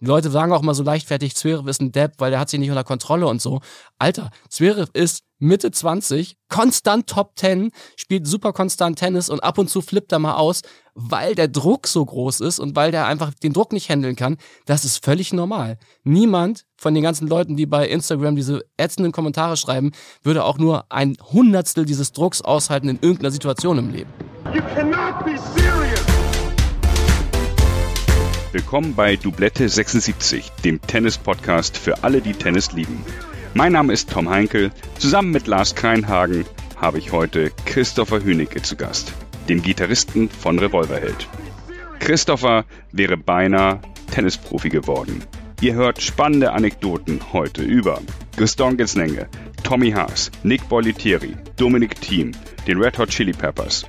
Die Leute sagen auch mal so leichtfertig, Zverev ist ein Depp, weil der hat sich nicht unter Kontrolle und so. Alter, Zverev ist Mitte 20, konstant Top 10, spielt super konstant Tennis und ab und zu flippt er mal aus, weil der Druck so groß ist und weil der einfach den Druck nicht handeln kann. Das ist völlig normal. Niemand von den ganzen Leuten, die bei Instagram diese ätzenden Kommentare schreiben, würde auch nur ein Hundertstel dieses Drucks aushalten in irgendeiner Situation im Leben. You cannot be serious. Willkommen bei Doublette 76, dem Tennis-Podcast für alle, die Tennis lieben. Mein Name ist Tom Heinkel. Zusammen mit Lars Kreinhagen habe ich heute Christopher Hünecke zu Gast, dem Gitarristen von Revolverheld. Christopher wäre beinahe Tennisprofi geworden. Ihr hört spannende Anekdoten heute über Gaston Gesnenge, Tommy Haas, Nick Bolitieri, Dominic Thiem, den Red Hot Chili Peppers,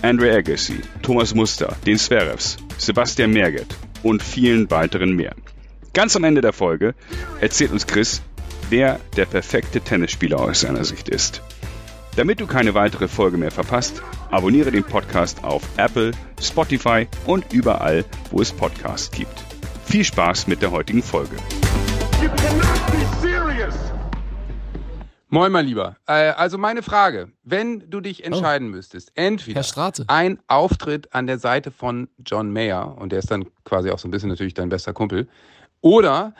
Andre Agassi, Thomas Muster, den Zverevs, Sebastian Merget und vielen weiteren mehr. Ganz am Ende der Folge erzählt uns Chris, wer der perfekte Tennisspieler aus seiner Sicht ist. Damit du keine weitere Folge mehr verpasst, abonniere den Podcast auf Apple, Spotify und überall, wo es Podcasts gibt. Viel Spaß mit der heutigen Folge. Moin, mein Lieber. Äh, also meine Frage, wenn du dich oh. entscheiden oh. müsstest, entweder ein Auftritt an der Seite von John Mayer, und der ist dann quasi auch so ein bisschen natürlich dein bester Kumpel, oder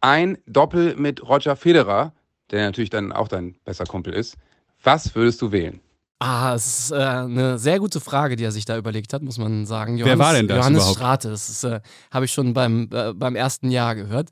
ein Doppel mit Roger Federer, der natürlich dann auch dein bester Kumpel ist, was würdest du wählen? Ah, es ist äh, eine sehr gute Frage, die er sich da überlegt hat, muss man sagen. Johannes, Wer war denn das Johannes überhaupt? Strate, das äh, habe ich schon beim, äh, beim ersten Jahr gehört.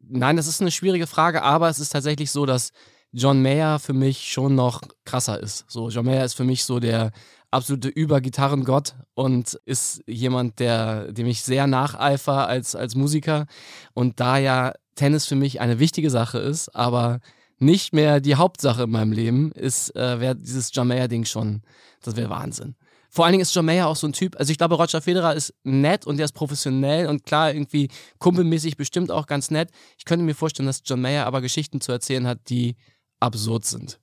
Nein, das ist eine schwierige Frage, aber es ist tatsächlich so, dass John Mayer für mich schon noch krasser ist. So, John Mayer ist für mich so der absolute Übergitarrengott und ist jemand, der, dem ich sehr nacheifer als, als Musiker. Und da ja Tennis für mich eine wichtige Sache ist, aber nicht mehr die Hauptsache in meinem Leben, ist, äh, wäre dieses John Mayer-Ding schon, das wäre Wahnsinn. Vor allen Dingen ist John Mayer auch so ein Typ, also ich glaube, Roger Federer ist nett und der ist professionell und klar, irgendwie kumpelmäßig bestimmt auch ganz nett. Ich könnte mir vorstellen, dass John Mayer aber Geschichten zu erzählen hat, die absurd sind.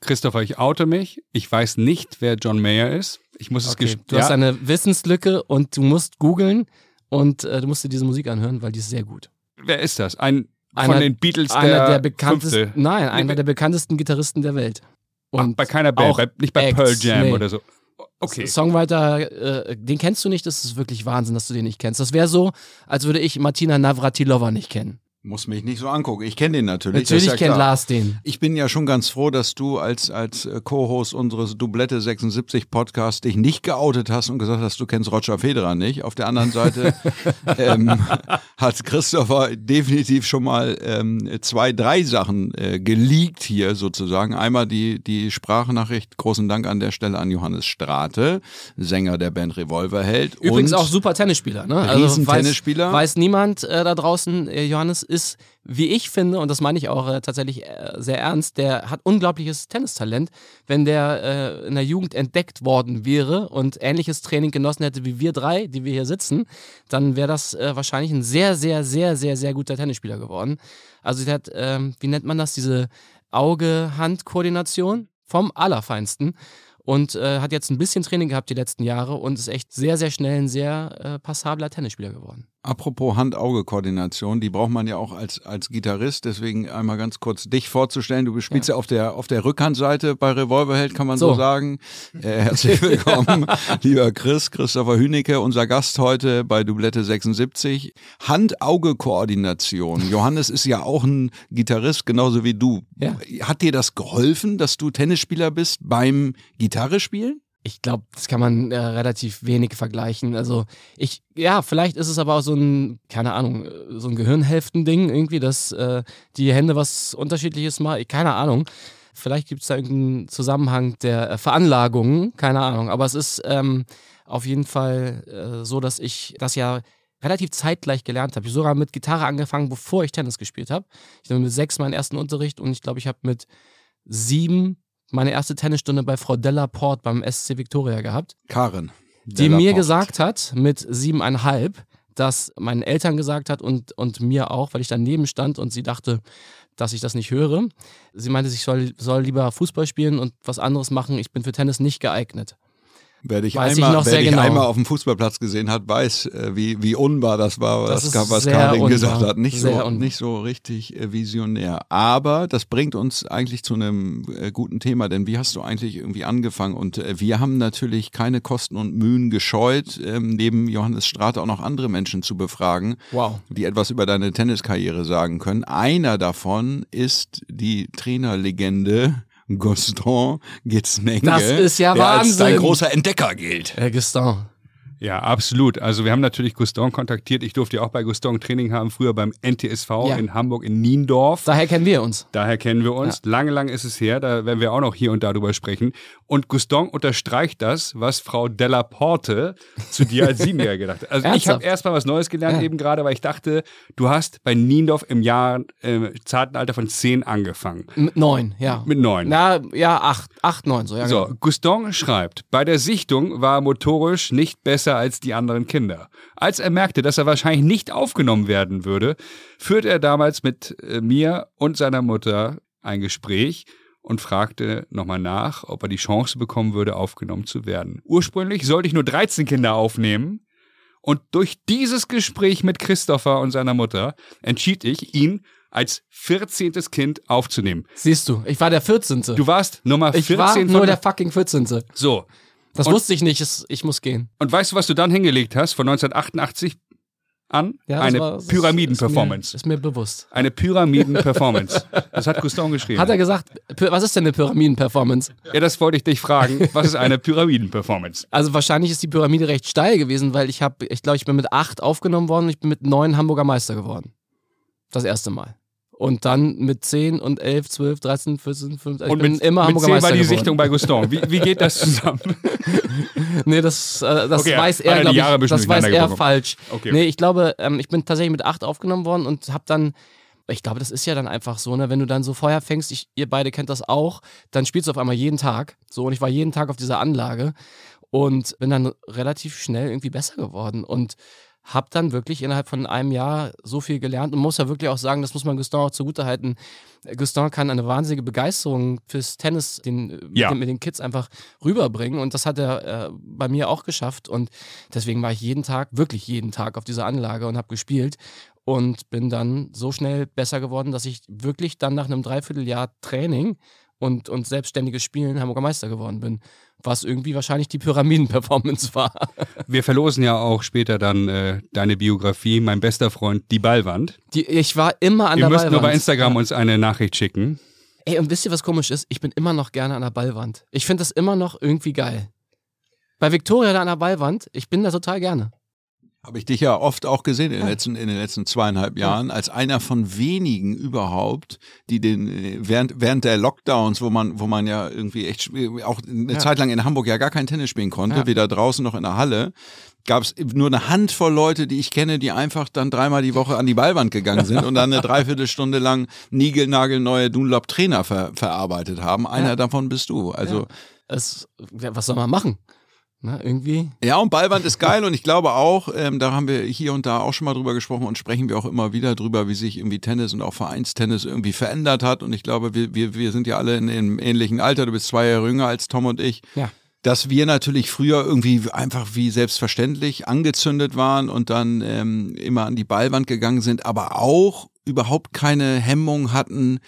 Christopher, ich oute mich. Ich weiß nicht, wer John Mayer ist. Ich muss okay. es Du ja. hast eine Wissenslücke und du musst googeln und äh, du musst dir diese Musik anhören, weil die ist sehr gut. Wer ist das? Ein einer, von den Beatles einer der, der bekanntesten, fünfte. Nein, einer der bekanntesten Gitarristen der Welt. Und Ach, bei keiner Band, bei, nicht bei Acts, Pearl Jam nee. oder so. Okay. Songwriter, äh, den kennst du nicht, das ist wirklich Wahnsinn, dass du den nicht kennst. Das wäre so, als würde ich Martina Navratilova nicht kennen. Muss mich nicht so angucken. Ich kenne den natürlich. Natürlich ja kennt Lars den. Ich bin ja schon ganz froh, dass du als, als äh, Co-Host unseres Doublette 76 Podcasts dich nicht geoutet hast und gesagt hast, du kennst Roger Federer nicht. Auf der anderen Seite ähm, hat Christopher definitiv schon mal ähm, zwei, drei Sachen äh, geleakt hier sozusagen. Einmal die, die Sprachnachricht, großen Dank an der Stelle an Johannes Strate, Sänger der Band Revolverheld. Übrigens auch super Tennisspieler. Ne? Also weiß, Tennisspieler. Weiß niemand äh, da draußen, äh, Johannes ist, wie ich finde, und das meine ich auch äh, tatsächlich äh, sehr ernst, der hat unglaubliches Tennistalent. Wenn der äh, in der Jugend entdeckt worden wäre und ähnliches Training genossen hätte wie wir drei, die wir hier sitzen, dann wäre das äh, wahrscheinlich ein sehr, sehr, sehr, sehr, sehr guter Tennisspieler geworden. Also der hat, ähm, wie nennt man das, diese Auge-Hand-Koordination vom Allerfeinsten und äh, hat jetzt ein bisschen Training gehabt die letzten Jahre und ist echt sehr, sehr schnell ein sehr äh, passabler Tennisspieler geworden. Apropos Hand-Auge-Koordination, die braucht man ja auch als, als Gitarrist. Deswegen einmal ganz kurz dich vorzustellen. Du spielst ja, ja auf, der, auf der Rückhandseite bei Revolverheld, kann man so, so sagen. Äh, herzlich willkommen, lieber Chris, Christopher Hünecke, unser Gast heute bei Doublette 76. Hand-Auge-Koordination. Johannes ist ja auch ein Gitarrist, genauso wie du. Ja. Hat dir das geholfen, dass du Tennisspieler bist beim Gitarre spielen? Ich glaube, das kann man äh, relativ wenig vergleichen. Also ich, ja, vielleicht ist es aber auch so ein, keine Ahnung, so ein Gehirnhälften-Ding irgendwie, dass äh, die Hände was Unterschiedliches machen. Keine Ahnung. Vielleicht gibt es da irgendeinen Zusammenhang der äh, Veranlagungen, keine Ahnung. Aber es ist ähm, auf jeden Fall äh, so, dass ich das ja relativ zeitgleich gelernt habe. Ich habe sogar mit Gitarre angefangen, bevor ich Tennis gespielt habe. Ich habe mit sechs meinen ersten Unterricht und ich glaube, ich habe mit sieben meine erste Tennisstunde bei Frau Dellaport beim SC Victoria gehabt. Karen. Die mir gesagt hat, mit siebeneinhalb, dass meinen Eltern gesagt hat und, und mir auch, weil ich daneben stand und sie dachte, dass ich das nicht höre. Sie meinte, ich soll, soll lieber Fußball spielen und was anderes machen. Ich bin für Tennis nicht geeignet. Wer dich, weiß einmal, wer dich genau. einmal auf dem Fußballplatz gesehen hat, weiß, äh, wie, wie unwahr das war, das was, was Karin gesagt hat. Nicht so, nicht so richtig äh, visionär. Aber das bringt uns eigentlich zu einem äh, guten Thema, denn wie hast du eigentlich irgendwie angefangen? Und wir haben natürlich keine Kosten und Mühen gescheut, ähm, neben Johannes Strate auch noch andere Menschen zu befragen, wow. die etwas über deine Tenniskarriere sagen können. Einer davon ist die Trainerlegende Gaston Getzmenge, das ist ja der Wahnsinn. als dein großer Entdecker gilt. Herr Gaston. Ja, absolut. Also wir haben natürlich Guston kontaktiert. Ich durfte ja auch bei Guston Training haben, früher beim NTSV ja. in Hamburg in Niendorf. Daher kennen wir uns. Daher kennen wir uns. Ja. Lange, lange ist es her. Da werden wir auch noch hier und da drüber sprechen. Und Guston unterstreicht das, was Frau Della Porte zu dir als Siebenjähriger gedacht hat. Also ich habe erstmal was Neues gelernt ja. eben gerade, weil ich dachte, du hast bei Niendorf im Jahr, äh, zarten Alter von zehn angefangen. Mit neun, ja. Mit neun. Na, ja, acht, acht, neun, so. Ja, so, genau. Guston schreibt, bei der Sichtung war motorisch nicht besser besser als die anderen Kinder. Als er merkte, dass er wahrscheinlich nicht aufgenommen werden würde, führte er damals mit äh, mir und seiner Mutter ein Gespräch und fragte nochmal nach, ob er die Chance bekommen würde, aufgenommen zu werden. Ursprünglich sollte ich nur 13 Kinder aufnehmen. Und durch dieses Gespräch mit Christopher und seiner Mutter entschied ich, ihn als 14. Kind aufzunehmen. Siehst du, ich war der 14. Du warst Nummer 14. Ich war nur der fucking 14. So, das und, wusste ich nicht, ich muss gehen. Und weißt du, was du dann hingelegt hast von 1988 an? Ja, eine Pyramiden-Performance. Ist, ist, mir bewusst. Eine Pyramiden-Performance. das hat Gustav geschrieben. Hat er gesagt, was ist denn eine Pyramiden-Performance? Ja, das wollte ich dich fragen. Was ist eine Pyramiden-Performance? Also wahrscheinlich ist die Pyramide recht steil gewesen, weil ich habe, ich glaube, ich bin mit acht aufgenommen worden und ich bin mit neun Hamburger Meister geworden. Das erste Mal. Und dann mit 10 und 11, 12, 13, 14, 15. Und ich bin immer mit Hamburger 10 Meister war die geworden. Sichtung bei Gustav. Wie, wie geht das zusammen? nee, das, äh, das okay, weiß er, glaube ich, das weiß er falsch. Okay. Nee, ich glaube, ähm, ich bin tatsächlich mit 8 aufgenommen worden und habe dann ich glaube, das ist ja dann einfach so, ne? Wenn du dann so Feuer fängst, ich, ihr beide kennt das auch, dann spielst du auf einmal jeden Tag. So, und ich war jeden Tag auf dieser Anlage und bin dann relativ schnell irgendwie besser geworden. Und habe dann wirklich innerhalb von einem Jahr so viel gelernt und muss ja wirklich auch sagen, das muss man Gustin auch zugutehalten. Gustin kann eine wahnsinnige Begeisterung fürs Tennis den, ja. mit, den, mit, den, Kids einfach rüberbringen und das hat er äh, bei mir auch geschafft und deswegen war ich jeden Tag, wirklich jeden Tag auf dieser Anlage und habe gespielt und bin dann so schnell besser geworden, dass ich wirklich dann nach einem Dreivierteljahr Training und, und selbstständiges Spielen Hamburger Meister geworden bin. Was irgendwie wahrscheinlich die Pyramiden-Performance war. Wir verlosen ja auch später dann äh, deine Biografie, mein bester Freund, die Ballwand. Die, ich war immer an Wir der Ballwand. Wir müssen nur bei Instagram uns eine Nachricht schicken. Ey, und wisst ihr, was komisch ist? Ich bin immer noch gerne an der Ballwand. Ich finde das immer noch irgendwie geil. Bei Victoria da an der Ballwand, ich bin da total gerne. Habe ich dich ja oft auch gesehen in den letzten, in den letzten zweieinhalb Jahren, als einer von wenigen überhaupt, die den, während, während der Lockdowns, wo man, wo man ja irgendwie echt, auch eine ja. Zeit lang in Hamburg ja gar kein Tennis spielen konnte, ja. weder draußen noch in der Halle, gab es nur eine Handvoll Leute, die ich kenne, die einfach dann dreimal die Woche an die Ballwand gegangen sind und dann eine Dreiviertelstunde lang niegelnagelneue Dunlop-Trainer ver verarbeitet haben. Einer ja. davon bist du. Also. Es, was soll man machen? Na, irgendwie. Ja, und Ballwand ist geil und ich glaube auch, ähm, da haben wir hier und da auch schon mal drüber gesprochen und sprechen wir auch immer wieder drüber, wie sich irgendwie Tennis und auch Vereinstennis irgendwie verändert hat. Und ich glaube, wir, wir, wir sind ja alle in einem ähnlichen Alter. Du bist zwei Jahre jünger als Tom und ich. Ja. Dass wir natürlich früher irgendwie einfach wie selbstverständlich angezündet waren und dann ähm, immer an die Ballwand gegangen sind, aber auch überhaupt keine Hemmung hatten,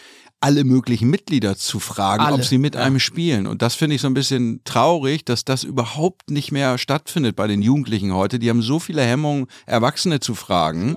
alle möglichen Mitglieder zu fragen, alle. ob sie mit einem spielen. Und das finde ich so ein bisschen traurig, dass das überhaupt nicht mehr stattfindet bei den Jugendlichen heute. Die haben so viele Hemmungen, Erwachsene zu fragen.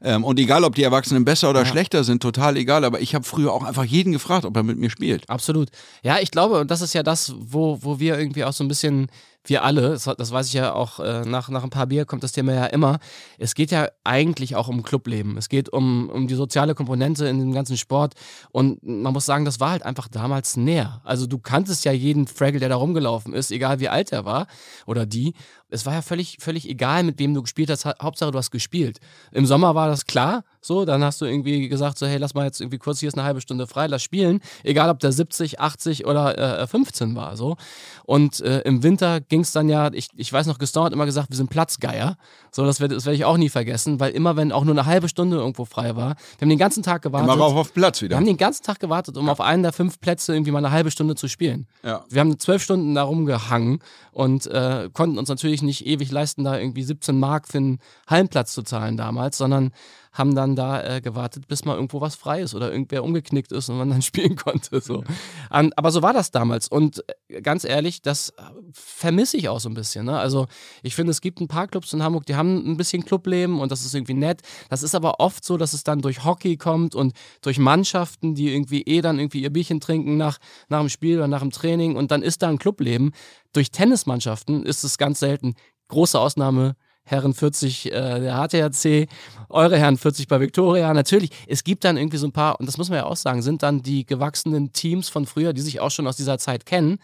Ähm, und egal, ob die Erwachsenen besser oder ja. schlechter sind, total egal. Aber ich habe früher auch einfach jeden gefragt, ob er mit mir spielt. Absolut. Ja, ich glaube, und das ist ja das, wo, wo wir irgendwie auch so ein bisschen wir alle, das, weiß ich ja auch, äh, nach, nach ein paar Bier kommt das Thema ja immer, es geht ja eigentlich auch um Clubleben. Es geht um, um die soziale Komponente in dem ganzen Sport. Und man muss sagen, das war halt einfach damals näher. Also du kanntest ja jeden Fraggle, der da rumgelaufen ist, egal wie alt er war oder die. Es war ja völlig, völlig egal, mit wem du gespielt hast. Hauptsache, du hast gespielt. Im Sommer war das klar, So, dann hast du irgendwie gesagt, so, hey, lass mal jetzt irgendwie kurz hier ist eine halbe Stunde frei, lass spielen. Egal, ob der 70, 80 oder äh, 15 war. So. Und äh, im Winter ging es dann ja, ich, ich weiß noch, Gaston hat immer gesagt, wir sind Platzgeier. So, das werde das werd ich auch nie vergessen, weil immer, wenn auch nur eine halbe Stunde irgendwo frei war, wir haben den ganzen Tag gewartet. Immer rauf auf Platz wieder. Wir haben den ganzen Tag gewartet, um ja. auf einen der fünf Plätze irgendwie mal eine halbe Stunde zu spielen. Ja. Wir haben zwölf Stunden da rumgehangen und äh, konnten uns natürlich nicht ewig leisten, da irgendwie 17 Mark für einen Hallenplatz zu zahlen damals, sondern haben dann da äh, gewartet, bis mal irgendwo was frei ist oder irgendwer umgeknickt ist und man dann spielen konnte. So. Um, aber so war das damals. Und äh, ganz ehrlich, das äh, vermisse ich auch so ein bisschen. Ne? Also ich finde, es gibt ein paar Clubs in Hamburg, die haben ein bisschen Clubleben und das ist irgendwie nett. Das ist aber oft so, dass es dann durch Hockey kommt und durch Mannschaften, die irgendwie eh dann irgendwie ihr Bierchen trinken nach, nach dem Spiel oder nach dem Training und dann ist da ein Clubleben. Durch Tennismannschaften ist es ganz selten. Große Ausnahme Herren 40 äh, der HTHC, eure Herren 40 bei Victoria. Natürlich, es gibt dann irgendwie so ein paar, und das muss man ja auch sagen, sind dann die gewachsenen Teams von früher, die sich auch schon aus dieser Zeit kennen.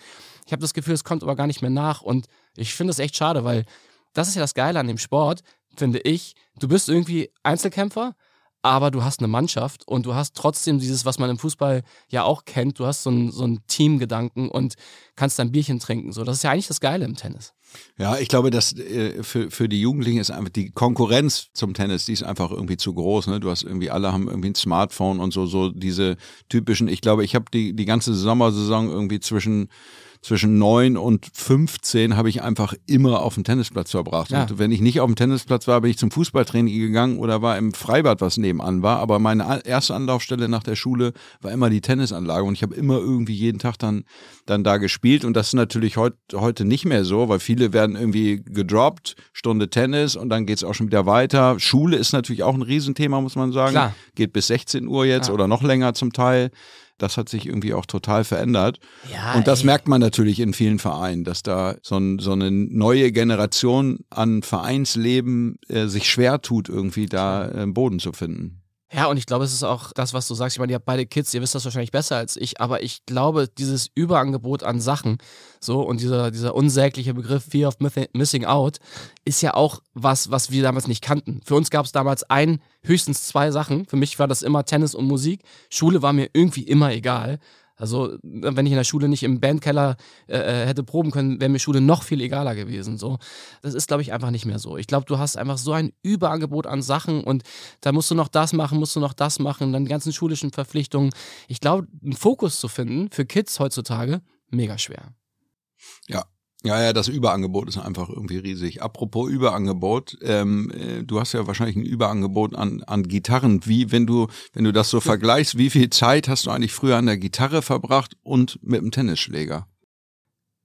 Ich habe das Gefühl, es kommt aber gar nicht mehr nach und ich finde das echt schade, weil das ist ja das Geile an dem Sport, finde ich. Du bist irgendwie Einzelkämpfer, aber du hast eine Mannschaft und du hast trotzdem dieses, was man im Fußball ja auch kennt, du hast so einen so Teamgedanken und kannst dein Bierchen trinken. So, das ist ja eigentlich das Geile im Tennis. Ja, ich glaube, dass äh, für, für die Jugendlichen ist einfach die Konkurrenz zum Tennis, die ist einfach irgendwie zu groß. Ne? Du hast irgendwie, alle haben irgendwie ein Smartphone und so, so diese typischen, ich glaube, ich habe die, die ganze Sommersaison irgendwie zwischen zwischen neun und 15 habe ich einfach immer auf dem Tennisplatz verbracht. Ja. Und wenn ich nicht auf dem Tennisplatz war, bin ich zum Fußballtraining gegangen oder war im Freibad, was nebenan war. Aber meine erste Anlaufstelle nach der Schule war immer die Tennisanlage und ich habe immer irgendwie jeden Tag dann, dann da gespielt. Und das ist natürlich heut, heute nicht mehr so, weil viele werden irgendwie gedroppt, Stunde Tennis und dann geht es auch schon wieder weiter. Schule ist natürlich auch ein Riesenthema, muss man sagen. Klar. Geht bis 16 Uhr jetzt ja. oder noch länger zum Teil das hat sich irgendwie auch total verändert. Ja, und das ey. merkt man natürlich in vielen Vereinen, dass da so, ein, so eine neue Generation an Vereinsleben äh, sich schwer tut, irgendwie da äh, Boden zu finden. Ja, und ich glaube, es ist auch das, was du sagst. Ich meine, ihr habt beide Kids, ihr wisst das wahrscheinlich besser als ich, aber ich glaube, dieses Überangebot an Sachen, so, und dieser, dieser unsägliche Begriff Fear of Missing Out, ist ja auch was, was wir damals nicht kannten. Für uns gab es damals ein, höchstens zwei Sachen. Für mich war das immer Tennis und Musik. Schule war mir irgendwie immer egal. Also, wenn ich in der Schule nicht im Bandkeller äh, äh, hätte proben können, wäre mir Schule noch viel egaler gewesen. So. Das ist, glaube ich, einfach nicht mehr so. Ich glaube, du hast einfach so ein Überangebot an Sachen und da musst du noch das machen, musst du noch das machen, dann die ganzen schulischen Verpflichtungen. Ich glaube, einen Fokus zu finden für Kids heutzutage, mega schwer. Ja, ja, ja, das Überangebot ist einfach irgendwie riesig. Apropos Überangebot, ähm, äh, du hast ja wahrscheinlich ein Überangebot an, an Gitarren. Wie, wenn du, wenn du das so vergleichst, wie viel Zeit hast du eigentlich früher an der Gitarre verbracht und mit dem Tennisschläger?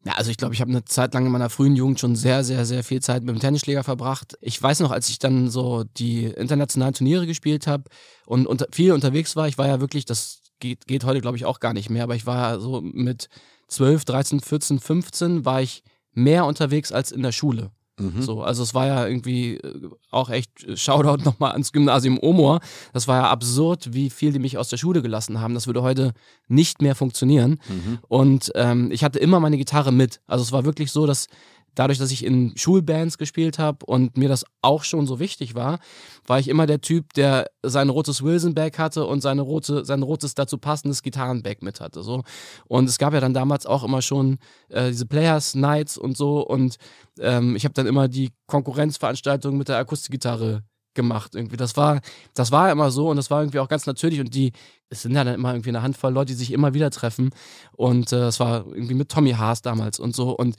Ja, also ich glaube, ich habe eine Zeit lang in meiner frühen Jugend schon sehr, sehr, sehr viel Zeit mit dem Tennisschläger verbracht. Ich weiß noch, als ich dann so die internationalen Turniere gespielt habe und unter, viel unterwegs war, ich war ja wirklich, das geht, geht heute glaube ich auch gar nicht mehr, aber ich war so mit 12, 13, 14, 15 war ich mehr unterwegs als in der Schule. Mhm. So, also es war ja irgendwie äh, auch echt äh, Shoutout nochmal ans Gymnasium Omor. Das war ja absurd, wie viel die mich aus der Schule gelassen haben. Das würde heute nicht mehr funktionieren. Mhm. Und ähm, ich hatte immer meine Gitarre mit. Also es war wirklich so, dass dadurch, dass ich in Schulbands gespielt habe und mir das auch schon so wichtig war, war ich immer der Typ, der sein rotes Wilson-Bag hatte und seine rote, sein rotes dazu passendes Gitarrenbag mit hatte. So. Und es gab ja dann damals auch immer schon äh, diese Players Nights und so. Und ähm, ich habe dann immer die Konkurrenzveranstaltung mit der Akustikgitarre gemacht irgendwie. Das war, das war immer so und das war irgendwie auch ganz natürlich und die, es sind ja dann immer irgendwie eine Handvoll Leute, die sich immer wieder treffen und äh, es war irgendwie mit Tommy Haas damals und so und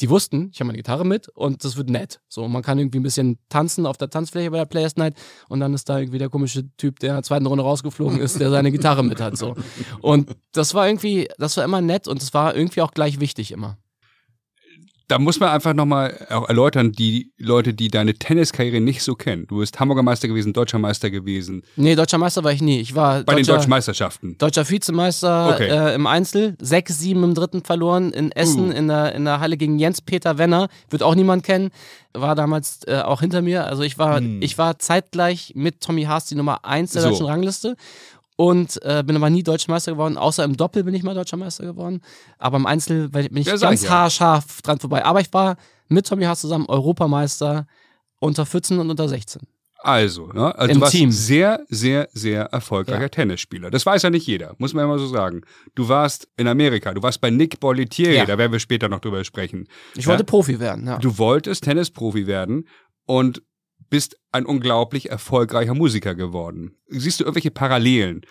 die wussten, ich habe meine Gitarre mit und das wird nett. So, man kann irgendwie ein bisschen tanzen auf der Tanzfläche bei der Players Night und dann ist da irgendwie der komische Typ, der in der zweiten Runde rausgeflogen ist, der seine Gitarre mit hat. So. Und das war irgendwie, das war immer nett und das war irgendwie auch gleich wichtig immer da muss man einfach nochmal erläutern, die Leute, die deine Tenniskarriere nicht so kennen. Du bist Hamburger Meister gewesen, Deutscher Meister gewesen. Nee, Deutscher Meister war ich nie. Ich war bei den Deutschen Meisterschaften. Deutscher Vizemeister okay. äh, im Einzel, 6-7 im dritten verloren in Essen uh. in, der, in der Halle gegen Jens-Peter Wenner. Wird auch niemand kennen. War damals äh, auch hinter mir. Also ich war, hm. ich war zeitgleich mit Tommy Haas die Nummer 1 der so. deutschen Rangliste und äh, bin aber nie Deutscher Meister geworden. Außer im Doppel bin ich mal Deutscher Meister geworden. Aber im Einzel bin ich ja, ganz ich, haarscharf dran vorbei. Aber ich war mit Tommy Haas zusammen Europameister unter 14 und unter 16. Also, ne? also Im du warst Team. sehr, sehr, sehr erfolgreicher Ja. Tennisspieler. Das weiß ja nicht jeder, muss man immer so sagen. Du warst in Amerika, du warst bei Nick Bollettieri, Ja. da werden wir später noch drüber sprechen. Ich Ja. wollte Profi werden, ja. Du wolltest Tennisprofi werden und bist ein unglaublich erfolgreicher Musiker geworden. Siehst du irgendwelche Parallelen?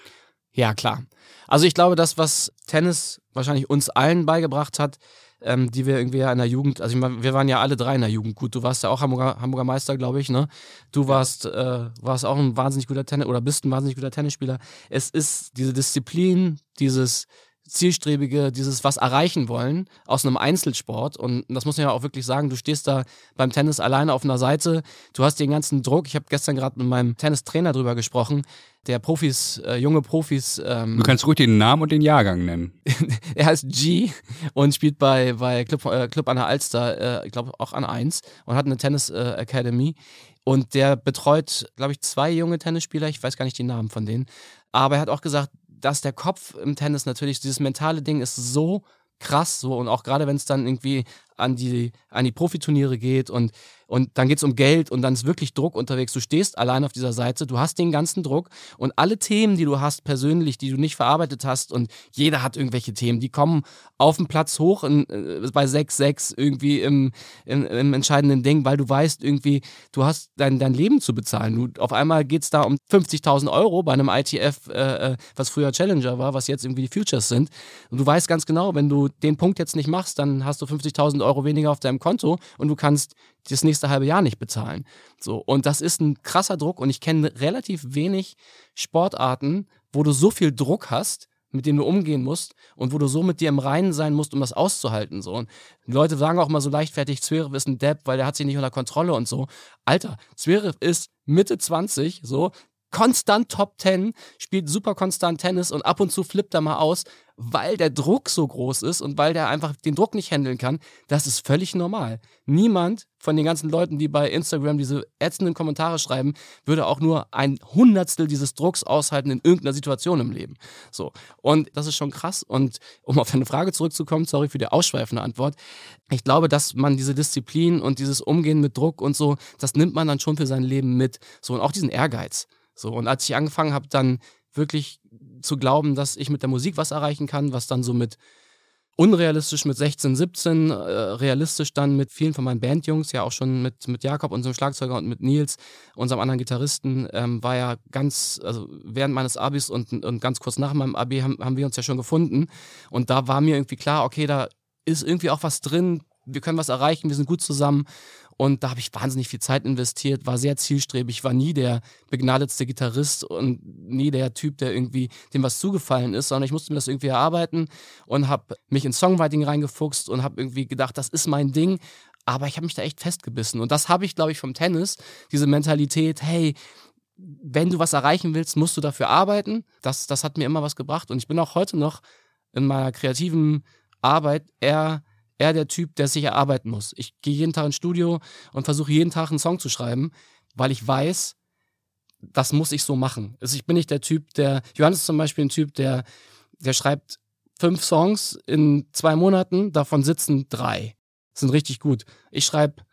Ja, klar. Also ich glaube, das, was Tennis wahrscheinlich uns allen beigebracht hat, ähm, die wir irgendwie ja in der Jugend, also ich mein, wir waren ja alle drei in der Jugend gut. Du warst ja auch Hamburger, Hamburger Meister, glaube ich, ne? Du warst, äh, warst auch ein wahnsinnig guter Tennis oder bist ein wahnsinnig guter Tennisspieler. Es ist diese Disziplin, dieses zielstrebige, dieses was erreichen wollen aus einem Einzelsport. Und das muss man ja auch wirklich sagen, du stehst da beim Tennis alleine auf einer Seite, du hast den ganzen Druck. Ich habe gestern gerade mit meinem Tennistrainer drüber gesprochen, der Profis, äh, junge Profis. Ähm, Du kannst ruhig den Namen und den Jahrgang nennen. er heißt G und spielt bei, bei Club, äh, Club an der Alster, äh, ich glaube auch an 1 und hat eine Tennis äh, Academy. Und der betreut, glaube ich, zwei junge Tennisspieler, ich weiß gar nicht die Namen von denen. Aber er hat auch gesagt, dass der Kopf im Tennis natürlich, dieses mentale Ding ist so krass so und auch gerade wenn es dann irgendwie an die, an die Profiturniere geht und, und dann geht es um Geld und dann ist wirklich Druck unterwegs. Du stehst allein auf dieser Seite, du hast den ganzen Druck und alle Themen, die du hast persönlich, die du nicht verarbeitet hast und jeder hat irgendwelche Themen, die kommen auf dem Platz hoch in, äh, bei 6-6 irgendwie im, im, im entscheidenden Ding, weil du weißt irgendwie, du hast dein, dein Leben zu bezahlen. Du, auf einmal geht es da um 50.000 Euro bei einem ITF, äh, äh, was früher Challenger war, was jetzt irgendwie die Futures sind. Und du weißt ganz genau, wenn du den Punkt jetzt nicht machst, dann hast du 50.000 Euro weniger auf deinem Konto und du kannst das nächste halbe Jahr nicht bezahlen. So, und das ist ein krasser Druck und ich kenne relativ wenig Sportarten, wo du so viel Druck hast, mit dem du umgehen musst und wo du so mit dir im Reinen sein musst, um das auszuhalten. So. Und die Leute sagen auch mal so leichtfertig, Zverev ist ein Depp, weil der hat sich nicht unter Kontrolle und so. Alter, Zverev ist Mitte 20, so, konstant Top 10, spielt super konstant Tennis und ab und zu flippt er mal aus, weil der Druck so groß ist und weil der einfach den Druck nicht handeln kann. Das ist völlig normal. Niemand von den ganzen Leuten, die bei Instagram diese ätzenden Kommentare schreiben, würde auch nur ein Hundertstel dieses Drucks aushalten in irgendeiner Situation im Leben. So. Und das ist schon krass. Und um auf deine Frage zurückzukommen, sorry für die ausschweifende Antwort. Ich glaube, dass man diese Disziplin und dieses Umgehen mit Druck und so, das nimmt man dann schon für sein Leben mit. So. Und auch diesen Ehrgeiz. So, und als ich angefangen habe, dann wirklich zu glauben, dass ich mit der Musik was erreichen kann, was dann so mit unrealistisch mit 16, 17, äh, realistisch dann mit vielen von meinen Bandjungs, ja auch schon mit, mit Jakob, unserem Schlagzeuger und mit Nils, unserem anderen Gitarristen, ähm, war ja ganz, also während meines Abis und, und ganz kurz nach meinem Abi haben, haben wir uns ja schon gefunden. Und da war mir irgendwie klar, okay, da ist irgendwie auch was drin, wir können was erreichen, wir sind gut zusammen. Und da habe ich wahnsinnig viel Zeit investiert, war sehr zielstrebig, war nie der begnadetste Gitarrist und nie der Typ, der irgendwie dem was zugefallen ist, sondern ich musste mir das irgendwie erarbeiten und habe mich in Songwriting reingefuchst und habe irgendwie gedacht, das ist mein Ding. Aber ich habe mich da echt festgebissen. Und das habe ich, glaube ich, vom Tennis, diese Mentalität, hey, wenn du was erreichen willst, musst du dafür arbeiten. Das, das hat mir immer was gebracht. Und ich bin auch heute noch in meiner kreativen Arbeit eher eher der Typ, der sich erarbeiten muss. Ich gehe jeden Tag ins Studio und versuche jeden Tag einen Song zu schreiben, weil ich weiß, das muss ich so machen. Also ich bin nicht der Typ, der, Johannes ist zum Beispiel ein Typ, der, der schreibt fünf Songs in zwei Monaten, davon sitzen drei. Sind richtig gut. Ich schreibe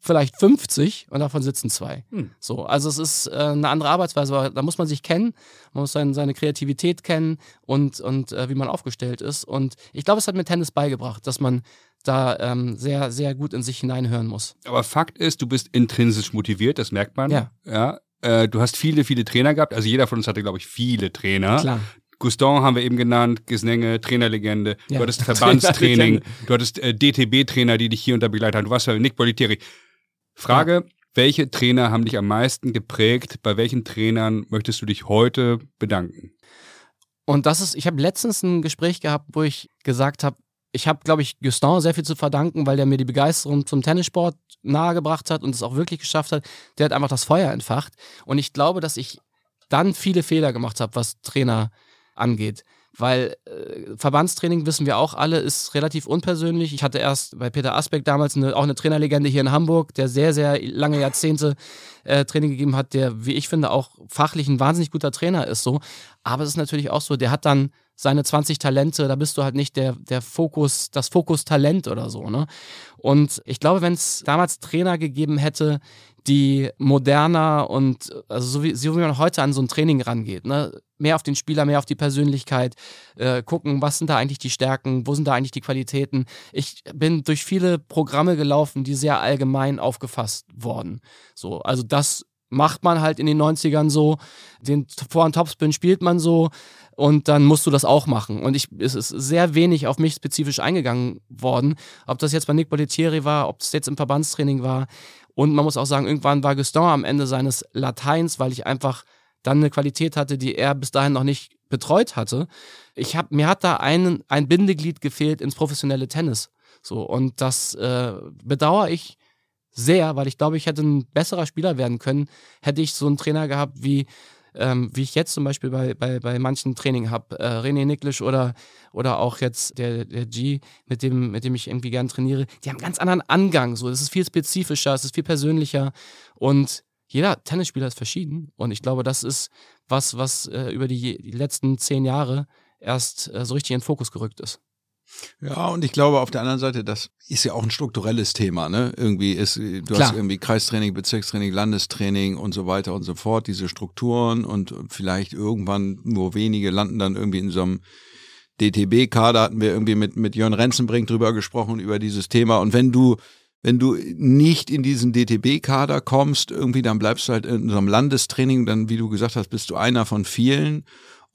vielleicht 50 und davon sitzen zwei. Hm. So, also es ist äh, eine andere Arbeitsweise, aber da muss man sich kennen, man muss sein, seine Kreativität kennen und, und äh, wie man aufgestellt ist. Und ich glaube, es hat mir Tennis beigebracht, dass man da ähm, sehr, sehr gut in sich hineinhören muss. Aber Fakt ist, du bist intrinsisch motiviert, das merkt man. Ja. ja äh, du hast viele, viele Trainer gehabt. Also jeder von uns hatte, glaube ich, viele Trainer. Klar. Guston haben wir eben genannt, Gesnenge, Trainerlegende. Ja. Du hattest Verbandstraining, du hattest äh, DTB-Trainer, die dich hier unter begleitet haben. Du warst bei Nick Bolitieri. Frage, ja. welche Trainer haben dich am meisten geprägt? Bei welchen Trainern möchtest du dich heute bedanken? Und das ist, ich habe letztens ein Gespräch gehabt, wo ich gesagt habe, ich habe, glaube ich, Gustin sehr viel zu verdanken, weil der mir die Begeisterung zum Tennissport nahegebracht hat und es auch wirklich geschafft hat. Der hat einfach das Feuer entfacht. Und ich glaube, dass ich dann viele Fehler gemacht habe, was Trainer angeht. Weil äh, Verbandstraining, wissen wir auch alle, ist relativ unpersönlich. Ich hatte erst bei Peter Asbeck damals eine, auch eine Trainerlegende hier in Hamburg, der sehr, sehr lange Jahrzehnte äh, Training gegeben hat, der, wie ich finde, auch fachlich ein wahnsinnig guter Trainer ist. so. Aber es ist natürlich auch so, der hat dann seine 20 Talente, da bist du halt nicht der, der Fokus, das Fokus-Talent oder so, ne? Und ich glaube, wenn es damals Trainer gegeben hätte, die moderner und also so wie, so wie man heute an so ein Training rangeht, ne? mehr auf den Spieler, mehr auf die Persönlichkeit, äh, gucken, was sind da eigentlich die Stärken, wo sind da eigentlich die Qualitäten. Ich bin durch viele Programme gelaufen, die sehr allgemein aufgefasst wurden. So, also das macht man halt in den 90ern so, den Vor- und Topspin spielt man so und dann musst du das auch machen. Und ich, es ist sehr wenig auf mich spezifisch eingegangen worden, ob das jetzt bei Nick Bollettieri war, ob es jetzt im Verbandstraining war. Und man muss auch sagen, irgendwann war Gaston am Ende seines Lateins, weil ich einfach dann eine Qualität hatte, die er bis dahin noch nicht betreut hatte. Ich hab, mir hat da ein, ein Bindeglied gefehlt ins professionelle Tennis. So, und das äh, bedauere ich sehr, weil ich glaube, ich hätte ein besserer Spieler werden können, hätte ich so einen Trainer gehabt, wie, ähm, wie ich jetzt zum Beispiel bei, bei, bei manchen Training habe. Äh, René Niklisch oder, oder auch jetzt der, der G, mit dem, mit dem ich irgendwie gern trainiere, die haben einen ganz anderen Angang. So. Das ist viel spezifischer, es ist viel persönlicher und jeder Tennisspieler ist verschieden. Und ich glaube, das ist was, was äh, über die, die, letzten zehn Jahre erst äh, so richtig in den Fokus gerückt ist. Ja, und ich glaube auf der anderen Seite, das ist ja auch ein strukturelles Thema, ne? Irgendwie ist, du Klar. hast irgendwie Kreistraining, Bezirkstraining, Landestraining und so weiter und so fort, diese Strukturen und vielleicht irgendwann nur wenige landen dann irgendwie in so einem DTB-Kader, hatten wir irgendwie mit, mit Jörn Renzenbrink drüber gesprochen, über dieses Thema. Und wenn du, wenn du nicht in diesen DTB-Kader kommst, irgendwie, dann bleibst du halt in so einem Landestraining, dann, wie du gesagt hast, bist du einer von vielen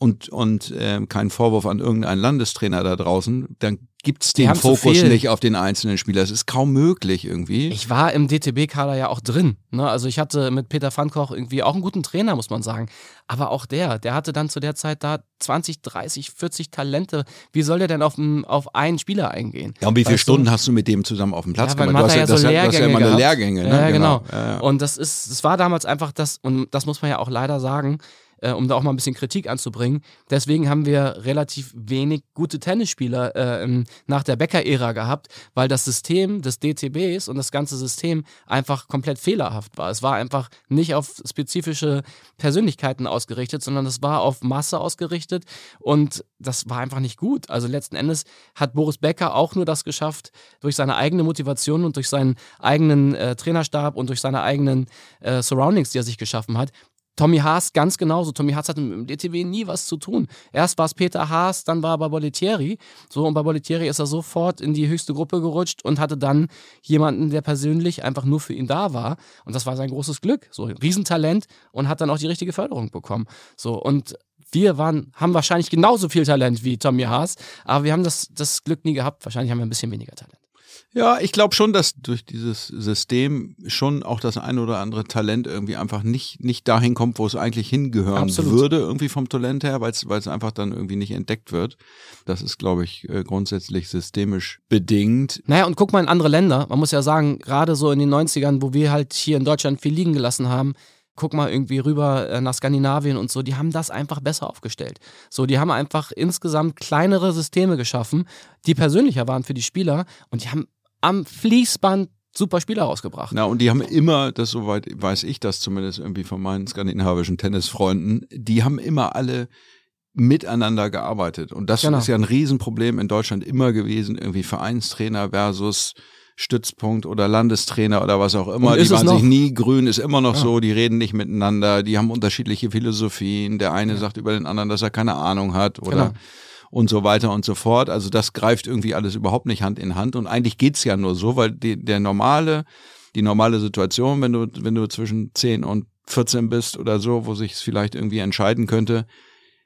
und, und äh, kein Vorwurf an irgendeinen Landestrainer da draußen, dann gibt's den Fokus nicht auf den einzelnen Spieler. Es ist kaum möglich irgendwie. Ich war im DTB-Kader ja auch drin. Ne? Also ich hatte mit Peter Pfannkoch irgendwie auch einen guten Trainer, muss man sagen. Aber auch der, der hatte dann zu der Zeit da 20, 30, 40 Talente. Wie soll der denn auf, auf einen Spieler eingehen? Ja, und wie viele Stunden du? hast du mit dem zusammen auf dem Platz ja, gemacht? Du hast ja, das, so Lehrgänge das ja immer eine Lehrgänge. Ne? Ja, genau. genau. Ja, ja. Und das ist, das war damals einfach das, und das muss man ja auch leider sagen, äh, um da auch mal ein bisschen Kritik anzubringen. Deswegen haben wir relativ wenig gute Tennisspieler äh, nach der Becker-Ära gehabt, weil das System des DTBs und das ganze System einfach komplett fehlerhaft war. Es war einfach nicht auf spezifische Persönlichkeiten ausgerichtet, sondern es war auf Masse ausgerichtet und das war einfach nicht gut. Also letzten Endes hat Boris Becker auch nur das geschafft, durch seine eigene Motivation und durch seinen eigenen äh, Trainerstab und durch seine eigenen äh, Surroundings, die er sich geschaffen hat, Tommy Haas ganz genauso. Tommy Haas hatte mit dem DTW nie was zu tun. Erst war es Peter Haas, dann war er bei Bollettieri. So, und bei Bollettieri ist er sofort in die höchste Gruppe gerutscht und hatte dann jemanden, der persönlich einfach nur für ihn da war. Und das war sein großes Glück. So, Riesentalent und hat dann auch die richtige Förderung bekommen. So, und wir waren, haben wahrscheinlich genauso viel Talent wie Tommy Haas, aber wir haben das, das Glück nie gehabt. Wahrscheinlich haben wir ein bisschen weniger Talent. Ja, ich glaube schon, dass durch dieses System schon auch das ein oder andere Talent irgendwie einfach nicht, nicht dahin kommt, wo es eigentlich hingehören Absolut. würde, irgendwie vom Talent her, weil es einfach dann irgendwie nicht entdeckt wird. Das ist, glaube ich, äh, grundsätzlich systemisch bedingt. Naja, und guck mal in andere Länder. Man muss ja sagen, gerade so in den 90ern, wo wir halt hier in Deutschland viel liegen gelassen haben, guck mal irgendwie rüber äh, nach Skandinavien und so, die haben das einfach besser aufgestellt. So, die haben einfach insgesamt kleinere Systeme geschaffen, die persönlicher waren für die Spieler und die haben am Fließband super Spieler rausgebracht. Na, und die haben immer, das soweit weiß ich das zumindest irgendwie von meinen skandinavischen Tennisfreunden, die haben immer alle miteinander gearbeitet. Und das genau. ist ja ein Riesenproblem in Deutschland immer gewesen, irgendwie Vereinstrainer versus Stützpunkt oder Landestrainer oder was auch immer. Die waren sich nie grün, ist immer noch ja. so, die reden nicht miteinander, die haben unterschiedliche Philosophien. Der eine ja. sagt über den anderen, dass er keine Ahnung hat oder genau und so weiter und so fort. Also das greift irgendwie alles überhaupt nicht Hand in Hand. Und eigentlich geht's ja nur so, weil die, der normale, die normale Situation, wenn du, wenn du zwischen 10 und 14 bist oder so, wo sich es vielleicht irgendwie entscheiden könnte,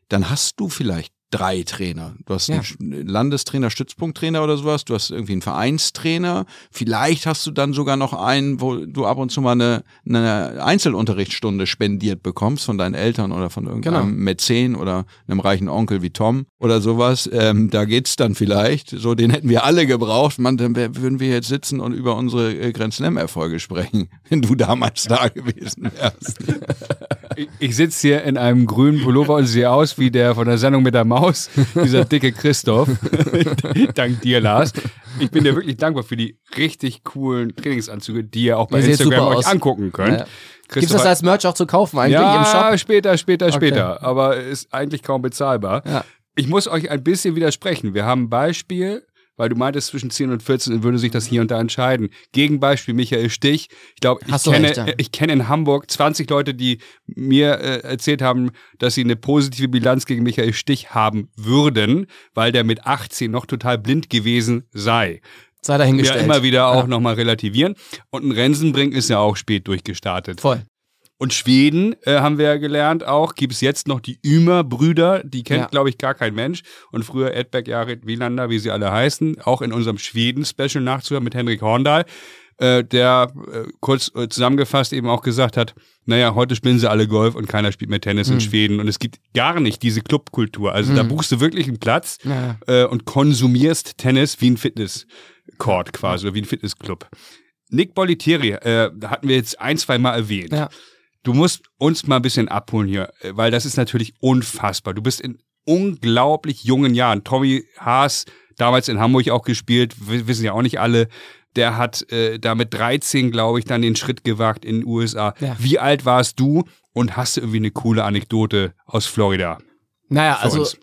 dann hast du vielleicht drei Trainer. Du hast ja. einen Landestrainer, Stützpunkttrainer oder sowas. Du hast irgendwie einen Vereinstrainer. Vielleicht hast du dann sogar noch einen, wo du ab und zu mal eine, eine Einzelunterrichtsstunde spendiert bekommst von deinen Eltern oder von irgendeinem genau. Mäzen oder einem reichen Onkel wie Tom oder sowas. Ähm, da geht's dann vielleicht. So, den hätten wir alle gebraucht. Man, dann würden wir jetzt sitzen und über unsere äh, Grand Slam-Erfolge sprechen, wenn du damals da gewesen wärst. ich, ich sitze hier in einem grünen Pullover und sehe aus wie der von der Sendung mit der Maus Maus, dieser dicke Christoph. Dank dir, Lars. Ich bin dir wirklich dankbar für die richtig coolen Trainingsanzüge, die ihr auch bei ihr Instagram euch angucken könnt. Ja. Gibt es das als Merch auch zu kaufen eigentlich ja, im Shop? später, später, okay. später. Aber ist eigentlich kaum bezahlbar. Ja. Ich muss euch ein bisschen widersprechen. Wir haben ein Beispiel, weil du meintest, zwischen 10 und 14 würde sich das hier und da entscheiden. Gegenbeispiel Michael Stich. Ich glaube, ich kenne, recht, ja. ich kenne in Hamburg 20 Leute, die mir äh, erzählt haben, dass sie eine positive Bilanz gegen Michael Stich haben würden, weil der mit 18 noch total blind gewesen sei. Sei dahingestellt. Wir immer wieder auch ja. nochmal relativieren. Und ein Rensenbrink ist ja auch spät durchgestartet. Voll. Und Schweden, äh, haben wir ja gelernt auch, gibt es jetzt noch die Ümer-Brüder, die kennt, ja. glaube ich, gar kein Mensch. Und früher Edberg, Jared, Wielander, wie sie alle heißen, auch in unserem Schweden-Special nachzuhören mit Henrik Horndahl, äh, der äh, kurz äh, zusammengefasst eben auch gesagt hat, naja, heute spielen sie alle Golf und keiner spielt mehr Tennis mhm. in hm. Schweden. Und es gibt gar nicht diese Clubkultur. Also mhm. da hm. buchst du wirklich einen Platz ja. äh, und konsumierst Tennis wie ein Fitnesscourt quasi, oder wie ein Fitnessclub. Nick Bolitieri, äh, hatten wir jetzt ein, zwei Mal erwähnt. Ja du musst uns mal ein bisschen abholen hier, äh, weil das ist natürlich unfassbar. Du bist in unglaublich jungen Jahren. Tommy Haas, damals in Hamburg auch gespielt, wissen ja auch nicht alle. Der hat äh, da mit 13, glaube ich, dann den Schritt gewagt in den USA. Ja. Wie alt warst du und hast du irgendwie eine coole Anekdote aus Florida? Naja, also uns?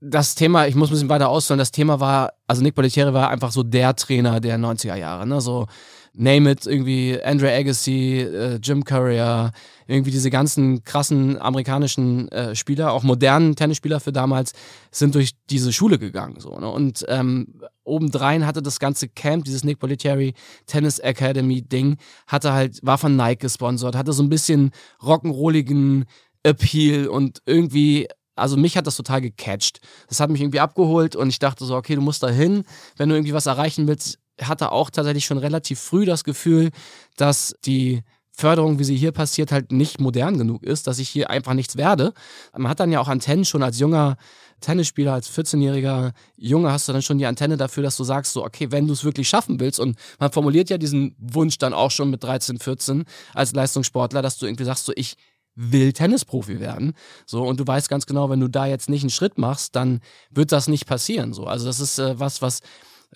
das Thema, ich muss ein bisschen weiter ausführen, das Thema war, also Nick Bollettieri war einfach so der Trainer der 90er Jahre, ne? So name it, irgendwie Andre Agassi, äh, Jim Courier, irgendwie diese ganzen krassen amerikanischen äh, Spieler, auch modernen Tennisspieler für damals, sind durch diese Schule gegangen. So, ne? Und ähm, obendrein hatte das ganze Camp, dieses Nick Bollettieri Tennis Academy Ding, hatte halt, war von Nike gesponsert, hatte so ein bisschen rock'n'rolligen Appeal und irgendwie also mich hat das total gecatcht. Das hat mich irgendwie abgeholt und ich dachte so, okay, du musst da hin, wenn du irgendwie was erreichen willst, hatte auch tatsächlich schon relativ früh das Gefühl, dass die Förderung, wie sie hier passiert, halt nicht modern genug ist, dass ich hier einfach nichts werde. Man hat dann ja auch Antennen schon als junger Tennisspieler, als 14-jähriger Junge hast du dann schon die Antenne dafür, dass du sagst, so, okay, wenn du es wirklich schaffen willst, und man formuliert ja diesen Wunsch dann auch schon mit 13, 14 als Leistungssportler, dass du irgendwie sagst, so, ich will Tennisprofi werden. So, und du weißt ganz genau, wenn du da jetzt nicht einen Schritt machst, dann wird das nicht passieren. So, also das ist äh, was, was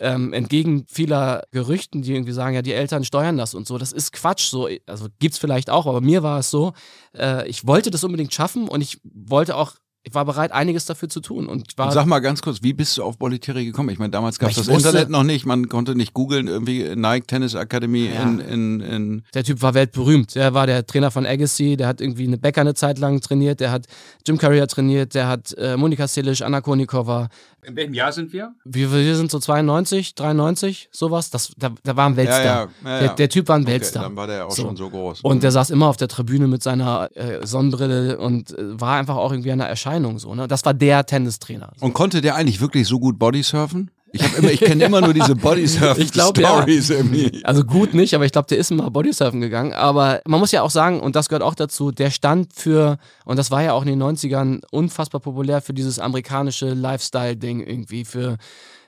ähm, entgegen vieler Gerüchten, die irgendwie sagen, ja, die Eltern steuern das und so. Das ist Quatsch. So, also gibt's vielleicht auch, aber mir war es so, äh, ich wollte das unbedingt schaffen und ich wollte auch ich war bereit, einiges dafür zu tun. Und, war Sag mal ganz kurz, wie bist du auf Bollettieri gekommen? Ich meine, damals gab es das wusste, Internet noch nicht, man konnte nicht googeln, irgendwie Nike Tennis Academy ja. in, in, in. Der Typ war weltberühmt. Der war der Trainer von Agassi, der hat irgendwie eine Bäcker eine Zeit lang trainiert, der hat Jim Courier trainiert, der hat äh, Monika Silic, Anna Konikova, in welchem Jahr sind wir? Wir, wir sind so 92, 93, sowas. Das, da, da war ein Weltstar. Ja, ja, ja, der, der, Typ war ein okay, Weltstar. Dann war der auch so. schon so groß. Und der saß immer auf der Tribüne mit seiner äh, Sonnenbrille und äh, war einfach auch irgendwie eine Erscheinung. So, ne? Das war der Tennistrainer. So. Und konnte der eigentlich wirklich so gut Bodysurfen? Ich immer, ich kenne immer nur diese Bodysurfen-Stories ja. irgendwie. Also gut nicht, aber ich glaube, der ist immer Bodysurfen gegangen. Aber man muss ja auch sagen, und das gehört auch dazu, der stand für, und das war ja auch in den 90ern unfassbar populär für dieses amerikanische Lifestyle-Ding irgendwie, für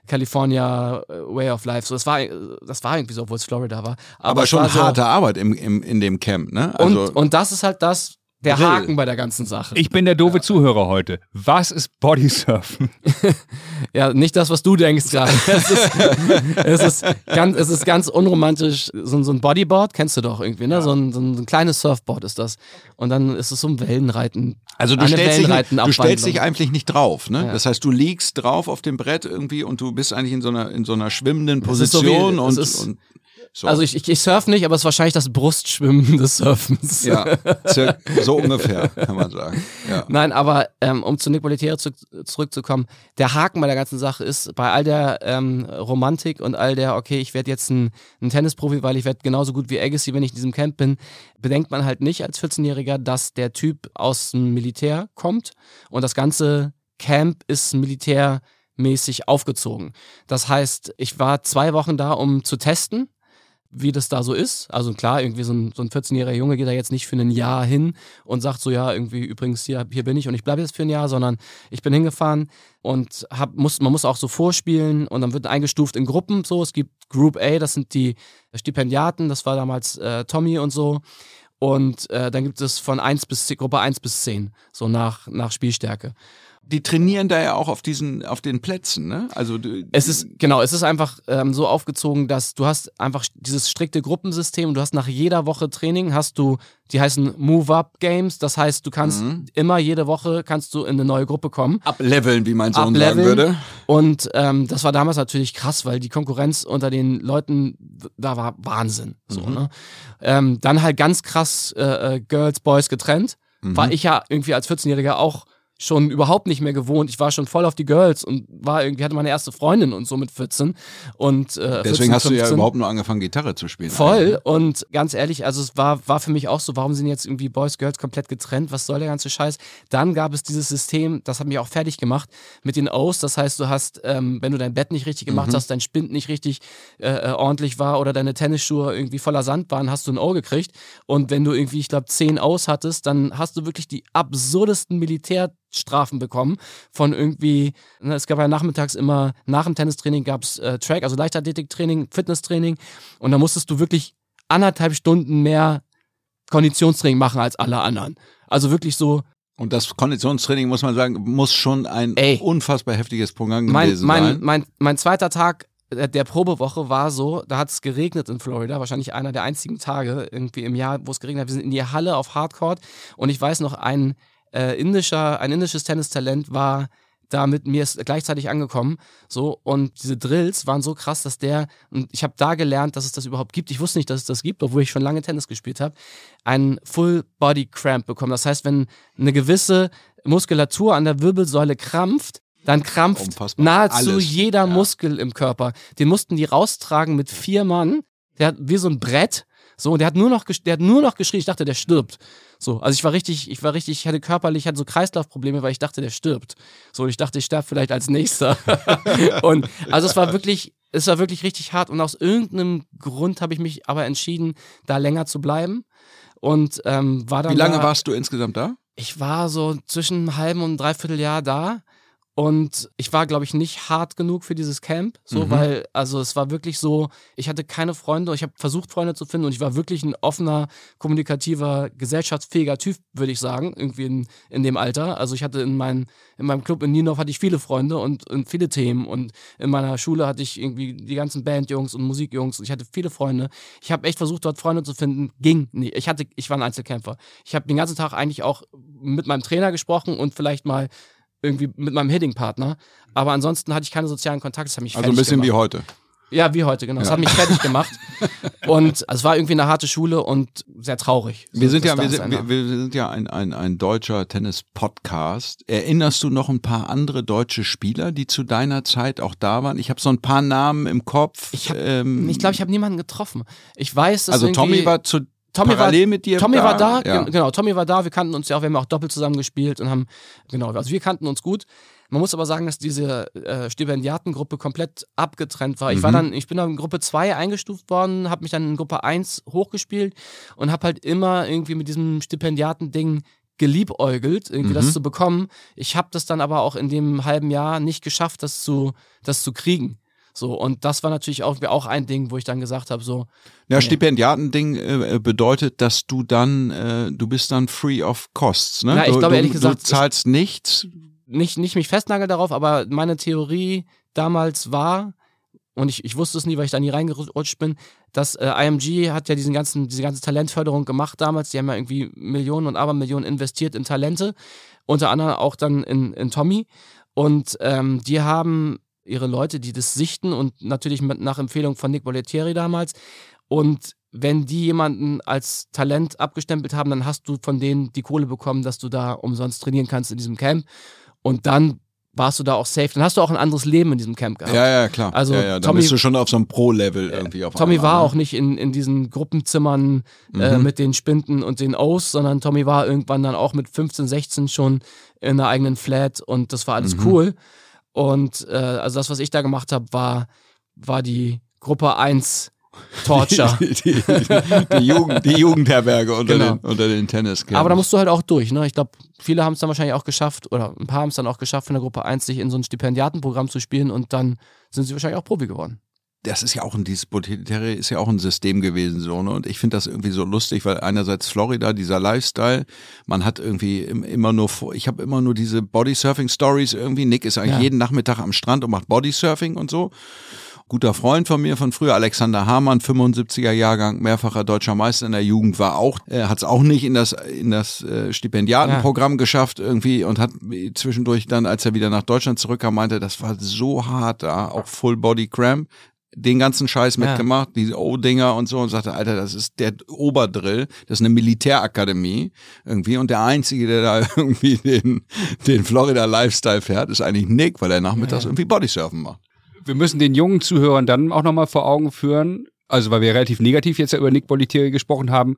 California äh, Way of Life. So, das war, das war irgendwie so, obwohl es Florida war. Aber, aber schon harte so, Arbeit im, im, in dem Camp, ne? Also und, und das ist halt das, der Grill. Haken bei der ganzen Sache. Ich bin der doofe ja. Zuhörer heute. Was ist Bodysurfen? ja, nicht das, was du denkst gerade. Es ist, es ist, ganz, es ist ganz unromantisch. So, so ein Bodyboard kennst du doch irgendwie, ne? Ja. So, ein, so, ein, kleines Surfboard ist das. Und dann ist es so ein Wellenreiten. Also du stellst, dich, du stellst dich eigentlich nicht drauf, ne? Ja. Das heißt, du liegst drauf auf dem Brett irgendwie und du bist eigentlich in so einer, in so einer schwimmenden Position so wie, und, und so. Also ich, ich, ich surf nicht, aber es ist wahrscheinlich das Brustschwimmen des Surfens. Ja, so ungefähr, kann man sagen. Ja. Nein, aber ähm, um zu Nick Bollettieri zu, zurückzukommen, der Haken bei der ganzen Sache ist, bei all der ähm, Romantik und all der, okay, ich werde jetzt ein, ein Tennisprofi, weil ich werde genauso gut wie Agassi, wenn ich in diesem Camp bin, bedenkt man halt nicht als 14-Jähriger, dass der Typ aus dem Militär kommt und das ganze Camp ist militärmäßig aufgezogen. Das heißt, ich war zwei Wochen da, um zu testen wie das da so ist. Also klar, irgendwie so ein, so ein 14-jähriger Junge geht da jetzt nicht für ein Jahr hin und sagt so, ja, irgendwie übrigens hier, hier bin ich und ich bleibe jetzt für ein Jahr, sondern ich bin hingefahren und hab, muss, man muss auch so vorspielen und dann wird eingestuft in Gruppen so. Es gibt Group A, das sind die Stipendiaten, das war damals äh, Tommy und so. Und äh, dann gibt es von 1 bis Gruppe 1 bis 10, so nach, nach Spielstärke. Die trainieren da ja auch auf diesen, auf den Plätzen, ne? Also es ist genau, es ist einfach ähm, so aufgezogen, dass du hast einfach dieses strikte Gruppensystem. Du hast nach jeder Woche Training hast du, die heißen Move-up-Games. Das heißt, du kannst mhm. immer jede Woche kannst du in eine neue Gruppe kommen. Ableveln, wie mein Sohn sagen würde. Und ähm, das war damals natürlich krass, weil die Konkurrenz unter den Leuten da war Wahnsinn. So, mhm. ne? ähm, dann halt ganz krass äh, äh Girls, Boys getrennt. Mhm. War ich ja irgendwie als 14-Jähriger auch schon überhaupt nicht mehr gewohnt. Ich war schon voll auf die Girls und war irgendwie, hatte meine erste Freundin und so mit 14. Und, äh, Deswegen 14, hast du ja überhaupt nur angefangen, Gitarre zu spielen. Voll. Eigentlich. Ne? Und ganz ehrlich, also es war, war für mich auch so, warum sind jetzt irgendwie Boys, Girls komplett getrennt? Was soll der ganze Scheiß? Dann gab es dieses System, das hat mich auch fertig gemacht, mit den O's. Das heißt, du hast, ähm, wenn du dein Bett nicht richtig gemacht mhm. hast, dein Spind nicht richtig äh, äh, ordentlich war oder deine Tennisschuhe irgendwie voller Sand waren, hast du ein O gekriegt. Und wenn du irgendwie, ich glaube, 10 O's hattest, dann hast du wirklich die absurdesten Militär- Strafen bekommen von irgendwie, ne, es gab ja nachmittags immer, nach dem Tennistraining gab es äh, Track, also Leichtathletiktraining, Fitnesstraining und da musstest du wirklich anderthalb Stunden mehr Konditionstraining machen als alle anderen. Also wirklich so. Und das Konditionstraining, muss man sagen, muss schon ein Ey, unfassbar heftiges Programm mein, gewesen mein, sein. Mein, mein zweiter Tag der Probewoche war so, da hat es geregnet in Florida, wahrscheinlich einer der einzigen Tage irgendwie im Jahr, wo es geregnet hat. Wir sind in die Halle auf Hardcore und ich weiß noch, ein äh, indischer, ein indisches Tennistalent war da mit mir gleichzeitig angekommen. So, und diese Drills waren so krass, dass der, und ich habe da gelernt, dass es das überhaupt gibt. Ich wusste nicht, dass es das gibt, obwohl ich schon lange Tennis gespielt habe, einen Full Body Cramp bekommen. Das heißt, wenn eine gewisse Muskulatur an der Wirbelsäule krampft, dann krampft Unfassbar. nahezu Alles. jeder ja. Muskel im Körper. Den mussten die raustragen mit vier Mann. Der hat wie so ein Brett. So, und der hat nur noch, der hat nur noch geschrien. Ich dachte, der stirbt. So, also ich war richtig, ich war richtig, ich hatte körperlich, ich hatte so Kreislaufprobleme, weil ich dachte, der stirbt. So, ich dachte, ich sterbe vielleicht als nächster. und also es war wirklich, es war wirklich richtig hart und aus irgendeinem Grund habe ich mich aber entschieden, da länger zu bleiben. Und ähm, war dann. Wie lange da, warst du insgesamt da? Ich war so zwischen einem halben und einem Dreivierteljahr da. Und ich war, glaube ich, nicht hart genug für dieses Camp, so, mhm. weil, also es war wirklich so, ich hatte keine Freunde, ich habe versucht, Freunde zu finden und ich war wirklich ein offener, kommunikativer, gesellschaftsfähiger Typ, würde ich sagen, irgendwie in, in dem Alter. Also ich hatte in, mein, in meinem Club in Nienhof hatte ich viele Freunde und, und viele Themen und in meiner Schule hatte ich irgendwie die ganzen Bandjungs und Musikjungs und ich hatte viele Freunde. Ich habe echt versucht, dort Freunde zu finden, ging nicht. Ich hatte, ich war ein Einzelkämpfer. Ich habe den ganzen Tag eigentlich auch mit meinem Trainer gesprochen und vielleicht mal irgendwie mit meinem Hitting-Partner. Aber ansonsten hatte ich keine sozialen Kontakte. Das hat mich also ein bisschen gemacht. wie heute. Ja, wie heute, genau. Das hat mich fertig gemacht. Und es war irgendwie eine harte Schule und sehr traurig. So, wir, sind ja, wir, sind, wir, wir, sind ja ein, ein, ein deutscher Tennis-Podcast. Erinnerst du noch ein paar andere deutsche Spieler, die zu deiner Zeit auch da waren? Ich habe so ein paar Namen im Kopf. Ich glaube, ähm, ich, glaub, ich habe niemanden getroffen. Ich weiß, dass Also Tommy war zu Tommy Parallel war, mit dir Tommy da? war da, ja. genau, Tommy war da, wir kannten uns ja auch, wir haben auch doppelt zusammen gespielt und haben, genau, also wir kannten uns gut. Man muss aber sagen, dass diese äh, Stipendiatengruppe komplett abgetrennt war. Ich war mhm. dann, ich bin dann in Gruppe 2 eingestuft worden, habe mich dann in Gruppe 1 hochgespielt und habe halt immer irgendwie mit diesem Stipendiatending geliebäugelt, irgendwie mhm. das zu bekommen. Ich habe das dann aber auch in dem halben Jahr nicht geschafft, das zu, das zu kriegen. So, und das war natürlich auch, auch ein Ding, wo ich dann gesagt habe, so. Ja, nee. Stipendiatending äh, bedeutet, dass du dann, äh, du bist dann free of costs, ne? Ja, ich du, glaube ehrlich gesagt. Du zahlst nichts. Nicht, nicht mich festnageln darauf, aber meine Theorie damals war, und ich, ich wusste es nie, weil ich da nie reingerutscht bin, dass äh, IMG hat ja diesen ganzen, diese ganze Talentförderung gemacht damals. Die haben ja irgendwie Millionen und Abermillionen investiert in Talente, unter anderem auch dann in, in Tommy. Und ähm, die haben ihre Leute, die das sichten und natürlich mit, nach Empfehlung von Nick Bollettieri damals. Und wenn die jemanden als Talent abgestempelt haben, dann hast du von denen die Kohle bekommen, dass du da umsonst trainieren kannst in diesem Camp. Und dann warst du da auch safe. Dann hast du auch ein anderes Leben in diesem Camp gehabt. Ja, ja, klar. Also ja, ja. Dann Tommy, bist du schon auf so einem Pro-Level irgendwie auf Tommy war ne? auch nicht in, in diesen Gruppenzimmern äh, mhm. mit den Spinden und den O's, sondern Tommy war irgendwann dann auch mit 15, 16 schon in einer eigenen Flat und das war alles mhm. cool. Und äh, also das, was ich da gemacht habe, war, war die Gruppe 1 Torture. Die, die, die, die, Jugend, die Jugendherberge unter genau. den, unter den tennis Aber da musst du halt auch durch. Ne? Ich glaube, viele haben es dann wahrscheinlich auch geschafft, oder ein paar haben es dann auch geschafft, in der Gruppe 1 sich in so ein Stipendiatenprogramm zu spielen und dann sind sie wahrscheinlich auch Profi geworden. Das ist ja auch ein, dieses ist ja auch ein System gewesen, so, ne? Und ich finde das irgendwie so lustig, weil einerseits Florida, dieser Lifestyle, man hat irgendwie immer nur, ich habe immer nur diese Bodysurfing-Stories irgendwie. Nick ist eigentlich ja. jeden Nachmittag am Strand und macht Bodysurfing und so guter Freund von mir von früher, Alexander Hamann, 75er Jahrgang, mehrfacher deutscher Meister in der Jugend, war auch, äh, hat es auch nicht in das, in das äh, Stipendiatenprogramm ja. geschafft irgendwie und hat zwischendurch dann, als er wieder nach Deutschland zurückkam, meinte, das war so hart da, auch Full Body Cramp den ganzen Scheiß ja. mitgemacht, diese O-Dinger und so und sagte, Alter, das ist der Oberdrill, das ist eine Militärakademie irgendwie und der Einzige, der da irgendwie den, den Florida Lifestyle fährt, ist eigentlich Nick, weil er nachmittags ja. irgendwie Bodysurfen macht wir müssen den jungen Zuhörern dann auch nochmal vor Augen führen, also weil wir relativ negativ jetzt ja über Nick Bolitieri gesprochen haben,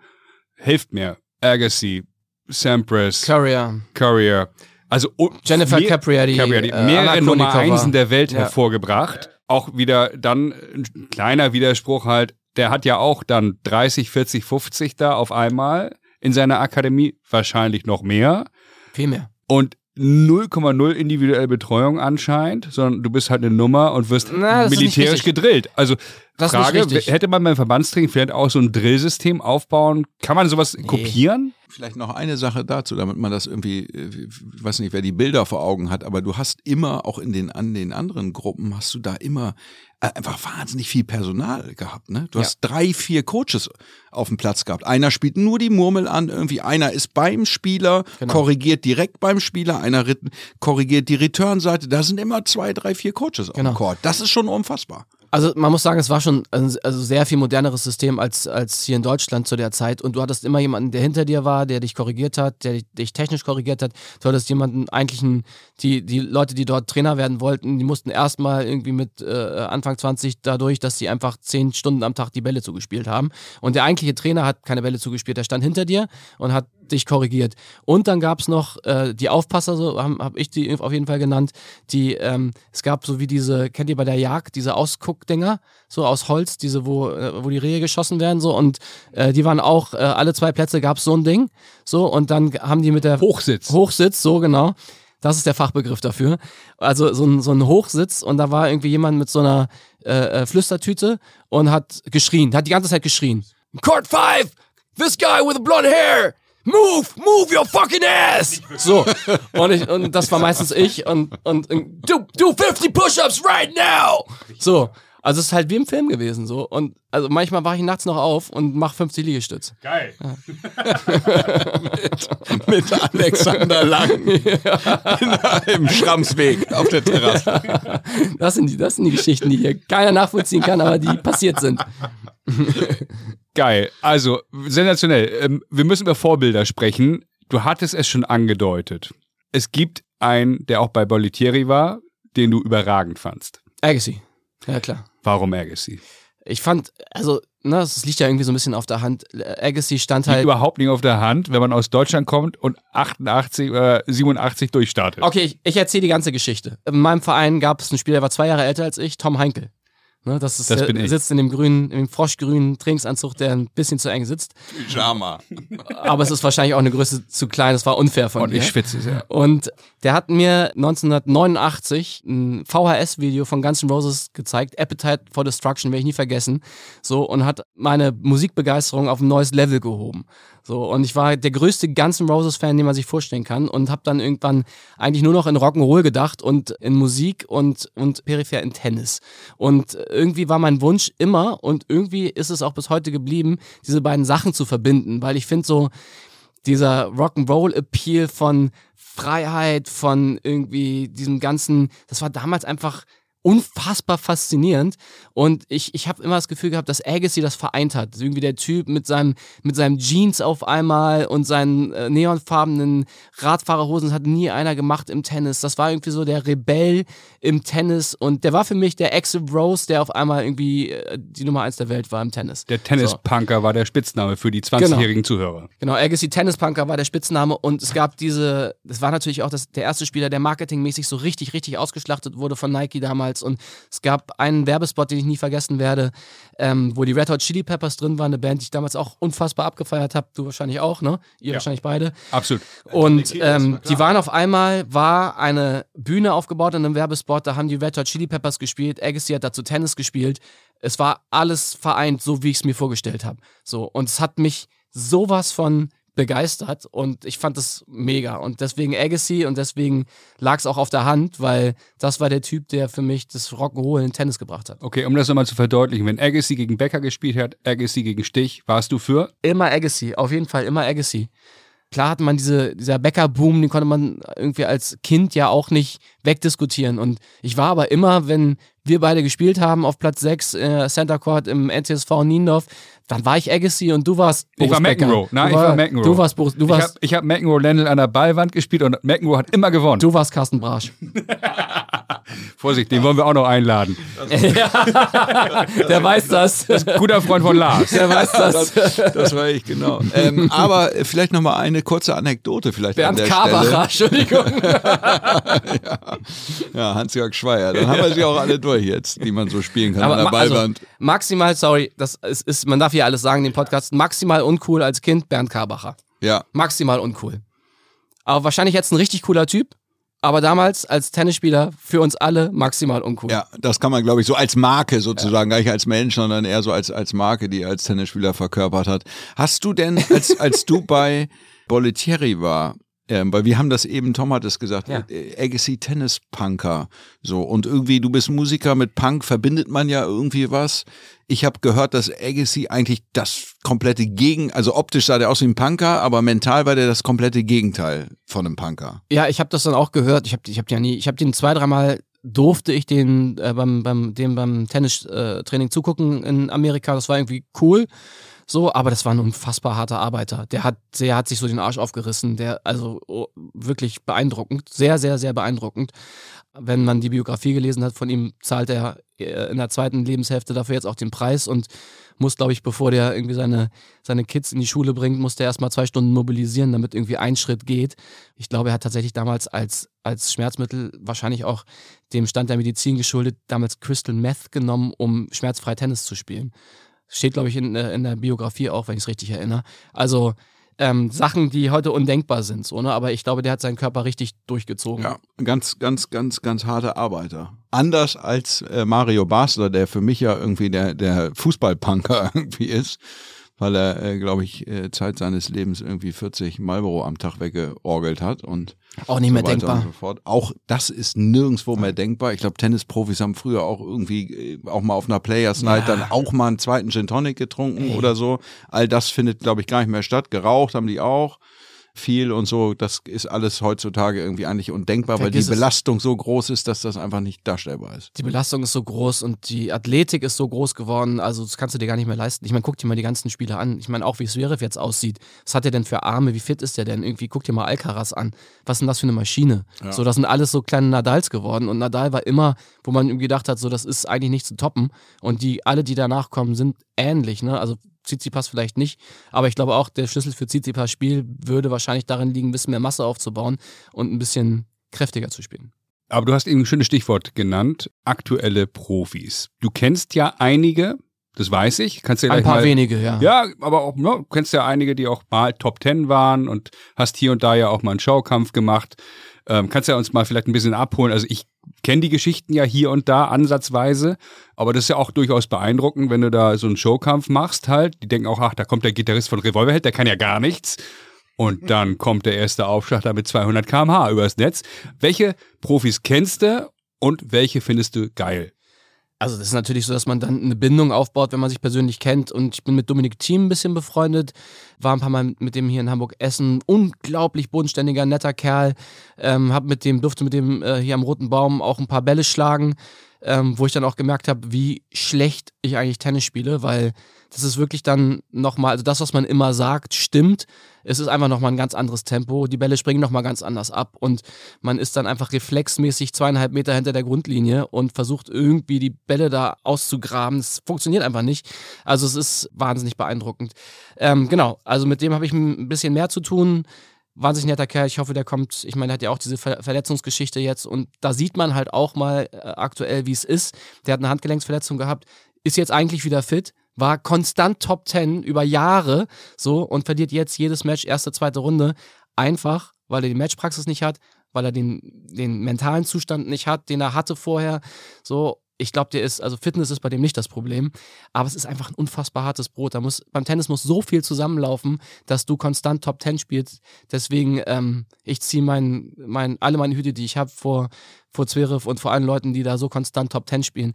helft mir. Agassi, Sampras, Courier. Courier. Also Jennifer mehr, Capriati, Capriati äh, mehrere Nummer Einsen der Welt ja. hervorgebracht. Auch wieder dann ein kleiner Widerspruch halt, der hat ja auch dann 30, 40, 50 da auf einmal in seiner Akademie, wahrscheinlich noch mehr. Viel mehr. Und 0,0 individuelle Betreuung anscheinend, sondern du bist halt eine Nummer und wirst Na, militärisch gedrillt. Also das Frage, hätte man beim Verbandstraining vielleicht auch so ein Drillsystem aufbauen? Kann man sowas nee. kopieren? Vielleicht noch eine Sache dazu, damit man das irgendwie, äh, ich weiß nicht, wer die Bilder vor Augen hat, aber du hast immer, auch in den, an den anderen Gruppen, hast du da immer äh, einfach wahnsinnig viel Personal gehabt. Ne? Du ja. hast drei, vier Coaches auf dem Platz gehabt. Einer spielt nur die Murmel an, irgendwie einer ist beim Spieler, genau. korrigiert direkt beim Spieler, einer korrigiert die Returnseite. Da sind immer zwei, drei, vier Coaches genau. auf dem Court. Das ist schon unfassbar. Also man muss sagen, es war schon ein also sehr viel moderneres System als, als hier in Deutschland zu der Zeit. Und du hattest immer jemanden, der hinter dir war, der dich korrigiert hat, der dich technisch korrigiert hat. Du hattest jemanden, eigentlich einen, die, die Leute, die dort Trainer werden wollten, die mussten erstmal irgendwie mit äh, Anfang 20 dadurch, dass sie einfach zehn Stunden am Tag die Bälle zugespielt haben. Und der eigentliche Trainer hat keine Bälle zugespielt, der stand hinter dir und hat dich korrigiert. Und dann gab es noch äh, die Aufpasser, so habe hab ich die auf jeden Fall genannt. Die, ähm, es gab so wie diese, kennt ihr bei der Jagd, diese Ausguckdinger, so aus Holz, diese, wo, äh, wo die Rehe geschossen werden, so und äh, die waren auch, äh, alle zwei Plätze gab es so ein Ding. So, und dann haben die mit der Hochsitz. Hochsitz, so genau. Das ist der Fachbegriff dafür. Also so ein, so ein Hochsitz und da war irgendwie jemand mit so einer äh, äh Flüstertüte und hat geschrien, hat die ganze Zeit geschrien. Court 5! This guy with the blonde hair! Move, move your fucking ass! So. Und, ich, und das war meistens ich und, und, und do, do 50 Push-Ups right now! So. Also es ist halt wie im Film gewesen so. Und also manchmal wache ich nachts noch auf und mache 50 Liegestütze. Geil. Ja. mit, mit, Alexander Lang ja. im Schramsweg auf der Terrasse. Das sind, die, das sind die Geschichten, die hier keiner nachvollziehen kann, aber die passiert sind. Geil. Also, sensationell. Ähm, wir müssen über Vorbilder sprechen. Du hattest es schon angedeutet. Es gibt einen, der auch bei Bolitieri war, den du überragend fandst. Agassi. Ja, klar. Warum Agassi? Ich fand, also, ne, das liegt ja irgendwie so ein bisschen auf der Hand. Agassi stand halt. Liegt überhaupt nicht auf der Hand, wenn man aus Deutschland kommt und 88 oder 87 durchstartet. Okay, ich, ich erzähle die ganze Geschichte. In meinem Verein gab es einen Spieler, der war zwei Jahre älter als ich, Tom Heinkel. Ne, das ist, das der, sitzt in dem grünen, in dem froschgrünen Trainingsanzug, der ein bisschen zu eng sitzt. Pyjama. Aber es ist wahrscheinlich auch eine Größe zu klein. Das war unfair von Und mir. ich schwitze sehr. Und der hat mir 1989 ein VHS-Video von Guns N' Roses gezeigt, Appetite for Destruction, werde ich nie vergessen. So, und hat meine Musikbegeisterung auf ein neues Level gehoben. So, und ich war der größte Guns N' Roses Fan, den man sich vorstellen kann und habe dann irgendwann eigentlich nur noch in Rock'n'Roll gedacht und in Musik und, und peripher in Tennis. Und irgendwie war mein Wunsch immer und irgendwie ist es auch bis heute geblieben, diese beiden Sachen zu verbinden, weil ich finde so dieser Rock'n'Roll Appeal von Freiheit, von irgendwie diesem ganzen, das war damals einfach unfassbar faszinierend und ich, ich habe immer das Gefühl gehabt, dass Agassi das vereint hat. Irgendwie der Typ mit seinem, mit seinem Jeans auf einmal und seinen äh, neonfarbenen Radfahrerhosen, das hat nie einer gemacht im Tennis. Das war irgendwie so der Rebell im Tennis und der war für mich der Axel Rose, der auf einmal irgendwie äh, die Nummer eins der Welt war im Tennis. Der Tennispunker so. war der Spitzname für die 20-jährigen genau. Zuhörer. Genau, Agassi Tennispunker war der Spitzname und es gab diese, das war natürlich auch das, der erste Spieler, der marketingmäßig so richtig, richtig ausgeschlachtet wurde von Nike damals damals. Und es gab einen Werbespot, den ich nie vergessen werde, ähm, wo die Red Hot Chili Peppers drin waren, eine Band, die ich damals auch unfassbar abgefeiert habe. Du wahrscheinlich auch, ne? Ihr ja. wahrscheinlich beide. Absolut. Und ähm, die waren auf einmal, war eine Bühne aufgebaut in einem Werbespot, da haben die Red Hot Chili Peppers gespielt, Agassi hat dazu Tennis gespielt. Es war alles vereint, so wie ich es mir vorgestellt habe. So, und es hat mich sowas von begeistert und ich fand das mega und deswegen Agassi und deswegen lag es auch auf der Hand, weil das war der Typ, der für mich das Rock'n'Roll in Tennis gebracht hat. Okay, um das nochmal zu verdeutlichen, wenn Agassi gegen Becker gespielt hat, Agassi gegen Stich, warst du für? Immer Agassi, auf jeden Fall immer Agassi. Klar hat man diese, dieser Becker-Boom, den konnte man irgendwie als Kind ja auch nicht wegdiskutieren. Und ich war aber immer, wenn wir beide gespielt haben auf Platz 6 äh, Center Court im NTSV Niendorf, dann war ich Agassi und du warst Boris Ich war McEnroe. Nein, ich war McEnroe. Du warst Boris, du warst Ich habe hab McEnroe Lendl an der Ballwand gespielt und McEnroe hat immer gewonnen. Du warst Carsten Brasch. Vorsicht, den wollen wir auch noch einladen. der weiß das. das guter Freund von Lars. Der weiß das. Das, das war ich, genau. Ähm, aber vielleicht noch mal eine kurze Anekdote vielleicht Bernd an der Karbacher, Entschuldigung. ja. ja Hans-Jörg Schweier. Dann haben wir sie auch alle durch jetzt, die man so spielen kann aber an der also Ballwand. Also, maximal, sorry, das ist, ist, man darf hier alles sagen, den Podcast, maximal uncool als Kind Bernd Karbacher. Ja. Maximal uncool. Aber wahrscheinlich jetzt ein richtig cooler Typ aber damals als Tennisspieler für uns alle maximal uncool. Ja, das kann man, glaube ich, so als Marke sozusagen, ja. gar nicht als Mensch, sondern eher so als, als Marke, die als Tennisspieler verkörpert hat. Hast du denn, als, als du bei Bollettieri war, ähm, weil wir haben das eben, Tom hat es gesagt, ja. Äh, Agassi Tennis Punker. So, und irgendwie, du bist Musiker, mit Punk verbindet man ja irgendwie was. Ich habe gehört, dass Agassi eigentlich das komplette Gegen, also optisch sah der aus wie ein Punker, aber mental war der das komplette Gegenteil von einem Punker. Ja, ich habe das dann auch gehört. Ich habe ich hab ja nie, ich habe den zwei, dreimal durfte ich den äh, beim, beim, dem beim Tennistraining äh, zugucken in Amerika. Das war irgendwie cool. So, aber das war ein unfassbar harter Arbeiter. Der hat, der hat sich so den Arsch aufgerissen. Der, also oh, wirklich beeindruckend. Sehr, sehr, sehr beeindruckend. Wenn man die Biografie gelesen hat von ihm, zahlt er äh, in der zweiten Lebenshälfte dafür jetzt auch den Preis und muss, glaube ich, bevor der irgendwie seine, seine Kids in die Schule bringt, muss der erstmal zwei Stunden mobilisieren, damit irgendwie ein Schritt geht. Ich glaube, er hat tatsächlich damals als, als Schmerzmittel wahrscheinlich auch dem Stand der Medizin geschuldet, damals Crystal Meth genommen, um schmerzfrei Tennis zu spielen. Steht, glaube ich, in, äh, in der Biografie auch, wenn ich es richtig erinnere. Also ähm, Sachen, die heute undenkbar sind, so, ne? aber ich glaube, der hat seinen Körper richtig durchgezogen. Ja, ganz, ganz, ganz, ganz harter Arbeiter. Anders als äh, Mario Basler, der für mich ja irgendwie der, der Fußballpunker irgendwie ist weil er, äh, glaube ich, äh, Zeit seines Lebens irgendwie 40 Marlboro am Tag weggeorgelt hat und auch nicht so mehr denkbar. So auch das ist nirgendwo mehr denkbar. Ich glaube, Tennisprofis haben früher auch irgendwie äh, auch mal auf einer Players Night ja. dann auch mal einen zweiten Gin Tonic getrunken hey. oder so. All das findet, glaube ich, gar nicht mehr statt. Geraucht haben die auch viel und so, das ist alles heutzutage irgendwie eigentlich undenkbar, Vergiss weil die Belastung so groß ist, dass das einfach nicht darstellbar ist. Die Belastung ist so groß und die Athletik ist so groß geworden, also das kannst du dir gar nicht mehr leisten. Ich meine, guck dir mal die ganzen Spiele an. Ich meine, auch wie Zverev jetzt aussieht. Was hat er denn für Arme? Wie fit ist der denn? Irgendwie guck dir mal Alcaraz an. Was ist denn das für eine Maschine? Ja. So, das sind alles so kleine Nadals geworden und Nadal war immer, wo man gedacht hat, so, das ist eigentlich nicht zu toppen und die, alle, die danach kommen, sind ähnlich, ne? Also Tsitsipas vielleicht nicht, aber ich glaube auch, der Schlüssel für Tsitsipas Spiel würde wahrscheinlich darin liegen, ein bisschen mehr Masse aufzubauen und ein bisschen kräftiger zu spielen. Aber du hast eben ein schönes Stichwort genannt, aktuelle Profis. Du kennst ja einige, das weiß ich. Kannst ja ein paar mal, wenige, ja. Ja, aber auch, ne, du kennst ja einige, die auch mal Top Ten waren und hast hier und da ja auch mal einen Showkampf gemacht. Ähm, kannst ja uns mal vielleicht ein bisschen abholen. Also ich kenne die Geschichten ja hier und da ansatzweise, aber das ist ja auch durchaus beeindruckend, wenn du da so einen Showkampf machst halt. Die denken auch, ach, da kommt der Gitarrist von Revolverheld, der kann ja gar nichts. Und dann kommt der erste Aufschlag da mit 200 km/h übers Netz. Welche Profis kennst du und welche findest du geil? Also das ist natürlich so, dass man dann eine Bindung aufbaut, wenn man sich persönlich kennt. Und ich bin mit Dominik Thiem ein bisschen befreundet, war ein paar Mal mit dem hier in Hamburg essen. Unglaublich bodenständiger, netter Kerl. Ähm, hab mit dem, durfte mit dem äh, hier am Roten Baum auch ein paar Bälle schlagen, ähm, wo ich dann auch gemerkt habe, wie schlecht ich eigentlich Tennis spiele, weil das ist wirklich dann nochmal, also das, was man immer sagt, stimmt. Es ist einfach nochmal ein ganz anderes Tempo. Die Bälle springen nochmal ganz anders ab und man ist dann einfach reflexmäßig zweieinhalb Meter hinter der Grundlinie und versucht irgendwie die Bälle da auszugraben. Es funktioniert einfach nicht. Also es ist wahnsinnig beeindruckend. Ähm, genau, also mit dem habe ich ein bisschen mehr zu tun. Wahnsinnig netter Kerl. Ich hoffe, der kommt. Ich meine, der hat ja auch diese Ver Verletzungsgeschichte jetzt und da sieht man halt auch mal äh, aktuell, wie es ist. Der hat eine Handgelenksverletzung gehabt, ist jetzt eigentlich wieder fit, war konstant Top 10 über Jahre so und verliert jetzt jedes Match, erste, zweite Runde. Einfach, weil er die Matchpraxis nicht hat, weil er den, den mentalen Zustand nicht hat, den er hatte vorher. So, ich glaube, der ist, also Fitness ist bei dem nicht das Problem, aber es ist einfach ein unfassbar hartes Brot. Da muss, beim Tennis muss so viel zusammenlaufen, dass du konstant Top Ten spielst. Deswegen, ähm, ich ziehe mein, mein, alle meine Hüte, die ich habe, vor, vor Zverev und vor allen Leuten, die da so konstant Top Ten spielen.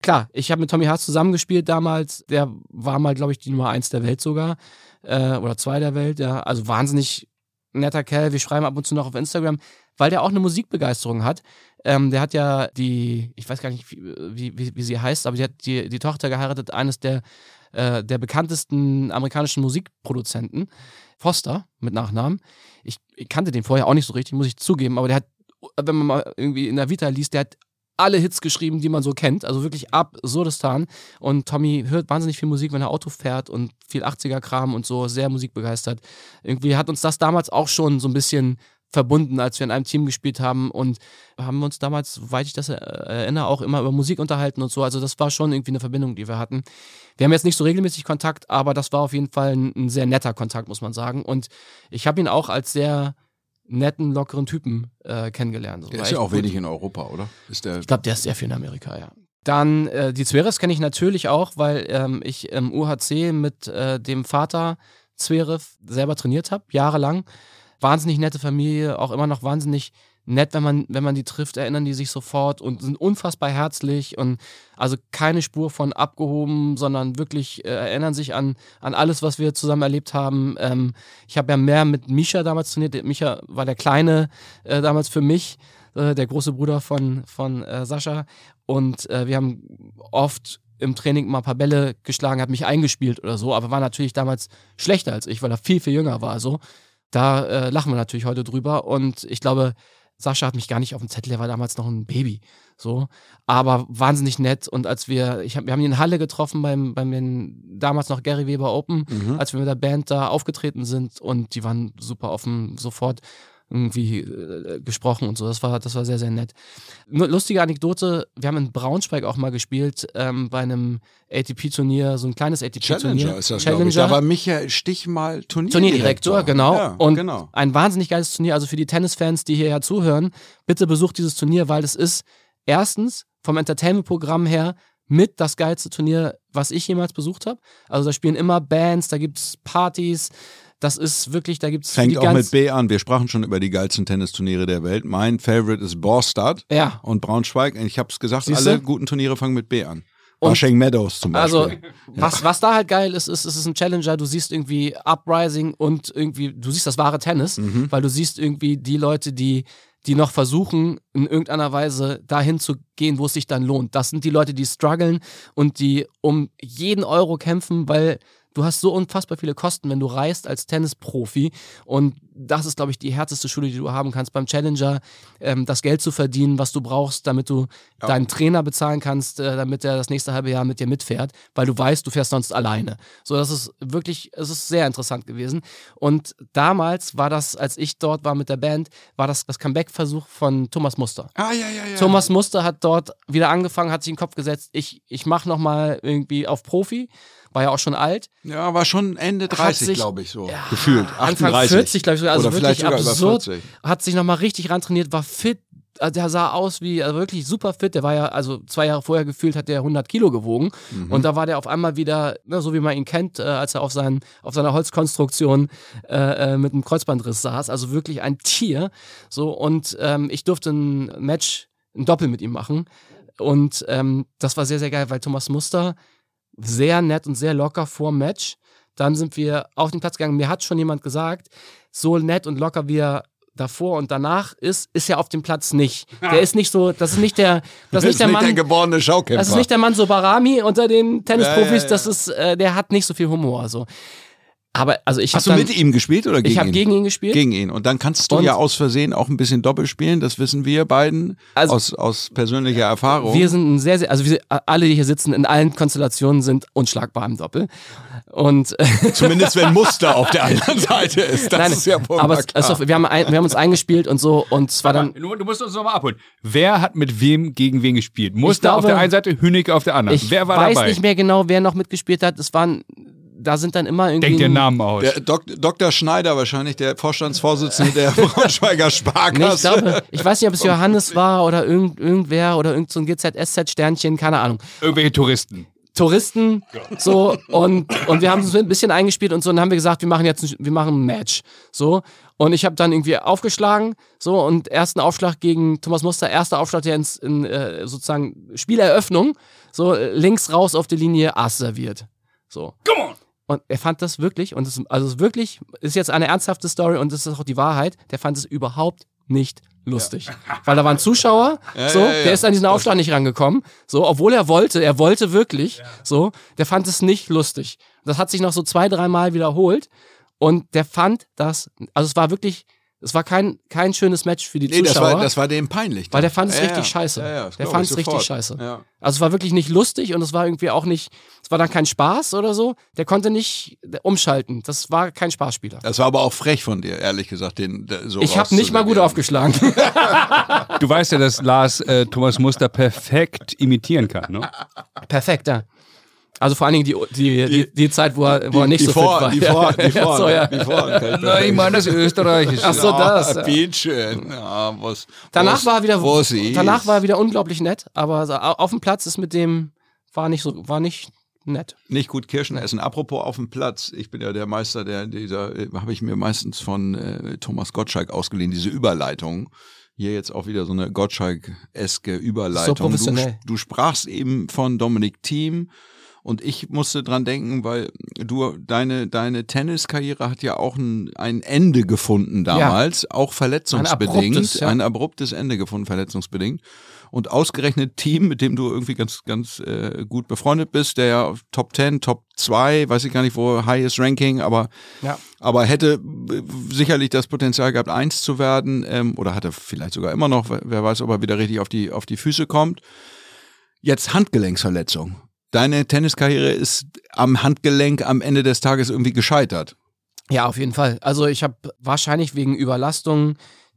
Klar, ich habe mit Tommy Haas zusammengespielt damals. Der war mal, glaube ich, die Nummer eins der Welt sogar. Äh, oder zwei der Welt, ja. Also wahnsinnig netter Kerl. Wir schreiben ab und zu noch auf Instagram, weil der auch eine Musikbegeisterung hat. Ähm, der hat ja die, ich weiß gar nicht, wie, wie, wie sie heißt, aber die hat die, die Tochter geheiratet, eines der, äh, der bekanntesten amerikanischen Musikproduzenten, Foster mit Nachnamen. Ich, ich kannte den vorher auch nicht so richtig, muss ich zugeben, aber der hat, wenn man mal irgendwie in der Vita liest, der hat alle Hits geschrieben, die man so kennt. Also wirklich absurdestan. Und Tommy hört wahnsinnig viel Musik, wenn er Auto fährt und viel 80er-Kram und so, sehr musikbegeistert. Irgendwie hat uns das damals auch schon so ein bisschen verbunden, als wir in einem Team gespielt haben und haben uns damals, soweit ich das erinnere, auch immer über Musik unterhalten und so. Also das war schon irgendwie eine Verbindung, die wir hatten. Wir haben jetzt nicht so regelmäßig Kontakt, aber das war auf jeden Fall ein, ein sehr netter Kontakt, muss man sagen. Und ich habe ihn auch als sehr netten, lockeren Typen äh, kennengelernt. So, der ist ja auch gut. wenig in Europa, oder? Ist der ich glaube, der ist sehr viel in Amerika, ja. Dann äh, die Zverev kenne ich natürlich auch, weil ähm, ich im UHC mit äh, dem Vater Zverev selber trainiert habe, jahrelang wahnsinnig nette Familie, auch immer noch wahnsinnig nett, wenn man, wenn man die trifft, erinnern die sich sofort und sind unfassbar herzlich und also keine Spur von abgehoben, sondern wirklich äh, erinnern sich an, an alles, was wir zusammen erlebt haben. Ähm, ich habe ja mehr mit Misha damals trainiert. Misha war der Kleine äh, damals für mich, äh, der große Bruder von, von äh, Sascha. Und äh, wir haben oft im Training mal ein paar Bälle geschlagen, hat mich eingespielt oder so, aber war natürlich damals schlechter als ich, weil er viel, viel jünger war. So. Da äh, lachen wir natürlich heute drüber. Und ich glaube, Sascha hat mich gar nicht auf dem Zettel, er war damals noch ein Baby. So. Aber wahnsinnig nett. Und als wir, ich hab, wir haben ihn in Halle getroffen beim, beim damals noch Gary Weber Open, mhm. als wir mit der Band da aufgetreten sind und die waren super offen sofort irgendwie äh, gesprochen und so. Das war, das war sehr, sehr nett. Lustige Anekdote, wir haben in Braunschweig auch mal gespielt, ähm, bei einem ATP-Turnier, so ein kleines ATP-Turnier. Challenger ist das, Challenger. Ich. Da war Michael Stich mal Turnierdirektor. Turnierdirektor, genau. Ja, und genau. ein wahnsinnig geiles Turnier. Also für die Tennisfans, die hierher zuhören, bitte besucht dieses Turnier, weil es ist erstens vom Entertainment-Programm her mit das geilste Turnier, was ich jemals besucht habe. Also da spielen immer Bands, da gibt es Partys, das ist wirklich, da gibt es. Fängt auch mit B an. Wir sprachen schon über die geilsten Tennisturniere der Welt. Mein Favorite ist Borstad ja. und Braunschweig. Ich habe es gesagt, Siehste? alle guten Turniere fangen mit B an. Washing Meadows zum also, Beispiel. Also, ja. was, was da halt geil ist, ist, es ist ein Challenger. Du siehst irgendwie Uprising und irgendwie, du siehst das wahre Tennis, mhm. weil du siehst irgendwie die Leute, die, die noch versuchen, in irgendeiner Weise dahin zu gehen, wo es sich dann lohnt. Das sind die Leute, die strugglen und die um jeden Euro kämpfen, weil du hast so unfassbar viele Kosten, wenn du reist als Tennisprofi. Und das ist, glaube ich, die härteste Schule, die du haben kannst beim Challenger, ähm, das Geld zu verdienen, was du brauchst, damit du ja. deinen Trainer bezahlen kannst, äh, damit er das nächste halbe Jahr mit dir mitfährt, weil du weißt, du fährst sonst alleine. So, das ist wirklich, es ist sehr interessant gewesen. Und damals war das, als ich dort war mit der Band, war das das Comeback-Versuch von Thomas Muster. Ah, ja, ja, ja. Thomas Muster hat dort wieder angefangen, hat sich in den Kopf gesetzt, ich, ich mache nochmal irgendwie auf Profi war ja auch schon alt. Ja, war schon Ende 30, glaube ich, so ja, gefühlt. 38. Anfang 40, glaube ich, also Oder wirklich absurd. Hat sich nochmal richtig rantrainiert, war fit. Also der sah aus wie also wirklich super fit. Der war ja, also zwei Jahre vorher gefühlt, hat der 100 Kilo gewogen. Mhm. Und da war der auf einmal wieder, ne, so wie man ihn kennt, äh, als er auf, sein, auf seiner Holzkonstruktion äh, äh, mit einem Kreuzbandriss saß. Also wirklich ein Tier. So, und ähm, ich durfte ein Match, ein Doppel mit ihm machen. Und ähm, das war sehr, sehr geil, weil Thomas Muster sehr nett und sehr locker vor dem Match. Dann sind wir auf den Platz gegangen. Mir hat schon jemand gesagt, so nett und locker wie er davor und danach ist, ist er auf dem Platz nicht. Der ist nicht so, das ist nicht der, das ist nicht der Mann, der geborene Schaukämpfer. Das ist nicht der Mann so Barami unter den Tennisprofis. Ja, ja, ja. Das ist, äh, der hat nicht so viel Humor. So. Aber also ich Hast du dann, mit ihm gespielt oder gegen ich habe ihn? gegen ihn gespielt. Gegen ihn. Und dann kannst du Und- ja aus Versehen auch ein bisschen Doppel spielen, das wissen wir beiden Also- aus, aus persönlicher Erfahrung. Wir sind ein sehr, sehr, also wir, alle, die hier sitzen, in allen Konstellationen sind unschlagbar im Doppel. Und Zumindest wenn Muster auf der anderen Seite ist. Das nein, ist ja wohl aber es, doch- wir, haben ein, wir haben uns eingespielt und so und es war dann Du, du musst uns nochmal abholen. Wer hat mit wem gegen wen gespielt? Muster glaube- auf der einen Seite, Hünecke auf der anderen. ich Wer war weiß dabei? nicht mehr genau, wer noch mitgespielt hat. Es waren, da sind dann immer irgendwie Denk dir Namen aus. Der Dok Dr. Schneider wahrscheinlich, der Vorstandsvorsitzende der Braunschweiger Nee, ich Sparkasse. glaube, ich weiß nicht, ob es Johannes war oder irgend, irgendwer oder irgend so ein GZSZ-Sternchen, keine Ahnung. Irgendwelche Touristen. Touristen, so und und wir haben uns ein bisschen eingespielt und so und dann haben wir gesagt, wir machen jetzt ein, wir machen ein Match, so und ich habe dann irgendwie aufgeschlagen, so und ersten Aufschlag gegen Thomas Muster, erster Aufschlag der ins in, äh, sozusagen Spieleröffnung, so links raus auf die Linie Ass serviert, so. Come on! Und er fand das wirklich, und das, also es ist wirklich, ist jetzt eine ernsthafte Story und das ist auch die Wahrheit, der fand es überhaupt nicht lustig. Weil da waren Zuschauer, so, ja, ja. der ist an diesen Aufschlag nicht rangekommen, so, obwohl er wollte, er wollte wirklich, so, der fand es nicht lustig. Das hat sich noch so zwei, dreimal wiederholt und der fand das, also es war wirklich, es war kein, kein schönes Match für die Nee, das Zuschauer. war, das war dem peinlich. Weil der fand es Ja, richtig ja. scheiße. Ja, ja, das der fand es richtig scheiße. Ja. Also es war wirklich nicht lustig und es war irgendwie auch nicht, es war dann kein Spaß oder so. Der konnte nicht umschalten. Das war kein Spaßspieler. Das war aber auch frech von dir, ehrlich gesagt, den so Ich habe nicht mal gut aufgeschlagen. Du weißt ja, dass Lars äh, Thomas Muster perfekt imitieren kann, ne? Perfekt, ja. Also vor allen Dingen die, die, die, die Zeit, wo er, wo er nicht so vor, fit war. Die vor, die vor, so, ja. die vor. Nein, ich meine das Österreichische. Ach so, das. Ja, Bietchen. Ja, was, Danach was, war er wieder, was danach war er wieder unglaublich nett, aber auf dem Platz ist mit dem, war nicht so, war nicht nett. nicht gut Kirschen essen. Apropos auf dem Platz, ich bin ja der Meister der dieser, habe ich mir meistens von äh, Thomas Gottschalk ausgeliehen, diese Überleitung. Hier jetzt auch wieder so eine Gottschalk-eske Überleitung. So professionell. Du, du sprachst eben von Dominik Thiem und ich musste dran denken, weil du deine deine Tenniskarriere hat ja auch ein, ein Ende gefunden damals, auch verletzungsbedingt, abruptes, ja. ein abruptes Ende gefunden verletzungsbedingt. Und ausgerechnet Team, mit dem du irgendwie ganz, ganz äh, gut befreundet bist, der ja Top 10, Top 2, weiß ich gar nicht wo, highest Ranking, aber, Ja. aber hätte äh, sicherlich das Potenzial gehabt, eins zu werden, ähm, oder hatte vielleicht sogar immer noch, wer- wer weiß, ob er wieder richtig auf die, auf die Füße kommt. Jetzt Handgelenksverletzung. Deine Tenniskarriere ist am Handgelenk am Ende des Tages irgendwie gescheitert. Ja, auf jeden Fall. Also ich habe wahrscheinlich wegen Überlastung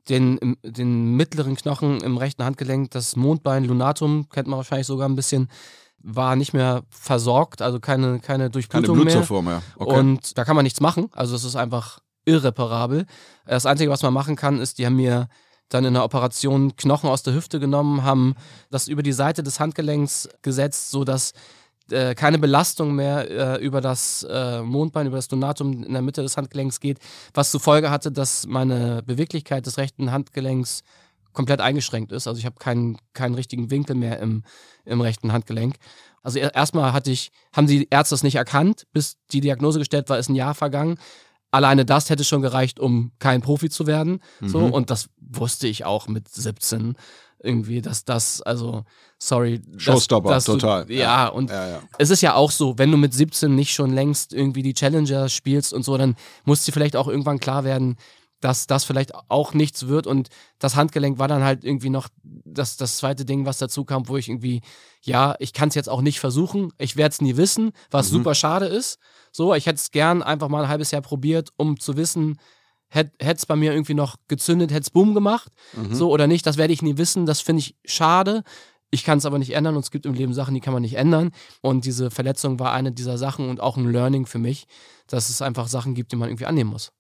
den, den mittleren Knochen im rechten Handgelenk, das Mondbein, Lunatum, kennt man wahrscheinlich sogar ein bisschen, war nicht mehr versorgt, also keine, keine Keine Durchblutung mehr. Blutzufuhr mehr. Okay. Und da kann man nichts machen. Also es ist einfach irreparabel. Das Einzige, was man machen kann, ist, die haben mir dann in der Operation Knochen aus der Hüfte genommen, haben das über die Seite des Handgelenks gesetzt, sodass äh, keine Belastung mehr äh, über das äh, Mondbein, über das Donatum in der Mitte des Handgelenks geht, was zur Folge hatte, dass meine Beweglichkeit des rechten Handgelenks komplett eingeschränkt ist. Also ich habe keinen, keinen richtigen Winkel mehr im, im rechten Handgelenk. Also er- erstmal hatte ich, haben die Ärzte es nicht erkannt, bis die Diagnose gestellt war, ist ein Jahr vergangen. Alleine das hätte schon gereicht, um kein Profi zu werden. So, Mhm. und das wusste ich auch mit 17 irgendwie, dass das, also, sorry. dass- Showstopper, dass du- total. Ja, und ja, ja. es ist ja auch so, wenn du mit 17 nicht schon längst irgendwie die Challenger spielst und so, dann muss dir vielleicht auch irgendwann klar werden, dass das vielleicht auch nichts wird. Und das Handgelenk war dann halt irgendwie noch das, das zweite Ding, was dazu kam, wo ich irgendwie, ja, ich kann es jetzt auch nicht versuchen, ich werde es nie wissen, was Mhm. super schade ist. So, ich hätte es gern einfach mal ein halbes Jahr probiert, um zu wissen, hätte es bei mir irgendwie noch gezündet, hätte es Boom gemacht, Mhm. so oder nicht, das werde ich nie wissen, das finde ich schade. Ich kann es aber nicht ändern und es gibt im Leben Sachen, die kann man nicht ändern. Und diese Verletzung war eine dieser Sachen und auch ein Learning für mich, dass es einfach Sachen gibt, die man irgendwie annehmen muss.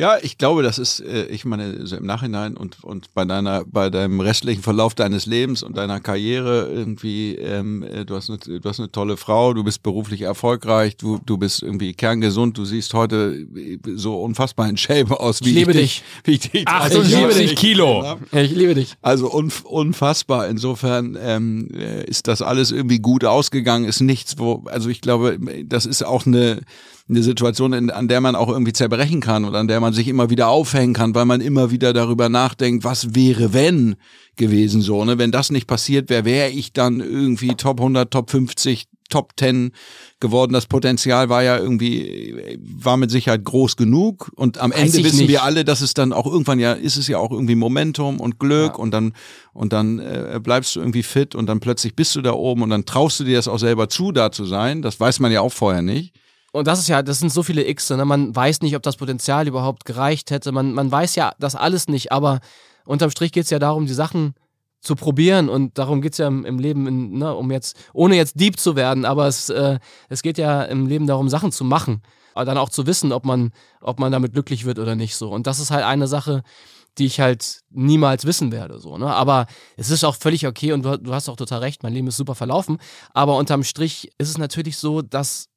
Ja, ich glaube, das ist, äh, ich meine, so im Nachhinein und, und bei deiner, bei deinem restlichen Verlauf deines Lebens und deiner Karriere irgendwie, ähm, äh, du hast eine, du hast eine tolle Frau, du bist beruflich erfolgreich, du, du bist irgendwie kerngesund, du siehst heute äh, so unfassbar in Shape aus, wie Ich liebe dich, wie ich dich 78 Kilo. ich liebe dich. Also unf unfassbar. Insofern ähm, äh, ist das alles irgendwie gut ausgegangen, ist nichts, wo, also ich glaube, das ist auch eine, eine Situation, in, an der man auch irgendwie zerbrechen kann und an der man sich immer wieder aufhängen kann, weil man immer wieder darüber nachdenkt, was wäre, wenn gewesen so, ne? Wenn das nicht passiert wäre, wäre ich dann irgendwie Top 100, Top 50 Top Ten geworden. Das Potenzial war ja irgendwie, war mit Sicherheit groß genug. Und am Weiß Ende wissen nicht. wir alle, dass es dann auch irgendwann ja, ist es ja auch irgendwie Momentum und Glück ja. und dann, und dann äh, bleibst du irgendwie fit und dann plötzlich bist du da oben und dann traust du dir das auch selber zu, da zu sein. Das weiß man ja auch vorher nicht. Und das ist ja, das sind so viele X, ne? man weiß nicht, ob das Potenzial überhaupt gereicht hätte. Man, man weiß ja das alles nicht, aber unterm Strich geht es ja darum, die Sachen zu probieren und darum geht es ja im, im Leben, in, ne, um jetzt, ohne jetzt deep zu werden, aber es, äh, es geht ja im Leben darum, Sachen zu machen. Aber dann auch zu wissen, ob man, ob man damit glücklich wird oder nicht so. Und das ist halt eine Sache, die ich halt niemals wissen werde. So, ne? Aber es ist auch völlig okay und du, du hast auch total recht, mein Leben ist super verlaufen. Aber unterm Strich ist es natürlich so, dass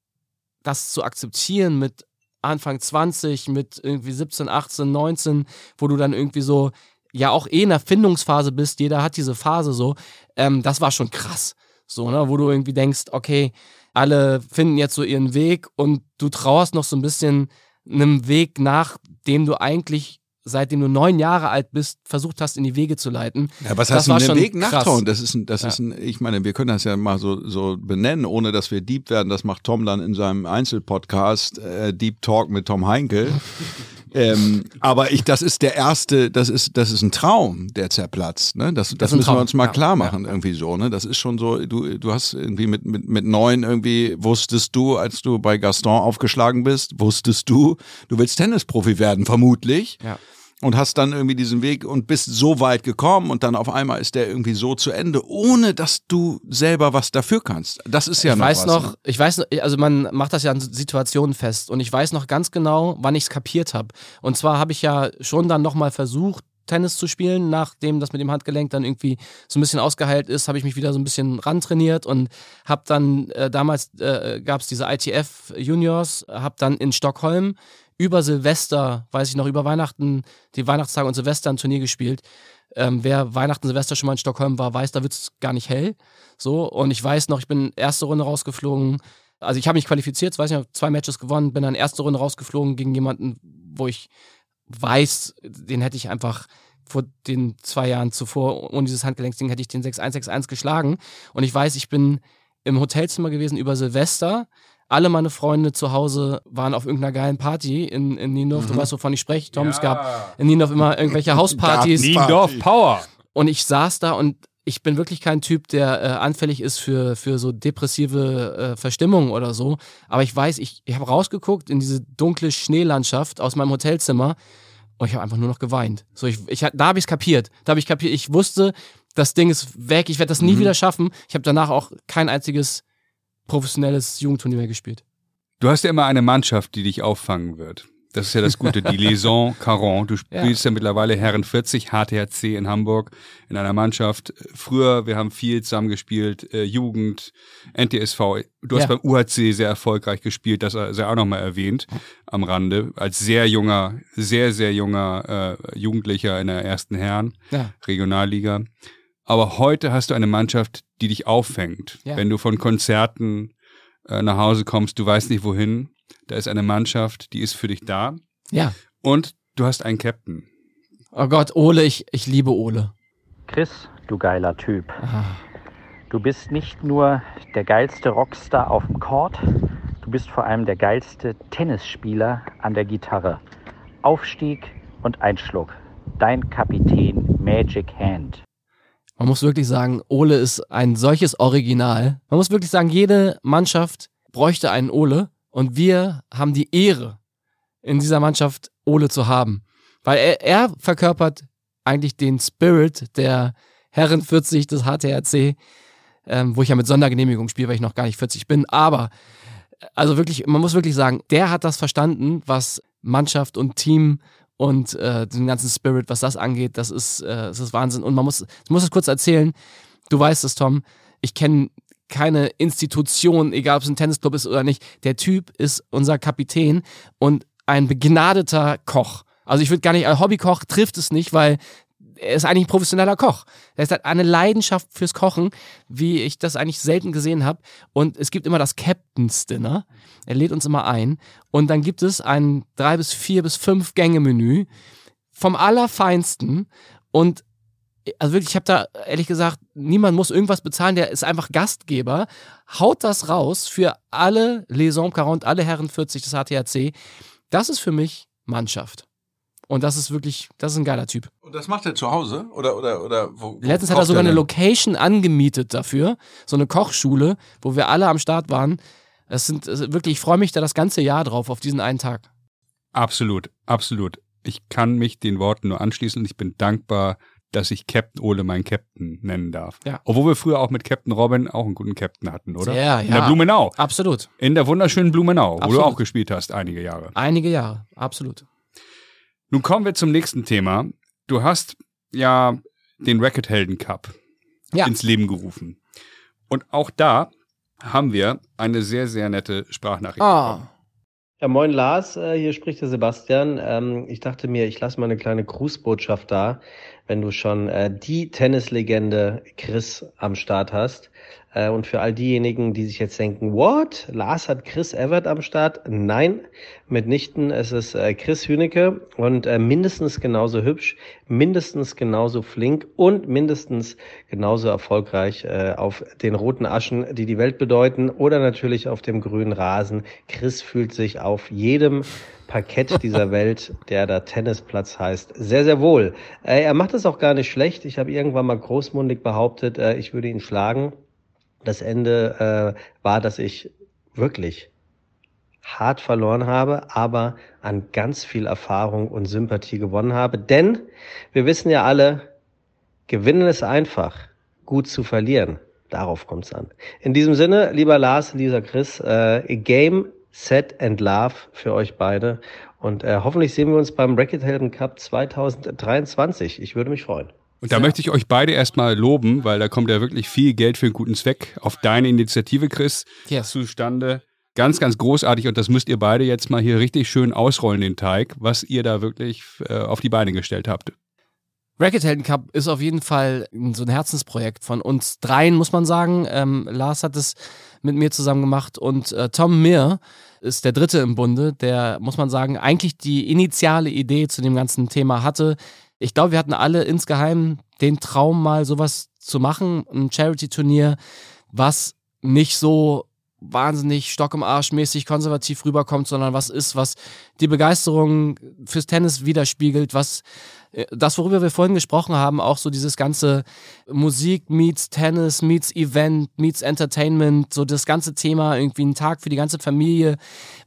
das zu akzeptieren mit Anfang 20, mit irgendwie 17, 18, 19, wo du dann irgendwie so ja auch eh in der Findungsphase bist, jeder hat diese Phase so, ähm, das war schon krass. So, ne, wo du irgendwie denkst, okay, alle finden jetzt so ihren Weg und du trauerst noch so ein bisschen einem Weg nach, dem du eigentlich seitdem du neun Jahre alt bist, versucht hast, in die Wege zu leiten. Ja, was heißt denn den Weg nachtrauen? Das ist, ein, das ja. ist ein, ich meine, wir können das ja mal so, so benennen, ohne dass wir deep werden. Das macht Tom dann in seinem Einzelpodcast, äh, Deep Talk mit Tom Heinkel. Ähm, aber ich, das ist der erste, das ist, das ist ein Traum, der zerplatzt. Ne? Das, das, das müssen wir uns mal klar machen, ja, irgendwie so. Ne? Das ist schon so, du, du hast irgendwie mit, mit, mit neun irgendwie, wusstest du, als du bei Gaston aufgeschlagen bist, wusstest du, du willst Tennisprofi werden, vermutlich. Ja und hast dann irgendwie diesen Weg und bist so weit gekommen und dann auf einmal ist der irgendwie so zu Ende, ohne dass du selber was dafür kannst. Das ist ja ich noch weiß was, noch, ne? ich weiß, also man macht das ja an Situationen fest und ich weiß noch ganz genau, wann ich es kapiert habe. Und zwar habe ich ja schon dann nochmal versucht, Tennis zu spielen, nachdem das mit dem Handgelenk dann irgendwie so ein bisschen ausgeheilt ist, habe ich mich wieder so ein bisschen rantrainiert und habe dann äh, damals äh, gab es diese ITF Juniors, habe dann in Stockholm über Silvester, weiß ich noch, über Weihnachten, die Weihnachtstage und Silvester ein Turnier gespielt. Ähm, wer Weihnachten, Silvester schon mal in Stockholm war, weiß, da wird es gar nicht hell. So, und ich weiß noch, ich bin erste Runde rausgeflogen. Also ich habe mich qualifiziert, weiß nicht, zwei Matches gewonnen, bin dann erste Runde rausgeflogen gegen jemanden, wo ich weiß, den hätte ich einfach vor den zwei Jahren zuvor, ohne dieses Handgelenksding, hätte ich den 6-1-6-1 geschlagen. Und ich weiß, ich bin im Hotelzimmer gewesen über Silvester alle meine Freunde zu Hause waren auf irgendeiner geilen Party in, in Niendorf. Mhm. Du weißt, wovon ich spreche, Tom. Ja. Es gab in Niendorf immer irgendwelche Hauspartys. Niendorf Power. Und ich saß da und ich bin wirklich kein Typ, der äh, anfällig ist für, für so depressive äh, Verstimmungen oder so. Aber ich weiß, ich, ich habe rausgeguckt in diese dunkle Schneelandschaft aus meinem Hotelzimmer und ich habe einfach nur noch geweint. So, ich, ich, da habe ich es kapiert. Da habe ich kapiert. Ich wusste, das Ding ist weg, ich werde das nie mhm. wieder schaffen. Ich habe danach auch kein einziges professionelles Jugendturnier mehr gespielt. Du hast ja immer eine Mannschaft, die dich auffangen wird. Das ist ja das Gute, die Liaison Caron. Du spielst ja. ja mittlerweile Herren 40, HTHC in Hamburg, in einer Mannschaft. Früher, wir haben viel zusammen gespielt, äh, Jugend, NTSV. Du hast ja. beim UHC sehr erfolgreich gespielt, das sei auch nochmal erwähnt am Rande, als sehr junger, sehr, sehr junger äh, Jugendlicher in der ersten Herren, ja. Regionalliga. Aber heute hast du eine Mannschaft, die dich auffängt. Ja. Wenn du von Konzerten äh, nach Hause kommst, du weißt nicht wohin, da ist eine Mannschaft, die ist für dich da. Ja. Und du hast einen Captain. Oh Gott, Ole, ich, ich liebe Ole. Chris, du geiler Typ. Ah. Du bist nicht nur der geilste Rockstar auf dem Court, du bist vor allem der geilste Tennisspieler an der Gitarre. Aufstieg und Einschluck. Dein Kapitän Magic Hand. Man muss wirklich sagen, Ole ist ein solches Original. Man muss wirklich sagen, jede Mannschaft bräuchte einen Ole und wir haben die Ehre, in dieser Mannschaft Ole zu haben. Weil er, er verkörpert eigentlich den Spirit der Herren 40 des HTRC, ähm, wo ich ja mit Sondergenehmigung spiele, weil ich noch gar nicht 40 bin. Aber, also wirklich, man muss wirklich sagen, der hat das verstanden, was Mannschaft und Team und äh, den ganzen Spirit, was das angeht, das ist, äh, das ist Wahnsinn. Und man muss, ich muss es kurz erzählen, du weißt es, Tom, ich kenne keine Institution, egal ob es ein Tennisclub ist oder nicht. Der Typ ist unser Kapitän und ein begnadeter Koch. Also ich würde gar nicht, Hobbykoch trifft es nicht, weil er ist eigentlich ein professioneller Koch. Er hat eine Leidenschaft fürs Kochen, wie ich das eigentlich selten gesehen habe. Und es gibt immer das Captain's Dinner. Er lädt uns immer ein. Und dann gibt es ein drei bis vier bis fünf Gänge Menü vom allerfeinsten. Und also wirklich, ich habe da ehrlich gesagt, niemand muss irgendwas bezahlen, der ist einfach Gastgeber. Haut das raus für alle Les Hommes 40, alle Herren 40 des HTRC. Das ist für mich Mannschaft. Und das ist wirklich, das ist ein geiler Typ. Und das macht er zu Hause? Oder, oder, oder wo, wo Letztens hat er sogar eine Location angemietet dafür. So eine Kochschule, wo wir alle am Start waren. Das sind wirklich, ich freue mich da das ganze Jahr drauf, auf diesen einen Tag. Absolut, absolut. Ich kann mich den Worten nur anschließen. Ich bin dankbar, dass ich Captain Ole meinen Captain nennen darf. Ja. Obwohl wir früher auch mit Captain Robin auch einen guten Captain hatten, oder? Ja, ja. In der Blumenau. Absolut. In der wunderschönen Blumenau, absolut. wo du auch gespielt hast, einige Jahre. Einige Jahre, absolut. Nun kommen wir zum nächsten Thema. Du hast ja den Racket Helden Cup ja. ins Leben gerufen. Und auch da haben wir eine sehr, sehr nette Sprachnachricht. Oh. Ja, moin Lars, äh, hier spricht der Sebastian. Ähm, ich dachte mir, ich lasse mal eine kleine Grußbotschaft da, wenn du schon äh, die Tennislegende Chris am Start hast. Äh, und für all diejenigen, die sich jetzt denken, what? Lars hat Chris Evert am Start? Nein, mitnichten. Es ist äh, Chris Hünecke und äh, mindestens genauso hübsch, mindestens genauso flink und mindestens genauso erfolgreich auf den roten Aschen, die die Welt bedeuten oder natürlich auf dem grünen Rasen. Chris fühlt sich auf jedem Parkett dieser Welt, der da Tennisplatz heißt, sehr, sehr wohl. er macht es auch gar nicht schlecht. Ich habe irgendwann mal großmundig behauptet, ich würde ihn schlagen. Das Ende äh, war, dass ich wirklich hart verloren habe, aber an ganz viel Erfahrung und Sympathie gewonnen habe. Denn wir wissen ja alle, gewinnen ist einfach, gut zu verlieren. Darauf kommt es an. In diesem Sinne, lieber Lars, lieber Chris, äh, Game, Set and Love für euch beide. Und äh, hoffentlich sehen wir uns beim Racket Helden Cup 2023. Ich würde mich freuen. Und da ja. möchte ich euch beide erstmal loben, weil da kommt ja wirklich viel Geld für einen guten Zweck auf deine Initiative, Chris, yes. zustande. Ganz, ganz großartig und das müsst ihr beide jetzt mal hier richtig schön ausrollen, den Teig, was ihr da wirklich äh, auf die Beine gestellt habt. Racket Helden Cup ist auf jeden Fall so ein Herzensprojekt von uns dreien, muss man sagen. Ähm, Lars hat es mit mir zusammen gemacht. Und äh, Tom Mir ist der Dritte im Bunde, der, muss man sagen, eigentlich die initiale Idee zu dem ganzen Thema hatte. Ich glaube, wir hatten alle insgeheim den Traum, mal sowas zu machen, ein Charity-Turnier, was nicht so wahnsinnig Stock im Arsch mäßig konservativ rüberkommt, sondern was ist, was die Begeisterung fürs Tennis widerspiegelt, was das, worüber wir vorhin gesprochen haben, auch so dieses ganze Musik meets Tennis, meets Event, meets Entertainment, so das ganze Thema, irgendwie ein Tag für die ganze Familie,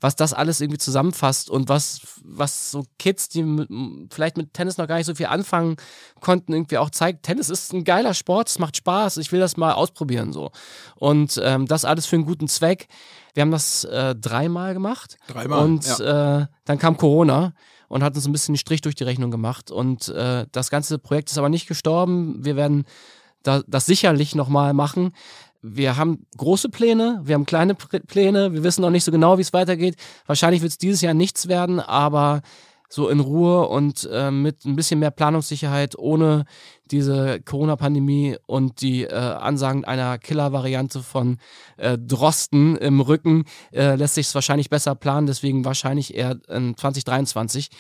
was das alles irgendwie zusammenfasst und was, was so Kids, die mit, vielleicht mit Tennis noch gar nicht so viel anfangen konnten, irgendwie auch zeigt, Tennis ist ein geiler Sport, es macht Spaß, ich will das mal ausprobieren so. Und ähm, das alles für einen guten Zweck. Wir haben das äh, dreimal gemacht. Dreimal. Und ja. äh, dann kam Corona und hat uns ein bisschen einen Strich durch die Rechnung gemacht. Und äh, das ganze Projekt ist aber nicht gestorben. Wir werden da, das sicherlich nochmal machen. Wir haben große Pläne, wir haben kleine Pläne, wir wissen noch nicht so genau, wie es weitergeht. Wahrscheinlich wird es dieses Jahr nichts werden, aber so in Ruhe und äh, mit ein bisschen mehr Planungssicherheit, ohne diese Corona-Pandemie und die äh, Ansagen einer Killer-Variante von äh, Drosten im Rücken, äh, lässt sich es wahrscheinlich besser planen, deswegen wahrscheinlich eher in 2023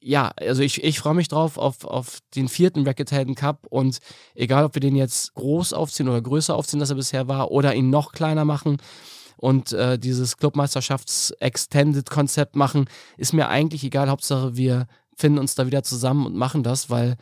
ja, also ich, ich freue mich drauf auf, auf den vierten Racket Helden Cup und egal, ob wir den jetzt groß aufziehen oder größer aufziehen, als er bisher war, oder ihn noch kleiner machen, und äh, dieses Clubmeisterschafts-Extended-Konzept machen, ist mir eigentlich egal. Hauptsache, wir finden uns da wieder zusammen und machen das, weil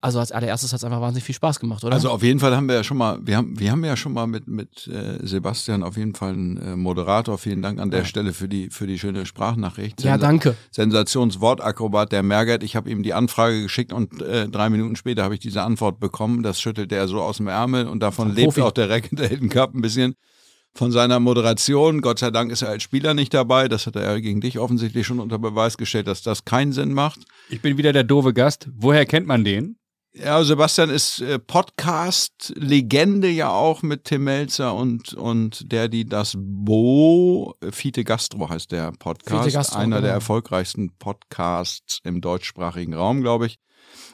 also als allererstes hat es einfach wahnsinnig viel Spaß gemacht, oder? Also auf jeden Fall haben wir ja schon mal, wir haben, wir haben ja schon mal mit, mit äh, Sebastian auf jeden Fall einen äh, Moderator. Vielen Dank an der ja. Stelle für die, für die schöne Sprachnachricht. Ja, danke. Sensationswortakrobat der Mergert. Ich habe ihm die Anfrage geschickt und äh, drei Minuten später habe ich diese Antwort bekommen. Das schüttelt er so aus dem Ärmel und davon lebt auch der Racket Helden Cup ein bisschen von seiner Moderation. Gott sei Dank ist er als Spieler nicht dabei. Das hat er gegen dich offensichtlich schon unter Beweis gestellt, dass das keinen Sinn macht. Ich bin wieder der doofe Gast. Woher kennt man den? Ja, Sebastian ist äh, Podcast-Legende ja auch mit Tim Melzer und, und der, die das Bo, Fiete Gastro heißt der Podcast. Gastro, Einer genau. der erfolgreichsten Podcasts im deutschsprachigen Raum, glaube ich.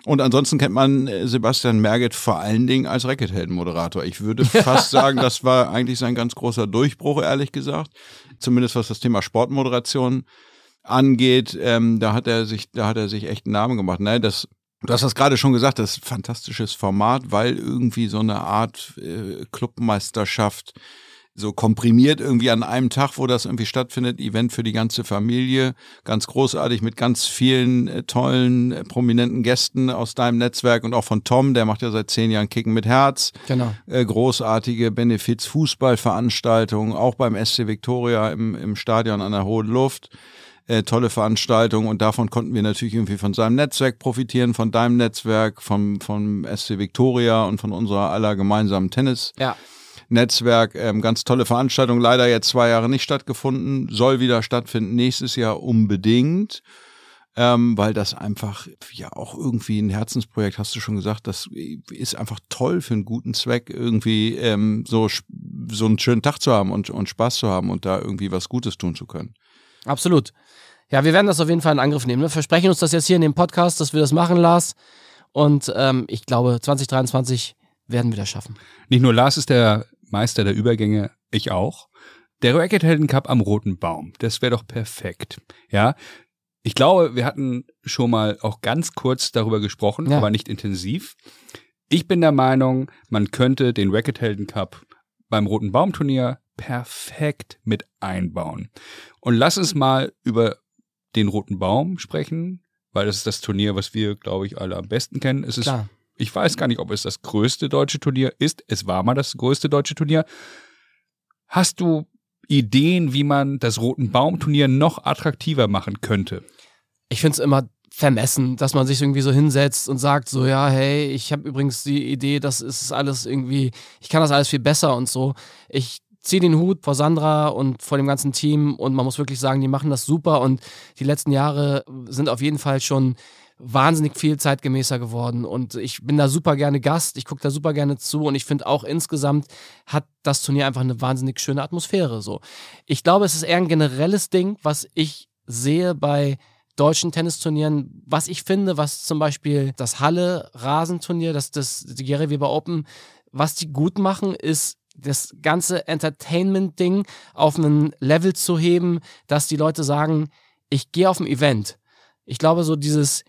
Und ansonsten kennt man äh, Sebastian Merget vor allen Dingen als Rackethelden-Moderator. Ich würde fast sagen, das war eigentlich sein ganz großer Durchbruch, ehrlich gesagt. Zumindest was das Thema Sportmoderation angeht. Ähm, da hat er sich, da hat er sich echt einen Namen gemacht. Nein, das Du hast das gerade schon gesagt, das ist ein fantastisches Format, weil irgendwie so eine Art äh, Clubmeisterschaft so komprimiert irgendwie an einem Tag, wo das irgendwie stattfindet, Event für die ganze Familie, ganz großartig mit ganz vielen äh, tollen, äh, prominenten Gästen aus deinem Netzwerk und auch von Tom, der macht ja seit zehn Jahren Kicken mit Herz. Genau. Äh, großartige Benefiz-Fußballveranstaltungen, auch beim SC Victoria im, im Stadion an der Hohen Luft. Äh, tolle Veranstaltung und davon konnten wir natürlich irgendwie von seinem Netzwerk profitieren, von deinem Netzwerk, vom, vom SC Victoria und von unserer aller gemeinsamen Tennis. Ja. Netzwerk. Ähm, ganz tolle Veranstaltung, leider jetzt zwei Jahre nicht stattgefunden, soll wieder stattfinden nächstes Jahr unbedingt. Ähm, weil das einfach ja auch irgendwie ein Herzensprojekt, hast du schon gesagt, das ist einfach toll für einen guten Zweck, irgendwie ähm, so, so einen schönen Tag zu haben und, und Spaß zu haben und da irgendwie was Gutes tun zu können. Absolut. Ja, wir werden das auf jeden Fall in Angriff nehmen. Wir versprechen uns das jetzt hier in dem Podcast, dass wir das machen, Lars. Und ähm, ich glaube, 2023 werden wir das schaffen. Nicht nur Lars ist der Meister der Übergänge, ich auch. Der Racket Cup am Roten Baum, das wäre doch perfekt. Ja, ich glaube, wir hatten schon mal auch ganz kurz darüber gesprochen, ja. aber nicht intensiv. Ich bin der Meinung, man könnte den Racket Cup beim Roten Baum Turnier perfekt mit einbauen. Und lass uns mal über den Roten Baum sprechen, weil das ist das Turnier, was wir, glaube ich, alle am besten kennen. Es ist Klar ich weiß gar nicht, ob es das größte deutsche Turnier ist. Es war mal das größte deutsche Turnier. Hast du Ideen, wie man das Roten Baum-Turnier noch attraktiver machen könnte? Ich finde es immer vermessen, dass man sich irgendwie so hinsetzt und sagt so, ja, hey, ich habe übrigens die Idee, das ist alles irgendwie, ich kann das alles viel besser und so. Ich ziehe den Hut vor Sandra und vor dem ganzen Team und man muss wirklich sagen, die machen das super und die letzten Jahre sind auf jeden Fall schon wahnsinnig viel zeitgemäßer geworden und ich bin da super gerne Gast, ich gucke da super gerne zu und ich finde auch insgesamt hat das Turnier einfach eine wahnsinnig schöne Atmosphäre so. Ich glaube, es ist eher ein generelles Ding, was ich sehe bei deutschen Tennisturnieren, was ich finde, was zum Beispiel das Halle-Rasenturnier, das, das die Gary Weber Open, was die gut machen, ist das ganze Entertainment-Ding auf einen Level zu heben, dass die Leute sagen, ich gehe auf ein Event. Ich glaube, so dieses,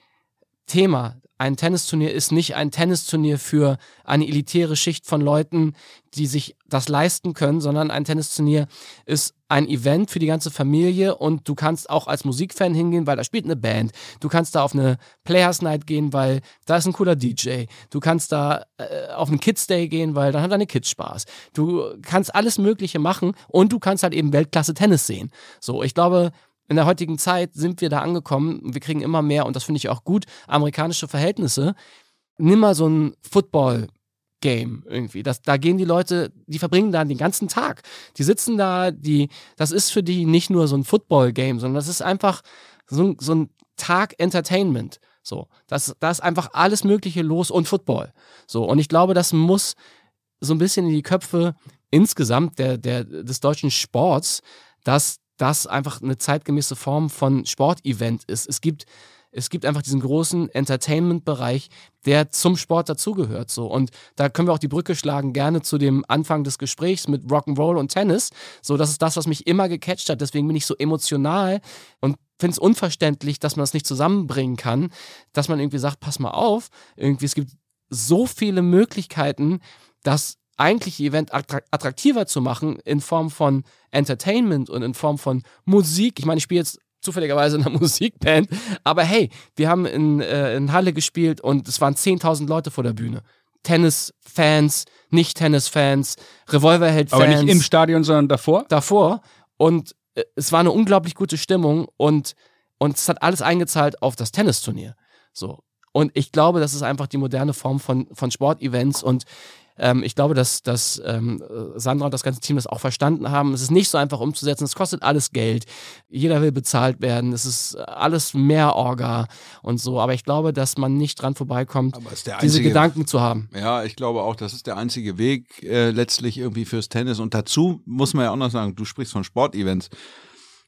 Thema. Ein Tennisturnier ist nicht ein Tennisturnier für eine elitäre Schicht von Leuten, die sich das leisten können, sondern ein Tennisturnier ist ein Event für die ganze Familie und du kannst auch als Musikfan hingehen, weil da spielt eine Band. Du kannst da auf eine Players Night gehen, weil da ist ein cooler DJ. Du kannst da äh, auf einen Kids Day gehen, weil dann haben deine Kids Spaß. Du kannst alles Mögliche machen und du kannst halt eben Weltklasse Tennis sehen. So, ich glaube, in der heutigen Zeit sind wir da angekommen. Wir kriegen immer mehr, und das finde ich auch gut, amerikanische Verhältnisse. Nimm mal so ein Football. Game irgendwie. Das, da gehen die Leute, die verbringen da den ganzen Tag. Die sitzen da, die, das ist für die nicht nur so ein Football-Game, sondern das ist einfach so, so ein Tag Entertainment. So, das, da ist einfach alles Mögliche los und Football. So, und ich glaube, das muss so ein bisschen in die Köpfe insgesamt der, der, des deutschen Sports, dass das einfach eine zeitgemäße Form von Sportevent ist. Es gibt, es gibt einfach diesen großen Entertainment-Bereich, der zum Sport dazugehört. So. Und da können wir auch die Brücke schlagen, gerne zu dem Anfang des Gesprächs mit Rock'n'Roll und Tennis. So, das ist das, was mich immer gecatcht hat. Deswegen bin ich so emotional und finde es unverständlich, dass man das nicht zusammenbringen kann, dass man irgendwie sagt, pass mal auf, irgendwie, es gibt so viele Möglichkeiten, dass eigentliche Event attraktiver zu machen in Form von Entertainment und in Form von Musik. Ich meine, ich spiele jetzt zufälligerweise in einer Musikband, aber hey, wir haben in, äh, in Halle gespielt und es waren 10.000 Leute vor der Bühne. Tennis-Fans, Nicht-Tennis-Fans, Revolverheld-Fans. Aber nicht im Stadion, sondern davor? Davor. Und äh, es war eine unglaublich gute Stimmung und, und es hat alles eingezahlt auf das Tennisturnier. So. Und ich glaube, das ist einfach die moderne Form von, von Sportevents und ähm, ich glaube, dass, dass ähm, Sandra und das ganze Team das auch verstanden haben. Es ist nicht so einfach umzusetzen. Es kostet alles Geld. Jeder will bezahlt werden. Es ist alles mehr Orga und so. Aber ich glaube, dass man nicht dran vorbeikommt, einzige, diese Gedanken zu haben. Ja, ich glaube auch, das ist der einzige Weg äh, letztlich irgendwie fürs Tennis. Und dazu muss man ja auch noch sagen, du sprichst von Sportevents.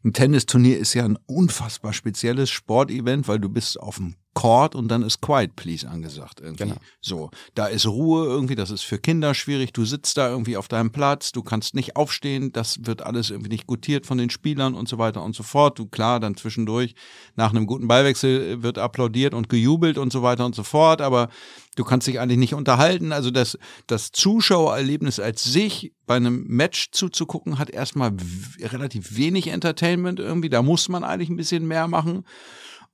Ein Tennisturnier ist ja ein unfassbar spezielles Sportevent, weil du bist auf dem Court und dann ist Quiet Please angesagt irgendwie. Genau. So, da ist Ruhe irgendwie, das ist für Kinder schwierig. Du sitzt da irgendwie auf deinem Platz, du kannst nicht aufstehen, das wird alles irgendwie nicht gutiert von den Spielern und so weiter und so fort. Du klar, dann zwischendurch nach einem guten Ballwechsel wird applaudiert und gejubelt und so weiter und so fort, aber du kannst dich eigentlich nicht unterhalten. Also das, das Zuschauererlebnis als sich bei einem Match zuzugucken, hat erstmal relativ wenig Entertainment irgendwie. Da muss man eigentlich ein bisschen mehr machen.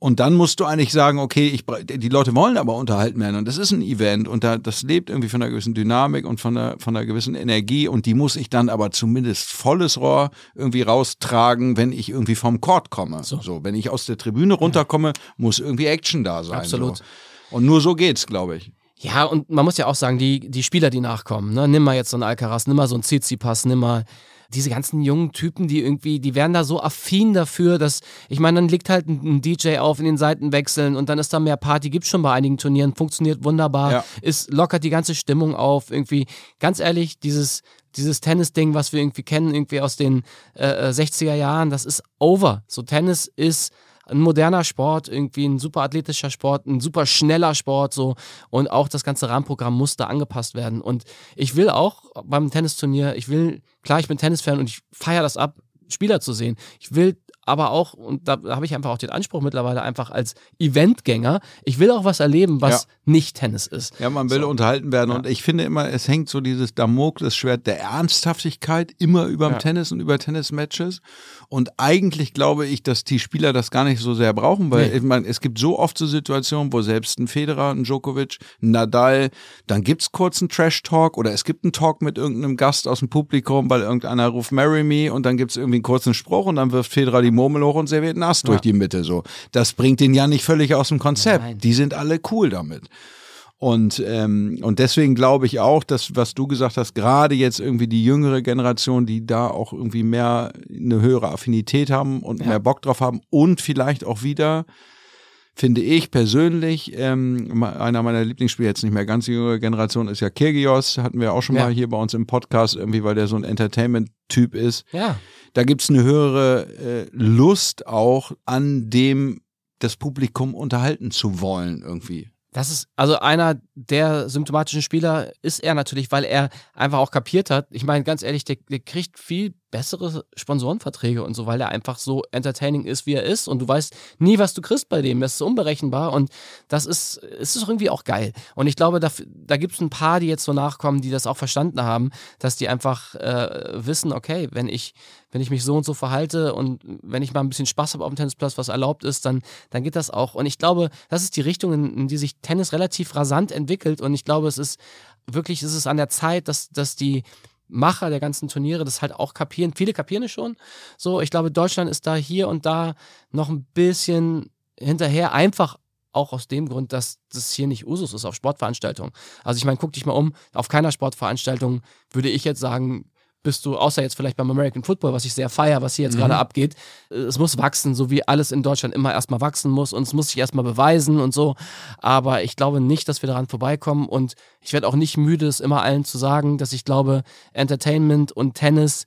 Und dann musst du eigentlich sagen, okay, ich, die Leute wollen aber unterhalten werden und das ist ein Event und da, das lebt irgendwie von einer gewissen Dynamik und von einer, von einer gewissen Energie und die muss ich dann aber zumindest volles Rohr irgendwie raustragen, wenn ich irgendwie vom Court komme. So, so wenn ich aus der Tribüne runterkomme, muss irgendwie Action da sein. Absolut. So. Und nur so geht's, glaube ich. Ja, und man muss ja auch sagen, die, die Spieler, die nachkommen, ne? nimm mal jetzt so einen Alcaraz, nimm mal so einen Tsitsipas, nimm mal diese ganzen jungen Typen, die irgendwie, die werden da so affin dafür, dass, ich meine, dann liegt halt ein, DJ auf in den Seitenwechseln und dann ist da mehr Party, gibt schon bei einigen Turnieren, funktioniert wunderbar, ja. ist lockert die ganze Stimmung auf, irgendwie, ganz ehrlich, dieses, dieses Tennis-Ding, was wir irgendwie kennen, irgendwie aus den äh, 60er äh, Jahren, das ist over. So Tennis ist ein moderner Sport, irgendwie ein super athletischer Sport, ein super schneller Sport so und auch das ganze Rahmenprogramm muss da angepasst werden und ich will auch beim Tennisturnier, ich will, klar, ich bin Tennisfan und ich feiere das ab, Spieler zu sehen. Ich will aber auch, und da habe ich einfach auch den Anspruch mittlerweile einfach als Eventgänger, ich will auch was erleben, was ja. nicht Tennis ist. Ja, man will so. unterhalten werden ja. und ich finde immer, es hängt so dieses Damoklesschwert der Ernsthaftigkeit immer über dem ja. Tennis und über Tennismatches und eigentlich glaube ich, dass die Spieler das gar nicht so sehr brauchen, weil nee. ich meine, es gibt so oft so Situationen, wo selbst ein Federer, ein Djokovic, ein Nadal, dann gibt es kurz einen Trash-Talk oder es gibt einen Talk mit irgendeinem Gast aus dem Publikum, weil irgendeiner ruft Marry Me und dann gibt es irgendwie einen kurzen Spruch und dann wirft Federer die Murmel hoch und serviert nass ja. durch die Mitte. So, das bringt den ja nicht völlig aus dem Konzept. Nein. Die sind alle cool damit. Und, ähm, und deswegen glaube ich auch, dass, was du gesagt hast, gerade jetzt irgendwie die jüngere Generation, die da auch irgendwie mehr eine höhere Affinität haben und ja. mehr Bock drauf haben und vielleicht auch wieder, finde ich persönlich, ähm, einer meiner Lieblingsspiele, jetzt nicht mehr ganz jüngere Generation, ist ja Kirgios, hatten wir auch schon ja. mal hier bei uns im Podcast, irgendwie, weil der so ein Entertainment-Typ ist. Ja da gibt's eine höhere äh, Lust auch an dem, das Publikum unterhalten zu wollen irgendwie. Das ist also einer der symptomatischen Spieler ist er natürlich, weil er einfach auch kapiert hat. Ich meine, ganz ehrlich, der, der kriegt viel bessere Sponsorenverträge und so, weil er einfach so entertaining ist, wie er ist. Und du weißt nie, was du kriegst bei dem. Das ist unberechenbar und das ist, ist irgendwie auch geil. Und ich glaube, da, da gibt es ein paar, die jetzt so nachkommen, die das auch verstanden haben, dass die einfach äh, wissen, okay, wenn ich, wenn ich mich so und so verhalte und wenn ich mal ein bisschen Spaß habe auf dem Tennisplatz, was erlaubt ist, dann, dann geht das auch. Und ich glaube, das ist die Richtung, in, in die sich Tennis relativ rasant entwickelt. Und ich glaube, es ist wirklich, ist es an der Zeit, dass, dass die Macher der ganzen Turniere das halt auch kapieren. Viele kapieren es schon. So, ich glaube, Deutschland ist da hier und da noch ein bisschen hinterher, einfach auch aus dem Grund, dass das hier nicht Usus ist auf Sportveranstaltungen. Also ich meine, guck dich mal um, auf keiner Sportveranstaltung würde ich jetzt sagen, bist du, außer jetzt vielleicht beim American Football, was ich sehr feier, was hier jetzt mhm. gerade abgeht, es muss wachsen, so wie alles in Deutschland immer erstmal wachsen muss und es muss sich erstmal beweisen und so. Aber ich glaube nicht, dass wir daran vorbeikommen und ich werde auch nicht müde, es immer allen zu sagen, dass ich glaube, Entertainment und Tennis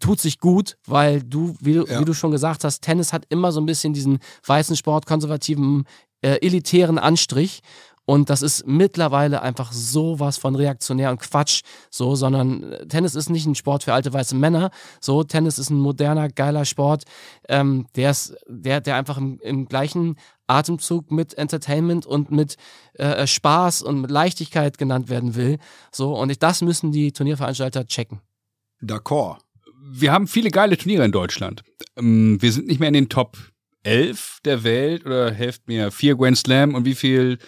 tut sich gut, weil du, wie, ja. wie du schon gesagt hast, Tennis hat immer so ein bisschen diesen weißen Sport, konservativen, äh, elitären Anstrich. Und das ist mittlerweile einfach sowas von reaktionär und Quatsch, so, sondern äh, Tennis ist nicht ein Sport für alte weiße Männer. So, Tennis ist ein moderner, geiler Sport, ähm, der ist, der, der einfach im, im gleichen Atemzug mit Entertainment und mit äh, äh, Spaß und mit Leichtigkeit genannt werden will. So, und ich, das müssen die Turnierveranstalter checken. D'accord. Wir haben viele geile Turniere in Deutschland. Ähm, wir sind nicht mehr in den Top 11 der Welt oder helft mir vier Grand Slam und wie viel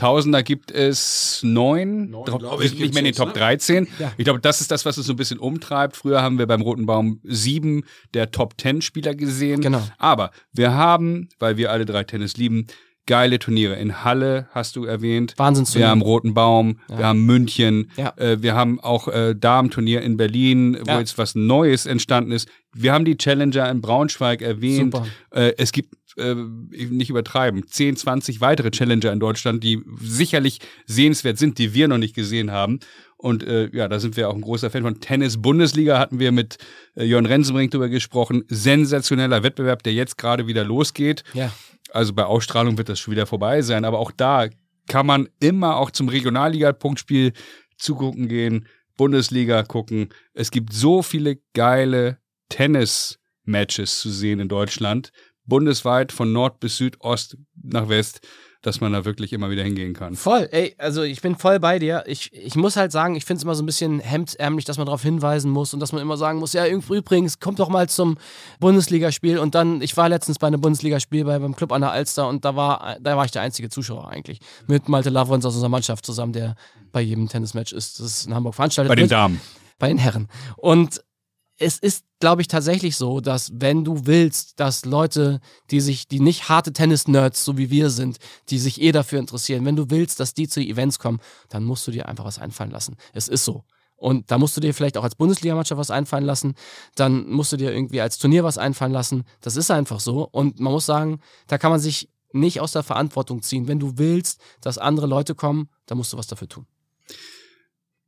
Tausender gibt es neun, neun wir sind nicht mehr in den Top ne? 13. Ja. Ich glaube, das ist das, was es so ein bisschen umtreibt. Früher haben wir beim Roten Baum sieben der Top 10 Spieler gesehen. Genau. Aber wir haben, weil wir alle drei Tennis lieben, geile Turniere. In Halle hast du erwähnt. Wahnsinnsturnier. Wir haben Roten Baum, ja. wir haben München, ja. äh, wir haben auch äh, Damenturnier in Berlin, wo ja. jetzt was Neues entstanden ist. Wir haben die Challenger in Braunschweig erwähnt. Super. Äh, es gibt äh, nicht übertreiben, 10, 20 weitere Challenger in Deutschland, die sicherlich sehenswert sind, die wir noch nicht gesehen haben. Und äh, ja, da sind wir auch ein großer Fan von. Tennis-Bundesliga hatten wir mit äh, Jörn Rensenbrink drüber gesprochen. Sensationeller Wettbewerb, der jetzt gerade wieder losgeht. Ja. Also bei Ausstrahlung wird das schon wieder vorbei sein, aber auch da kann man immer auch zum Regionalliga-Punktspiel zugucken gehen, Bundesliga gucken. Es gibt so viele geile Tennis-Matches zu sehen in Deutschland, bundesweit von Nord bis Süd, Ost nach West dass man da wirklich immer wieder hingehen kann. Voll, ey, also ich bin voll bei dir. Ich, ich muss halt sagen, ich finde es immer so ein bisschen hemdsärmlich, dass man darauf hinweisen muss und dass man immer sagen muss, ja, übrigens, kommt doch mal zum Bundesligaspiel und dann, ich war letztens bei einem Bundesligaspiel bei, beim Club an der Alster und da war, da war ich der einzige Zuschauer eigentlich. Mit Malte Lavrons aus unserer Mannschaft zusammen, der bei jedem Tennismatch ist. Das ist in Hamburg veranstaltet. Bei den Damen. Bei den Herren. Und es ist, glaube ich, tatsächlich so, dass wenn du willst, dass Leute, die sich, die nicht harte Tennis-Nerds, so wie wir sind, die sich eh dafür interessieren, wenn du willst, dass die zu Events kommen, dann musst du dir einfach was einfallen lassen. Es ist so. Und da musst du dir vielleicht auch als Bundesligamannschaft was einfallen lassen. Dann musst du dir irgendwie als Turnier was einfallen lassen. Das ist einfach so. Und man muss sagen, da kann man sich nicht aus der Verantwortung ziehen. Wenn du willst, dass andere Leute kommen, dann musst du was dafür tun.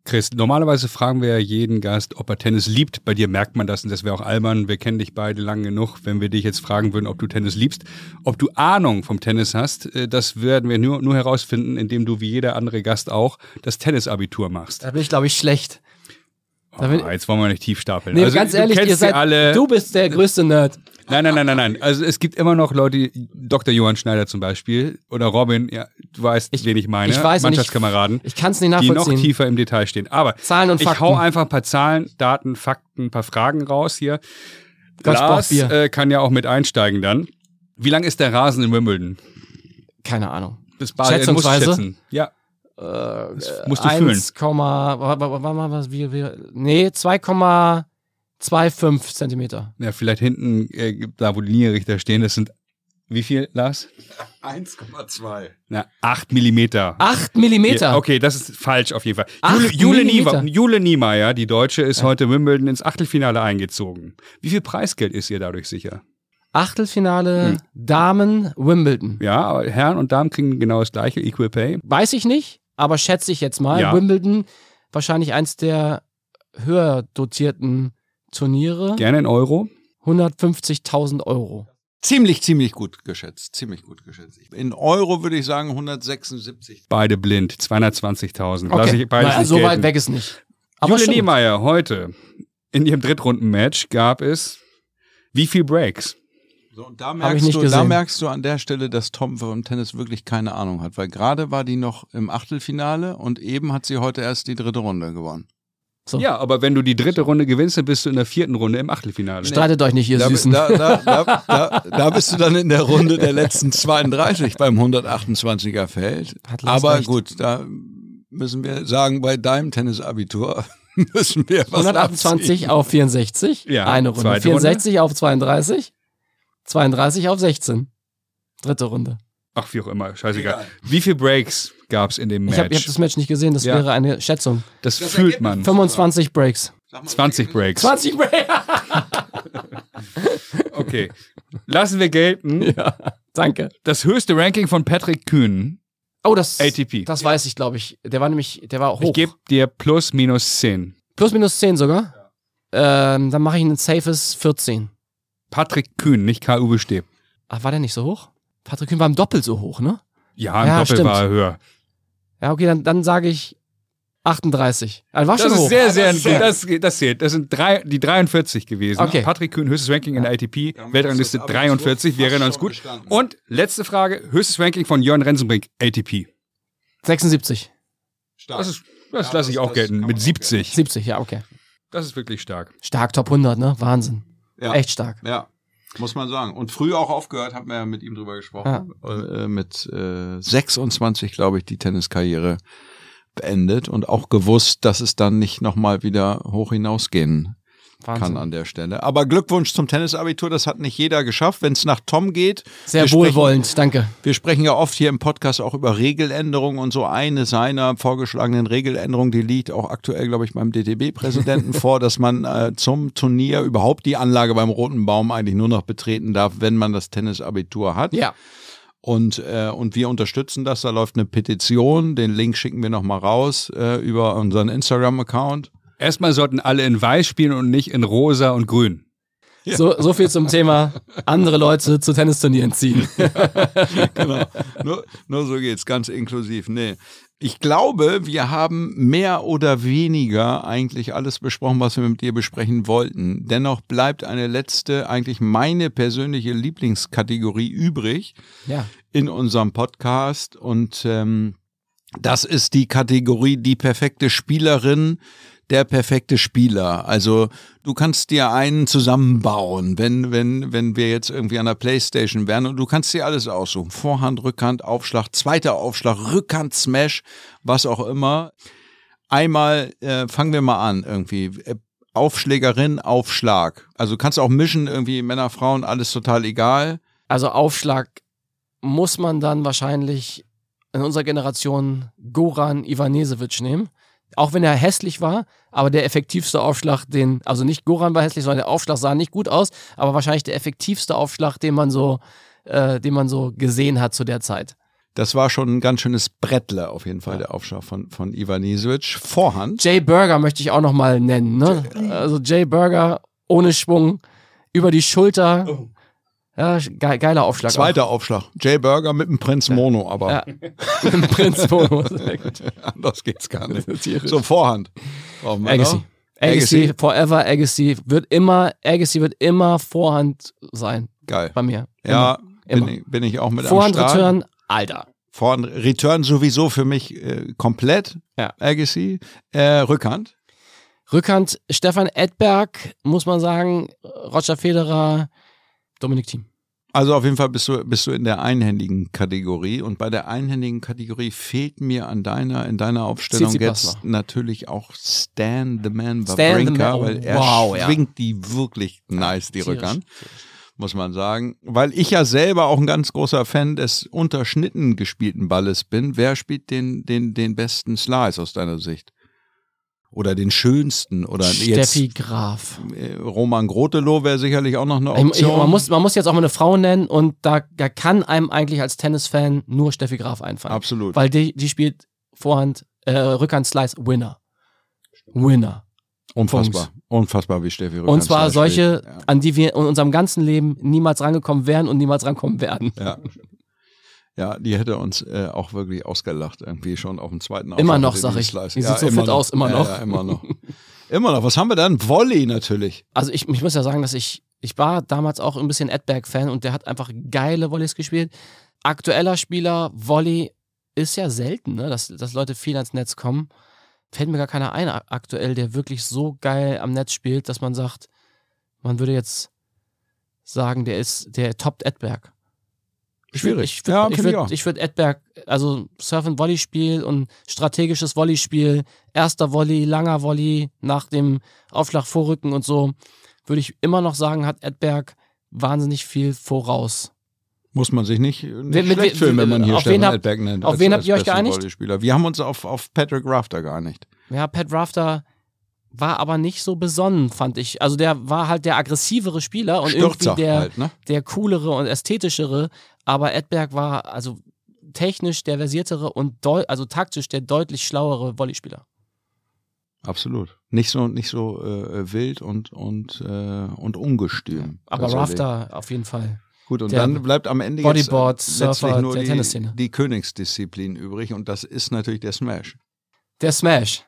Chris, normalerweise fragen wir ja jeden Gast, ob er Tennis liebt. Bei dir merkt man das und das wäre auch albern. Wir kennen dich beide lang genug. Wenn wir dich jetzt fragen würden, ob du Tennis liebst, ob du Ahnung vom Tennis hast, äh, das werden wir nur, nur herausfinden, indem du wie jeder andere Gast auch das Tennisabitur machst. Da bin ich, glaube ich, schlecht. Oh, jetzt wollen wir nicht tief stapeln. Nee, also, ganz ehrlich, ihr seid, alle. du bist der größte Nerd. Nein, nein, nein, nein, nein. Also es gibt immer noch Leute, Dr. Johann Schneider zum Beispiel oder Robin, ja, du weißt, ich, wen ich meine, ich weiß Mannschaftskameraden, ich, ich kann es nicht nachvollziehen. die noch tiefer im Detail stehen. Aber Zahlen und Fakten. ich hau einfach ein paar Zahlen, Daten, Fakten, ein paar Fragen raus hier. Lars äh, kann ja auch mit einsteigen dann. Wie lang ist der Rasen in Wimbledon? Keine Ahnung. Bis Bad, Schätzungsweise? Schätzen. Ja. Äh, musst du 1, fühlen. 1, was, wie, wie, nee, 2,25 Zentimeter. Ja, vielleicht hinten, äh, da wo die Linienrichter stehen, das sind wie viel, Lars? 1,2. Na, 8 Millimeter. 8 Millimeter? Ja, okay, das ist falsch auf jeden Fall. Jule, Jule, Niemeyer, Jule Niemeyer, die Deutsche, ist ja. heute Wimbledon ins Achtelfinale eingezogen. Wie viel Preisgeld ist ihr dadurch sicher? Achtelfinale hm. Damen Wimbledon. Ja, aber Herren und Damen kriegen genau das gleiche, Equal Pay. Weiß ich nicht aber schätze ich jetzt mal, ja. Wimbledon wahrscheinlich eins der höher dotierten Turniere. Gerne in Euro. 150.000 Euro. Ziemlich, ziemlich gut geschätzt. Ziemlich gut geschätzt. In Euro würde ich sagen 176. Beide blind, 220.000. Okay. Lass ich beides Na, so gelten. weit weg ist nicht. Aber Jule Niemeyer heute in ihrem Drittrundenmatch gab es wie viel Breaks? So, und da merkst, du, da merkst du an der Stelle, dass Tom vom Tennis wirklich keine Ahnung hat, weil gerade war die noch im Achtelfinale und eben hat sie heute erst die dritte Runde gewonnen. So. Ja, aber wenn du die dritte Runde gewinnst, dann bist du in der vierten Runde im Achtelfinale. Streitet euch nicht, ihr da, Süßen. Da, da, da, da, bist du dann in der Runde der letzten 32 beim 128er Feld. Aber recht. gut, da müssen wir sagen, bei deinem Tennisabitur müssen wir was 128 abziehen. auf 64, ja, eine Runde. 64 Runde. auf 32. 32 auf 16. Dritte Runde. Ach, wie auch immer, scheißegal. Ja. Wie viele Breaks gab es in dem Match? Ich habe hab das Match nicht gesehen, das ja. wäre eine Schätzung. Das, das fühlt man. 25 Breaks. 20 Breaks. 20 Breaks. okay. Lassen wir gelten. Ja, danke. Das höchste Ranking von Patrick Kühn. Oh, das, ATP. das weiß ich, glaube ich. Der war nämlich, der war hoch. Ich gebe dir plus minus 10. Plus minus 10 sogar? Ja. Ähm, dann mache ich ein safes 14. Patrick Kühn, nicht Karl-Uwe Steb. Ach, war der nicht so hoch? Patrick Kühn war im Doppel so hoch, ne? Ja, im ja, Doppel stimmt. war er höher. Ja, okay, dann, dann sage ich 38. Also war das schon ist hoch. sehr, sehr, das, das, das zählt. Das sind drei, die 43 gewesen. Okay. Patrick Kühn, höchstes Ranking in der ATP, Weltrangliste 43, wir erinnern uns gut. Gestanden. Und letzte Frage, höchstes Ranking von Jörn Rensenbrink, ATP. 76. Stark. Das, ist, das ja, lasse ich auch gelten, mit 70. 70, ja, okay. Das ist wirklich stark. Stark, Top 100, ne? Wahnsinn. Ja. Echt stark. Ja. Muss man sagen. Und früh auch aufgehört, haben wir ja mit ihm drüber gesprochen. Ja. Äh, mit äh, 26, glaube ich, die Tenniskarriere beendet und auch gewusst, dass es dann nicht nochmal wieder hoch hinausgehen kann an der Stelle. Aber Glückwunsch zum Tennisabitur, das hat nicht jeder geschafft. Wenn es nach Tom geht. Sehr wohlwollend, sprechen, danke. Wir sprechen ja oft hier im Podcast auch über Regeländerungen und so eine seiner vorgeschlagenen Regeländerungen, die liegt auch aktuell, glaube ich, beim DTB-Präsidenten vor, dass man äh, zum Turnier überhaupt die Anlage beim Roten Baum eigentlich nur noch betreten darf, wenn man das Tennisabitur hat. Ja. Und, äh, und wir unterstützen das. Da läuft eine Petition. Den Link schicken wir nochmal raus äh, über unseren Instagram-Account. Erstmal sollten alle in weiß spielen und nicht in rosa und grün. Ja. So, so viel zum Thema andere Leute zu Tennisturnieren ziehen. Ja, genau. Nur, nur so geht's, ganz inklusiv. Nee. Ich glaube, wir haben mehr oder weniger eigentlich alles besprochen, was wir mit dir besprechen wollten. Dennoch bleibt eine letzte, eigentlich meine persönliche Lieblingskategorie übrig ja. in unserem Podcast. Und ähm, das ist die Kategorie die perfekte Spielerin der perfekte Spieler. Also du kannst dir einen zusammenbauen, wenn, wenn, wenn wir jetzt irgendwie an der Playstation wären und du kannst dir alles aussuchen. Vorhand, Rückhand, Aufschlag, zweiter Aufschlag, Rückhand, Smash, was auch immer. Einmal äh, fangen wir mal an irgendwie. Äh, Aufschlägerin, Aufschlag. Also kannst auch mischen, irgendwie Männer, Frauen, alles total egal. Also Aufschlag muss man dann wahrscheinlich in unserer Generation Goran Ivanesevic nehmen. Auch wenn er hässlich war, aber der effektivste Aufschlag, den, also nicht Goran war hässlich, sondern der Aufschlag sah nicht gut aus, aber wahrscheinlich der effektivste Aufschlag, den man so, äh, den man so gesehen hat zu der Zeit. Das war schon ein ganz schönes Brettle auf jeden Fall, ja. der Aufschlag von, von Ivanisevic. Vorhand. Jay Burger möchte ich auch nochmal nennen. Ne? Also Jay Burger ohne Schwung, über die Schulter. Oh. Ja, ge geiler Aufschlag. Zweiter auch. Aufschlag. Jay Burger mit dem Prinz Mono, aber. Ja. mit dem Prinz Mono. Anders geht's gar nicht. So, Vorhand. Agassi. Agassi, Forever Agassi wird immer, Agassi wird immer Vorhand sein. Geil. Bei mir. Ja, immer. Bin, ich, bin ich auch mit Vorhand am Start. Return, Alter. Vorhand Return sowieso für mich äh, komplett. Ja. Agassi. Äh, Rückhand. Rückhand Stefan Edberg, muss man sagen. Roger Federer. Dominik Thiem. Also auf jeden Fall bist du, bist du in der einhändigen Kategorie und bei der einhändigen Kategorie fehlt mir an deiner, in deiner Aufstellung jetzt natürlich auch Stan the Man Wawrinka, weil er wow, schwingt ja. die wirklich nice, die Rückhand. Muss man sagen. Weil ich ja selber auch ein ganz großer Fan des unterschnitten gespielten Balles bin. Wer spielt den, den, den besten Slice aus deiner Sicht? Oder den schönsten oder Steffi jetzt Graf. Äh, Roman Grotelow wäre sicherlich auch noch eine Option. Ich, man, muss, man muss jetzt auch mal eine Frau nennen und da, da kann einem eigentlich als Tennisfan nur Steffi Graf einfallen. Absolut. Weil die, die spielt Vorhand, äh, Rückhand Slice Winner. Winner. Unfassbar. Punkt. Unfassbar, wie Steffi Rückhand Und zwar solche, ja. an die wir in unserem ganzen Leben niemals rangekommen wären und niemals rankommen werden. Ja. Ja, die hätte uns äh, auch wirklich ausgelacht, irgendwie schon auf dem zweiten Immer noch, sag ich. Die ja, sieht so fit noch. aus, immer noch. Ja, ja, immer noch. immer noch. Was haben wir dann? Volley natürlich. Also ich, ich muss ja sagen, dass ich, ich war damals auch ein bisschen Edberg-Fan und der hat einfach geile Volleys gespielt. Aktueller Spieler, Volley ist ja selten, ne? dass, dass Leute viel ans Netz kommen. Fällt mir gar keiner ein aktuell, der wirklich so geil am Netz spielt, dass man sagt, man würde jetzt sagen, der ist, der toppt Edberg. Schwierig. Ich, ja, ich würde ich würd Edberg, also Surf- and Volley-Spiel und strategisches Volley-Spiel, erster Volley, langer Volley, nach dem Aufschlag vorrücken und so, würde ich immer noch sagen, hat Edberg wahnsinnig viel voraus. Muss man sich nicht, nicht mit, schlecht fühlen, wenn man hier Stefan hab, Edberg nennt. Auf als, wen habt ihr euch geeinigt? Wir haben uns auf, auf Patrick Rafter geeinigt. Ja, Pat Rafter war aber nicht so besonnen, fand ich. Also der war halt der aggressivere Spieler und Stürzer irgendwie der, halt, ne? der coolere und ästhetischere. Aber Edberg war also technisch der versiertere und also taktisch der deutlich schlauere Volleyspieler. Absolut. Nicht so, nicht so äh, wild und, und, äh, und ungestüm. Aber also Rafter auf jeden Fall. Gut, und dann bleibt am Ende Bodyboard, jetzt äh, Surfer, nur der die, die Königsdisziplin übrig und das ist natürlich der Smash. Der Smash.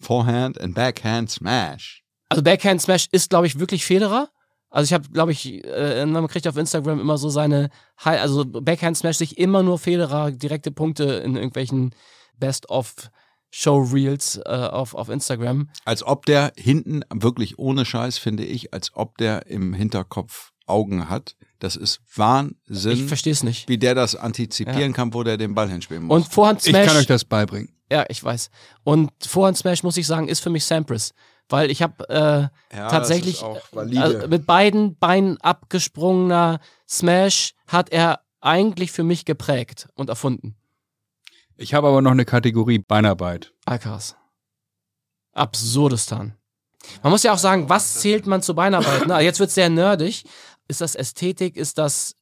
Forehand and Backhand Smash. Also Backhand Smash ist, glaube ich, wirklich Federer. Also ich habe, glaube ich, äh, man kriegt auf Instagram immer so seine, High also Backhand Smash sich immer nur Federer direkte Punkte in irgendwelchen Best-of Showreels äh, auf, auf Instagram. Als ob der hinten, wirklich ohne Scheiß, finde ich, als ob der im Hinterkopf Augen hat. Das ist Wahnsinn. Ich verstehe es nicht. Wie der das antizipieren ja. kann, wo der den Ball hinspielen muss. Und Vorhand Smash. Ich kann euch das beibringen. Ja, ich weiß. Und Vorhand Smash, muss ich sagen, ist für mich Sampras. weil ich habe äh, ja, tatsächlich äh, mit beiden Beinen abgesprungener Smash hat er eigentlich für mich geprägt und erfunden. Ich habe aber noch eine Kategorie Beinarbeit. Alcaraz. Absurdistan. Man muss ja auch sagen, was zählt man zu Beinarbeit? Na, jetzt wird es sehr nerdig. Ist das Ästhetik? Ist das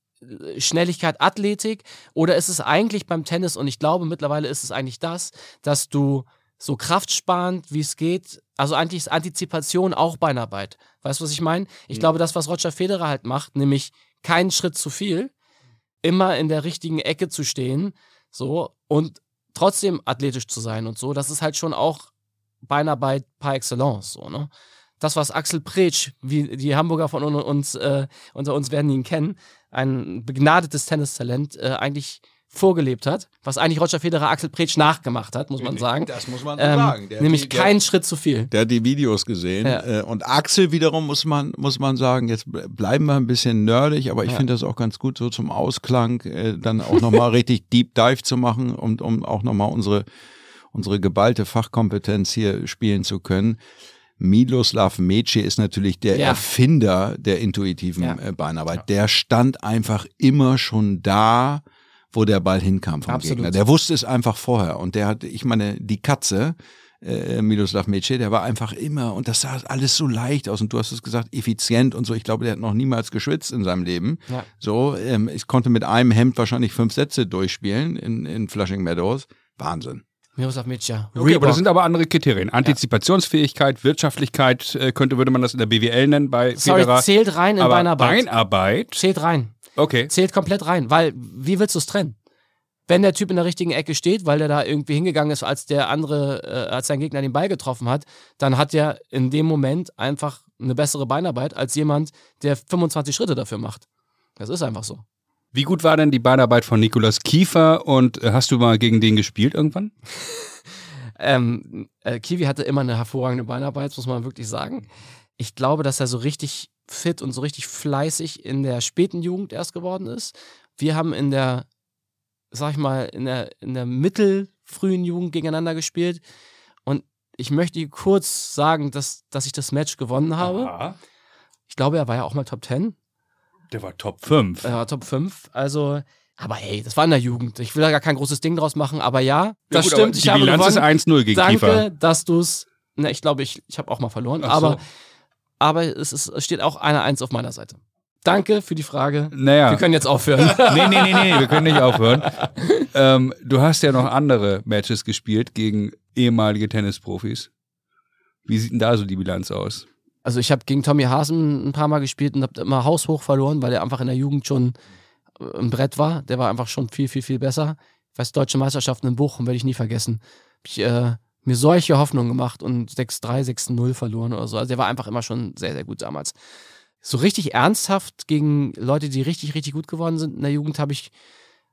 Schnelligkeit, Athletik? Oder ist es eigentlich beim Tennis, und ich glaube mittlerweile ist es eigentlich das, dass du so kraftsparend, wie es geht, also eigentlich ist Antizipation auch Beinarbeit. Weißt du, was ich meine? Ich mhm. glaube, das, was Roger Federer halt macht, nämlich keinen Schritt zu viel, immer in der richtigen Ecke zu stehen, so, und trotzdem athletisch zu sein und so, das ist halt schon auch Beinarbeit par excellence, so, ne? Das, was Axel Pretsch, wie die Hamburger von uns, äh, unter uns werden ihn kennen, ein begnadetes Tennistalent, äh, eigentlich vorgelebt hat, was eigentlich Roger Federer Axel Pretsch nachgemacht hat, muss man sagen. Das muss man so ähm, sagen. Der nämlich die, keinen Schritt zu viel. Der hat die Videos gesehen. Ja. Äh, und Axel wiederum muss man, muss man sagen, jetzt bleiben wir ein bisschen nerdig, aber ich ja. finde das auch ganz gut so zum Ausklang, äh, dann auch nochmal richtig Deep Dive zu machen, um, um auch nochmal unsere, unsere geballte Fachkompetenz hier spielen zu können. Miloslav Mece ist natürlich der ja. Erfinder der intuitiven ja. Äh, Beinarbeit. Der stand einfach immer schon da wo der Ball hinkam vom Absolut. Gegner. Der wusste es einfach vorher. Und der hat, ich meine, die Katze, äh, Miloslav Mece, der war einfach immer, und das sah alles so leicht aus. Und du hast es gesagt, effizient und so. Ich glaube, der hat noch niemals geschwitzt in seinem Leben. Ja. So, ähm, ich konnte mit einem Hemd wahrscheinlich fünf Sätze durchspielen in, in Flushing Meadows. Wahnsinn. Miroslav Mitja. Okay, aber das sind aber andere Kriterien. Antizipationsfähigkeit, Wirtschaftlichkeit, äh, könnte, würde man das in der BWL nennen bei Sorry, Federer. zählt rein in aber Beinarbeit. Beinarbeit? Zählt rein. Okay. Zählt komplett rein, weil wie willst du es trennen? Wenn der Typ in der richtigen Ecke steht, weil der da irgendwie hingegangen ist, als der andere, äh, als sein Gegner den Ball getroffen hat, dann hat er in dem Moment einfach eine bessere Beinarbeit als jemand, der 25 Schritte dafür macht. Das ist einfach so. Wie gut war denn die Beinarbeit von Nikolas Kiefer und äh, hast du mal gegen den gespielt irgendwann? ähm, äh, Kiwi hatte immer eine hervorragende Beinarbeit, muss man wirklich sagen. Ich glaube, dass er so richtig fit und so richtig fleißig in der späten Jugend erst geworden ist. Wir haben in der, sag ich mal, in der, in der mittelfrühen Jugend gegeneinander gespielt. Und ich möchte kurz sagen, dass, dass ich das Match gewonnen habe. Aha. Ich glaube, er war ja auch mal Top 10. Der war Top 5. Er war Top 5. Also, aber hey, das war in der Jugend. Ich will da gar kein großes Ding draus machen, aber ja, das ja, gut, stimmt. Die ich Bilanz ist 1-0 gegen Danke, Kiefer. dass du es. Ne, ich glaube, ich, ich habe auch mal verloren. So. Aber aber es, ist, es steht auch eine Eins auf meiner Seite. Danke für die Frage. Naja. Wir können jetzt aufhören. nee, nee, nee, nee, wir können nicht aufhören. ähm, du hast ja noch andere Matches gespielt gegen ehemalige Tennisprofis. Wie sieht denn da so die Bilanz aus? Also ich habe gegen Tommy Hasen ein paar Mal gespielt und habe immer haushoch verloren, weil er einfach in der Jugend schon äh, ein Brett war. Der war einfach schon viel, viel, viel besser. Ich weiß, deutsche Meisterschaften in Bochum werde ich nie vergessen. Ich äh, mir solche Hoffnungen gemacht und 6-3, 6-0 verloren oder so. Also der war einfach immer schon sehr, sehr gut damals. So richtig ernsthaft gegen Leute, die richtig, richtig gut geworden sind in der Jugend, habe ich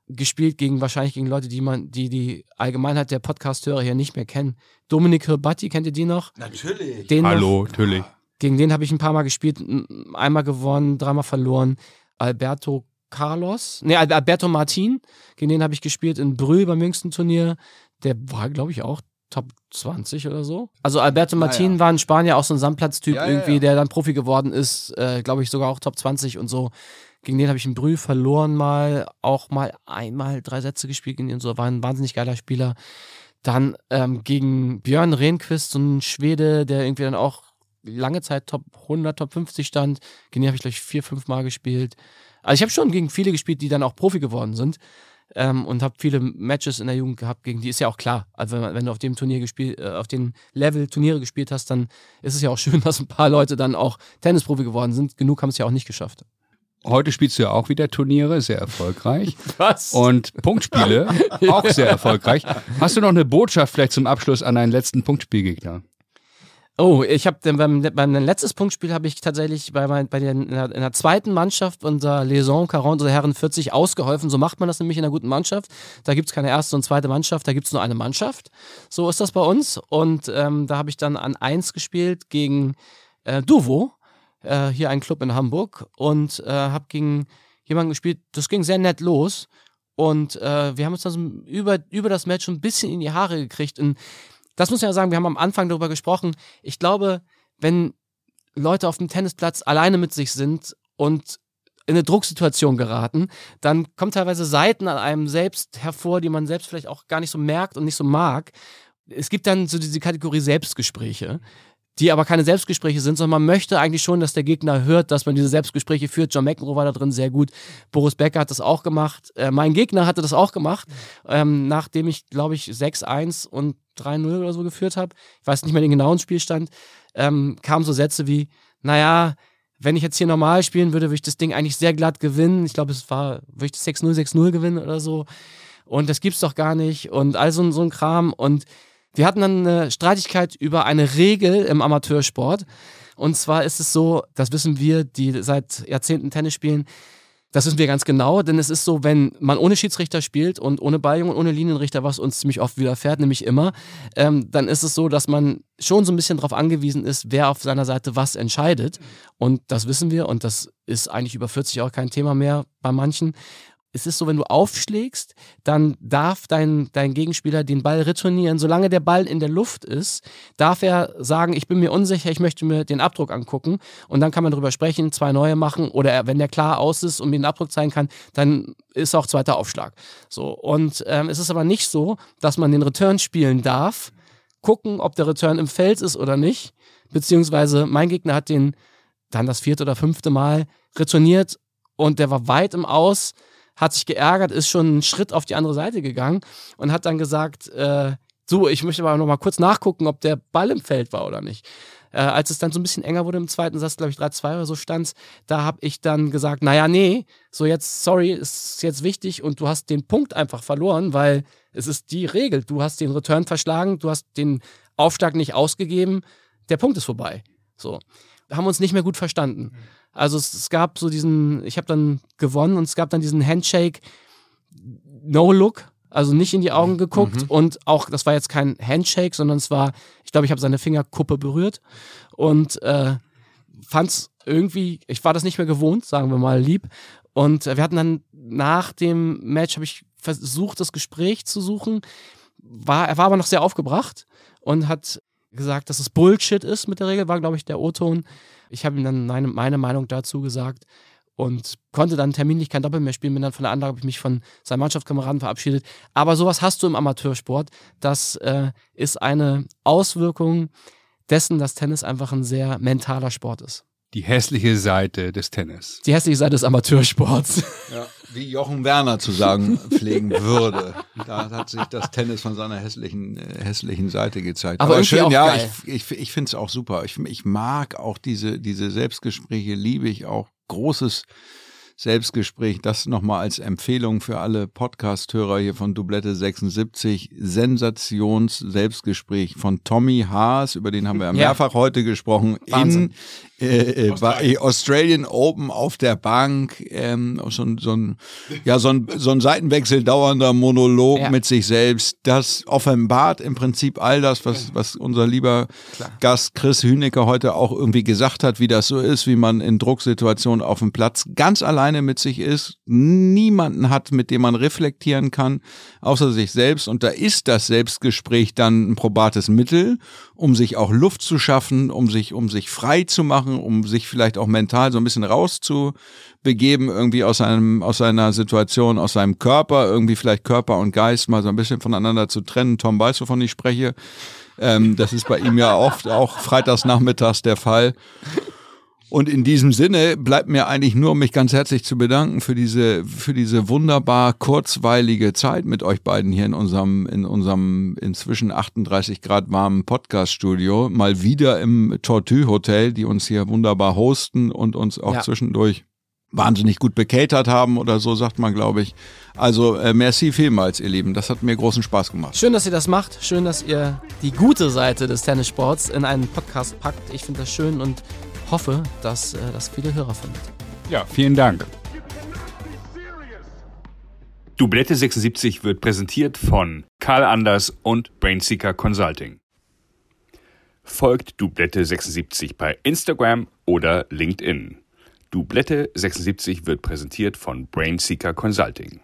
gespielt gegen wahrscheinlich gegen Leute, die man, die die Allgemeinheit der Podcast-Hörer hier nicht mehr kennen. Dominik Hirbatti, kennt ihr die noch? Natürlich. Den Hallo, noch, natürlich. Gegen den habe ich ein paar Mal gespielt, einmal gewonnen, dreimal verloren. Alberto Carlos, nee, Alberto Martin, gegen den habe ich gespielt in Brühl beim jüngsten Turnier. Der war, glaube ich, auch Top 20 oder so. Also Alberto Martin ja, ja. war in Spanien auch so ein Sandplatztyp ja, irgendwie, der dann Profi geworden ist, äh, glaube ich sogar auch Top 20 und so. Gegen den habe ich in Brühl verloren mal, auch mal einmal drei Sätze gespielt gegen ihn so, war ein wahnsinnig geiler Spieler. Dann ähm, gegen Björn Rehnquist, so ein Schwede, der irgendwie dann auch lange Zeit Top 100, Top 50 stand. Gegen den habe ich gleich vier, fünf Mal gespielt. Also ich habe schon gegen viele gespielt, die dann auch Profi geworden sind ähm, und habe viele Matches in der Jugend gehabt, gegen die ist ja auch klar. Also wenn, wenn du auf dem Turnier gespielt, äh, auf dem Level Turniere gespielt hast, dann ist es ja auch schön, dass ein paar Leute dann auch Tennisprofi geworden sind. Genug haben es ja auch nicht geschafft. Heute spielst du ja auch wieder Turniere, sehr erfolgreich. Was? Und Punktspiele, auch sehr erfolgreich. Hast du noch eine Botschaft vielleicht zum Abschluss an deinen letzten Punktspielgegner? Oh, ich habe beim, beim letztes Punktspiel habe ich tatsächlich bei, bei den, in, der, in der zweiten Mannschaft unserer Liaison 40 oder Herren 40 ausgeholfen. So macht man das nämlich in einer guten Mannschaft. Da gibt es keine erste und zweite Mannschaft, da gibt es nur eine Mannschaft. So ist das bei uns. Und ähm, da habe ich dann an 1 gespielt gegen äh, Duvo, äh, hier ein Club in Hamburg. Und äh, habe gegen jemanden gespielt, das ging sehr nett los. Und äh, wir haben uns dann über, über das Match ein bisschen in die Haare gekriegt. Und das muss ich ja sagen, wir haben am Anfang darüber gesprochen. Ich glaube, wenn Leute auf dem Tennisplatz alleine mit sich sind und in eine Drucksituation geraten, dann kommen teilweise Seiten an einem selbst hervor, die man selbst vielleicht auch gar nicht so merkt und nicht so mag. Es gibt dann so diese Kategorie Selbstgespräche, die aber keine Selbstgespräche sind, sondern man möchte eigentlich schon, dass der Gegner hört, dass man diese Selbstgespräche führt. John McEnroe war da drin sehr gut. Boris Becker hat das auch gemacht. Äh, mein Gegner hatte das auch gemacht, ähm, nachdem ich, glaube ich, 6-1 und 3-0 oder so geführt habe. Ich weiß nicht mehr den genauen Spielstand. Ähm, kamen so Sätze wie, naja, wenn ich jetzt hier normal spielen würde, würde ich das Ding eigentlich sehr glatt gewinnen. Ich glaube, es war, würde ich das 6-0, 6-0 gewinnen oder so. Und das gibt's doch gar nicht. Und all so, so ein Kram. Und wir hatten dann eine Streitigkeit über eine Regel im Amateursport. Und zwar ist es so, das wissen wir, die seit Jahrzehnten Tennis spielen, das wissen wir ganz genau, denn es ist so, wenn man ohne Schiedsrichter spielt und ohne Balljung und ohne Linienrichter, was uns ziemlich oft widerfährt, nämlich immer, ähm, dann ist es so, dass man schon so ein bisschen darauf angewiesen ist, wer auf seiner Seite was entscheidet. Und das wissen wir und das ist eigentlich über 40 Jahre kein Thema mehr bei manchen es ist so, wenn du aufschlägst, dann darf dein, dein Gegenspieler den Ball retournieren. Solange der Ball in der Luft ist, darf er sagen, ich bin mir unsicher, ich möchte mir den Abdruck angucken. Und dann kann man darüber sprechen, zwei neue machen. Oder wenn der klar aus ist und mir den Abdruck zeigen kann, dann ist auch zweiter Aufschlag. So. Und ähm, es ist aber nicht so, dass man den Return spielen darf, gucken, ob der Return im Feld ist oder nicht. Beziehungsweise mein Gegner hat den dann das vierte oder fünfte Mal retourniert und der war weit im Aus hat sich geärgert, ist schon einen Schritt auf die andere Seite gegangen und hat dann gesagt, äh, so, ich möchte aber noch mal kurz nachgucken, ob der Ball im Feld war oder nicht. Äh, als es dann so ein bisschen enger wurde im zweiten Satz, glaube ich 3-2 oder so stand, da habe ich dann gesagt, naja, nee, so jetzt, sorry, ist jetzt wichtig und du hast den Punkt einfach verloren, weil es ist die Regel. Du hast den Return verschlagen, du hast den Aufschlag nicht ausgegeben, der Punkt ist vorbei. So. Haben uns nicht mehr gut verstanden. Mhm. Also es, es gab so diesen, ich habe dann gewonnen und es gab dann diesen Handshake, No Look, also nicht in die Augen geguckt mhm. und auch, das war jetzt kein Handshake, sondern es war, ich glaube, ich habe seine Fingerkuppe berührt und äh, fand es irgendwie, ich war das nicht mehr gewohnt, sagen wir mal lieb. Und äh, wir hatten dann nach dem Match, habe ich versucht, das Gespräch zu suchen. War, er war aber noch sehr aufgebracht und hat gesagt, dass es Bullshit ist mit der Regel, war, glaube ich, der O-Ton. Ich habe ihm dann meine, meine, Meinung dazu gesagt und konnte dann terminlich kein Doppel mehr spielen. Bin dann von der Anlage, habe ich mich von seinen Mannschaftskameraden verabschiedet. Aber sowas hast du im Amateursport. Das äh, ist eine Auswirkung dessen, dass Tennis einfach ein sehr mentaler Sport ist. Die hässliche Seite des Tennis. Die hässliche Seite des Amateursports. Ja, wie Jochen Werner zu sagen pflegen würde. Da hat sich das Tennis von seiner hässlichen, äh, hässlichen Seite gezeigt. Aber, Aber schön, ja, geil. ich, ich, ich finde es auch super. Ich, ich mag auch diese, diese Selbstgespräche, liebe ich auch. Großes Selbstgespräch. Das nochmal als Empfehlung für alle Podcast-Hörer hier von Dublette 76. Sensations-Selbstgespräch von Tommy Haas, über den haben wir ja mehrfach heute gesprochen, Wahnsinn. in äh, äh, bei Australian Open auf der Bank. Ähm, so, so, ein, ja, so, ein, so ein Seitenwechsel dauernder Monolog ja. mit sich selbst. Das offenbart im Prinzip all das, was, was unser lieber Klar. Gast Chris Hünecker heute auch irgendwie gesagt hat, wie das so ist, wie man in Drucksituationen auf dem Platz ganz allein alleine mit sich ist, niemanden hat, mit dem man reflektieren kann, außer sich selbst. Und da ist das Selbstgespräch dann ein probates Mittel, um sich auch Luft zu schaffen, um sich, um sich frei zu machen, um sich vielleicht auch mental so ein bisschen rauszubegeben, irgendwie aus einem, aus seiner Situation, aus seinem Körper, irgendwie vielleicht Körper und Geist mal so ein bisschen voneinander zu trennen. Tom weiß, wovon ich spreche. Ähm, das ist bei ihm ja oft auch freitags nachmittags der Fall. Und in diesem Sinne bleibt mir eigentlich nur, mich ganz herzlich zu bedanken für diese, für diese wunderbar kurzweilige Zeit mit euch beiden hier in unserem, in unserem inzwischen 38 Grad warmen Podcast-Studio. Mal wieder im Tortue Hotel, die uns hier wunderbar hosten und uns auch ja. zwischendurch wahnsinnig gut bekatert haben oder so, sagt man, glaube ich. Also äh, merci vielmals, ihr Lieben. Das hat mir großen Spaß gemacht. Schön, dass ihr das macht. Schön, dass ihr die gute Seite des Tennissports in einen Podcast packt. Ich finde das schön und hoffe, dass äh, das viele Hörer findet. Ja, vielen Dank. Dublette 76 wird präsentiert von Karl Anders und Brainseeker Consulting. Folgt Dublette 76 bei Instagram oder LinkedIn. Dublette 76 wird präsentiert von Brainseeker Consulting.